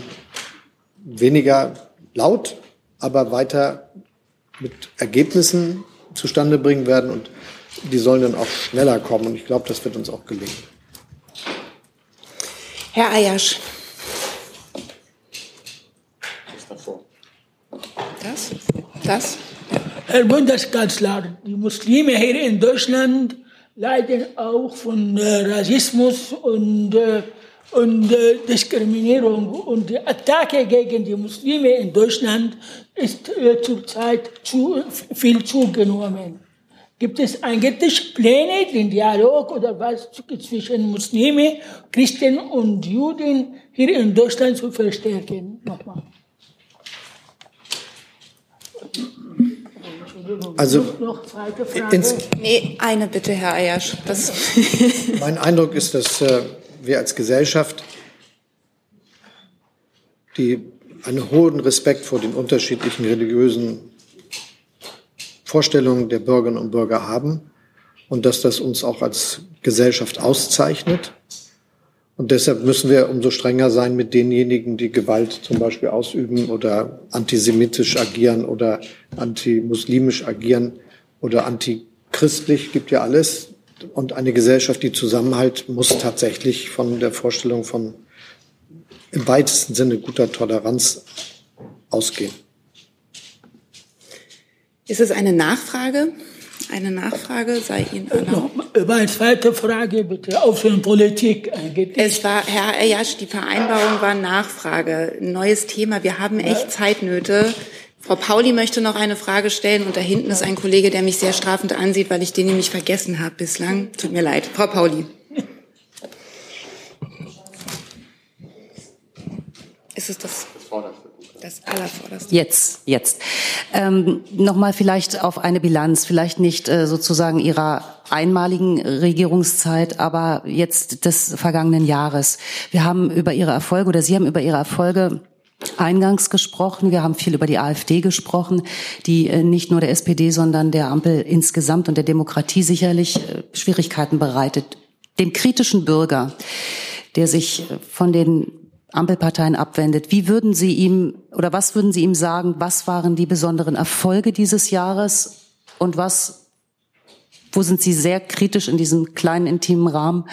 weniger laut, aber weiter mit Ergebnissen zustande bringen werden. Und die sollen dann auch schneller kommen. Und ich glaube, das wird uns auch gelingen. Herr Ayasch. Das? Das? Herr Bundeskanzler, die Muslime hier in Deutschland leiden auch von äh, Rassismus und, äh, und äh, Diskriminierung. Und die Attacke gegen die Muslime in Deutschland ist zurzeit zu, viel zugenommen. Gibt es eigentlich Pläne, den Dialog oder was zwischen Muslime, Christen und Juden hier in Deutschland zu verstärken? Nochmal. Also, ins, nee, eine bitte, Herr Ayasch. Das mein Eindruck ist, dass äh, wir als Gesellschaft die, einen hohen Respekt vor den unterschiedlichen religiösen Vorstellungen der Bürgerinnen und Bürger haben und dass das uns auch als Gesellschaft auszeichnet. Und deshalb müssen wir umso strenger sein mit denjenigen, die Gewalt zum Beispiel ausüben oder antisemitisch agieren oder antimuslimisch agieren oder antichristlich, gibt ja alles. Und eine Gesellschaft, die Zusammenhalt, muss tatsächlich von der Vorstellung von im weitesten Sinne guter Toleranz ausgehen. Ist es eine Nachfrage? Eine Nachfrage sei Ihnen erlaubt. Meine zweite Frage bitte, Außenpolitik eigentlich. Es war, Herr Ayash, die Vereinbarung war Nachfrage. Ein neues Thema. Wir haben echt Zeitnöte. Frau Pauli möchte noch eine Frage stellen und da hinten ist ein Kollege, der mich sehr strafend ansieht, weil ich den nämlich vergessen habe bislang. Tut mir leid. Frau Pauli. Ist es das? Das Vorderste. Das Allervorderste. Jetzt, jetzt. Ähm, Nochmal vielleicht auf eine Bilanz, vielleicht nicht äh, sozusagen Ihrer einmaligen Regierungszeit, aber jetzt des vergangenen Jahres. Wir haben über Ihre Erfolge oder Sie haben über Ihre Erfolge eingangs gesprochen. Wir haben viel über die AfD gesprochen, die äh, nicht nur der SPD, sondern der Ampel insgesamt und der Demokratie sicherlich äh, Schwierigkeiten bereitet. Dem kritischen Bürger, der sich äh, von den Ampelparteien abwendet. Wie würden Sie ihm oder was würden Sie ihm sagen? Was waren die besonderen Erfolge dieses Jahres und was, wo sind Sie sehr kritisch in diesem kleinen intimen Rahmen?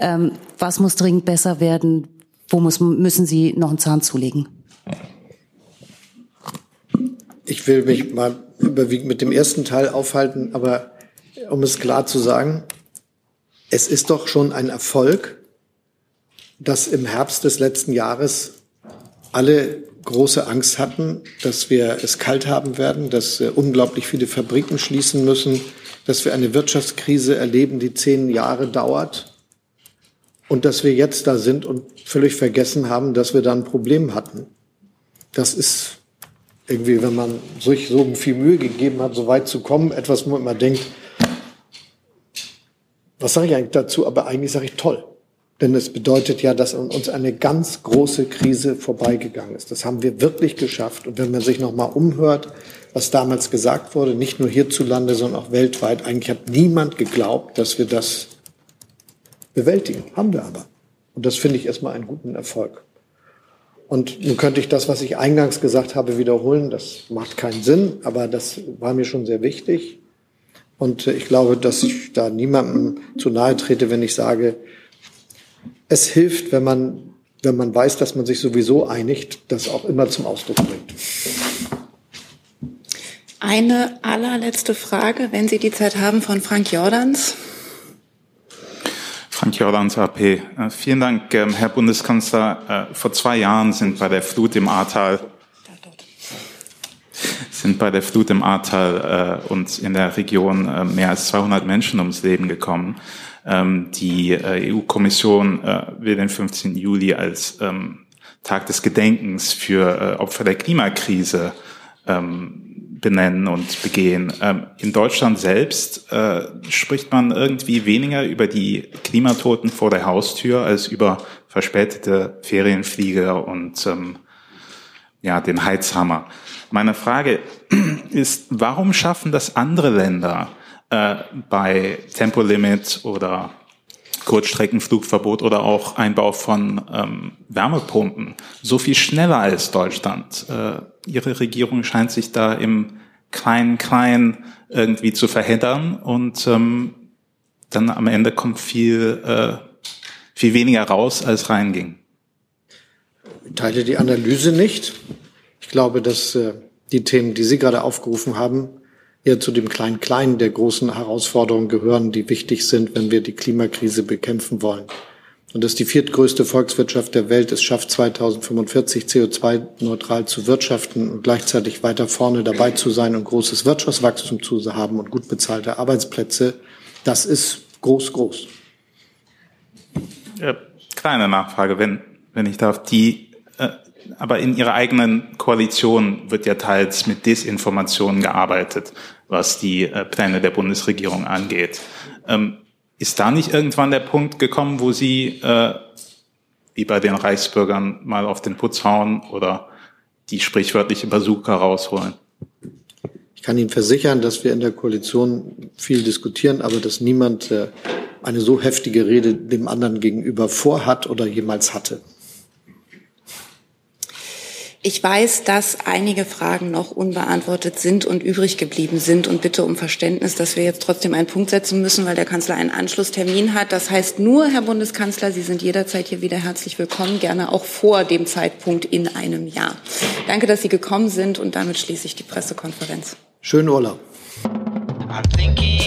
Ähm, was muss dringend besser werden? Wo muss, müssen Sie noch einen Zahn zulegen? Ich will mich mal überwiegend mit dem ersten Teil aufhalten, aber um es klar zu sagen, es ist doch schon ein Erfolg, dass im Herbst des letzten Jahres alle große Angst hatten, dass wir es kalt haben werden, dass äh, unglaublich viele Fabriken schließen müssen, dass wir eine Wirtschaftskrise erleben, die zehn Jahre dauert und dass wir jetzt da sind und völlig vergessen haben, dass wir da ein Problem hatten. Das ist irgendwie, wenn man sich so viel Mühe gegeben hat, so weit zu kommen, etwas, wo man immer denkt, was sage ich eigentlich dazu? Aber eigentlich sage ich toll. Denn es bedeutet ja, dass an uns eine ganz große Krise vorbeigegangen ist. Das haben wir wirklich geschafft. Und wenn man sich noch mal umhört, was damals gesagt wurde, nicht nur hierzulande, sondern auch weltweit, eigentlich hat niemand geglaubt, dass wir das bewältigen. Haben wir aber. Und das finde ich erstmal einen guten Erfolg. Und nun könnte ich das, was ich eingangs gesagt habe, wiederholen. Das macht keinen Sinn, aber das war mir schon sehr wichtig. Und ich glaube, dass ich da niemandem zu nahe trete, wenn ich sage, es hilft, wenn man, wenn man weiß, dass man sich sowieso einigt, das auch immer zum Ausdruck bringt. Eine allerletzte Frage, wenn Sie die Zeit haben, von Frank Jordans. Frank Jordans AP. Äh, vielen Dank, ähm, Herr Bundeskanzler. Äh, vor zwei Jahren sind bei der Flut im Ahrtal sind bei der Flut im Ahrtal äh, und in der Region äh, mehr als 200 Menschen ums Leben gekommen. Ähm, die äh, EU-Kommission äh, will den 15. Juli als ähm, Tag des Gedenkens für äh, Opfer der Klimakrise ähm, benennen und begehen. Ähm, in Deutschland selbst äh, spricht man irgendwie weniger über die Klimatoten vor der Haustür als über verspätete Ferienflieger und ähm, ja, den Heizhammer. Meine Frage ist, warum schaffen das andere Länder? äh, bei Tempolimit oder Kurzstreckenflugverbot oder auch Einbau von ähm, Wärmepumpen so viel schneller als Deutschland. Äh, ihre Regierung scheint sich da im kleinen Klein irgendwie zu verheddern und ähm, dann am Ende kommt viel, äh, viel weniger raus, als reinging. Ich teile die Analyse nicht. Ich glaube, dass äh, die Themen, die Sie gerade aufgerufen haben, eher zu dem Klein-Klein der großen Herausforderungen gehören, die wichtig sind, wenn wir die Klimakrise bekämpfen wollen. Und dass die viertgrößte Volkswirtschaft der Welt es schafft, 2045 CO2-neutral zu wirtschaften und gleichzeitig weiter vorne dabei zu sein und großes Wirtschaftswachstum zu haben und gut bezahlte Arbeitsplätze, das ist groß, groß. Äh, kleine Nachfrage, wenn, wenn ich darf. Die aber in ihrer eigenen Koalition wird ja teils mit Desinformationen gearbeitet, was die äh, Pläne der Bundesregierung angeht. Ähm, ist da nicht irgendwann der Punkt gekommen, wo Sie äh, wie bei den Reichsbürgern mal auf den Putz hauen oder die sprichwörtliche Bazooka rausholen? Ich kann Ihnen versichern, dass wir in der Koalition viel diskutieren, aber dass niemand äh, eine so heftige Rede dem anderen gegenüber vorhat oder jemals hatte. Ich weiß, dass einige Fragen noch unbeantwortet sind und übrig geblieben sind und bitte um Verständnis, dass wir jetzt trotzdem einen Punkt setzen müssen, weil der Kanzler einen Anschlusstermin hat. Das heißt nur, Herr Bundeskanzler, Sie sind jederzeit hier wieder herzlich willkommen, gerne auch vor dem Zeitpunkt in einem Jahr. Danke, dass Sie gekommen sind und damit schließe ich die Pressekonferenz. Schönen Urlaub. I'm thinking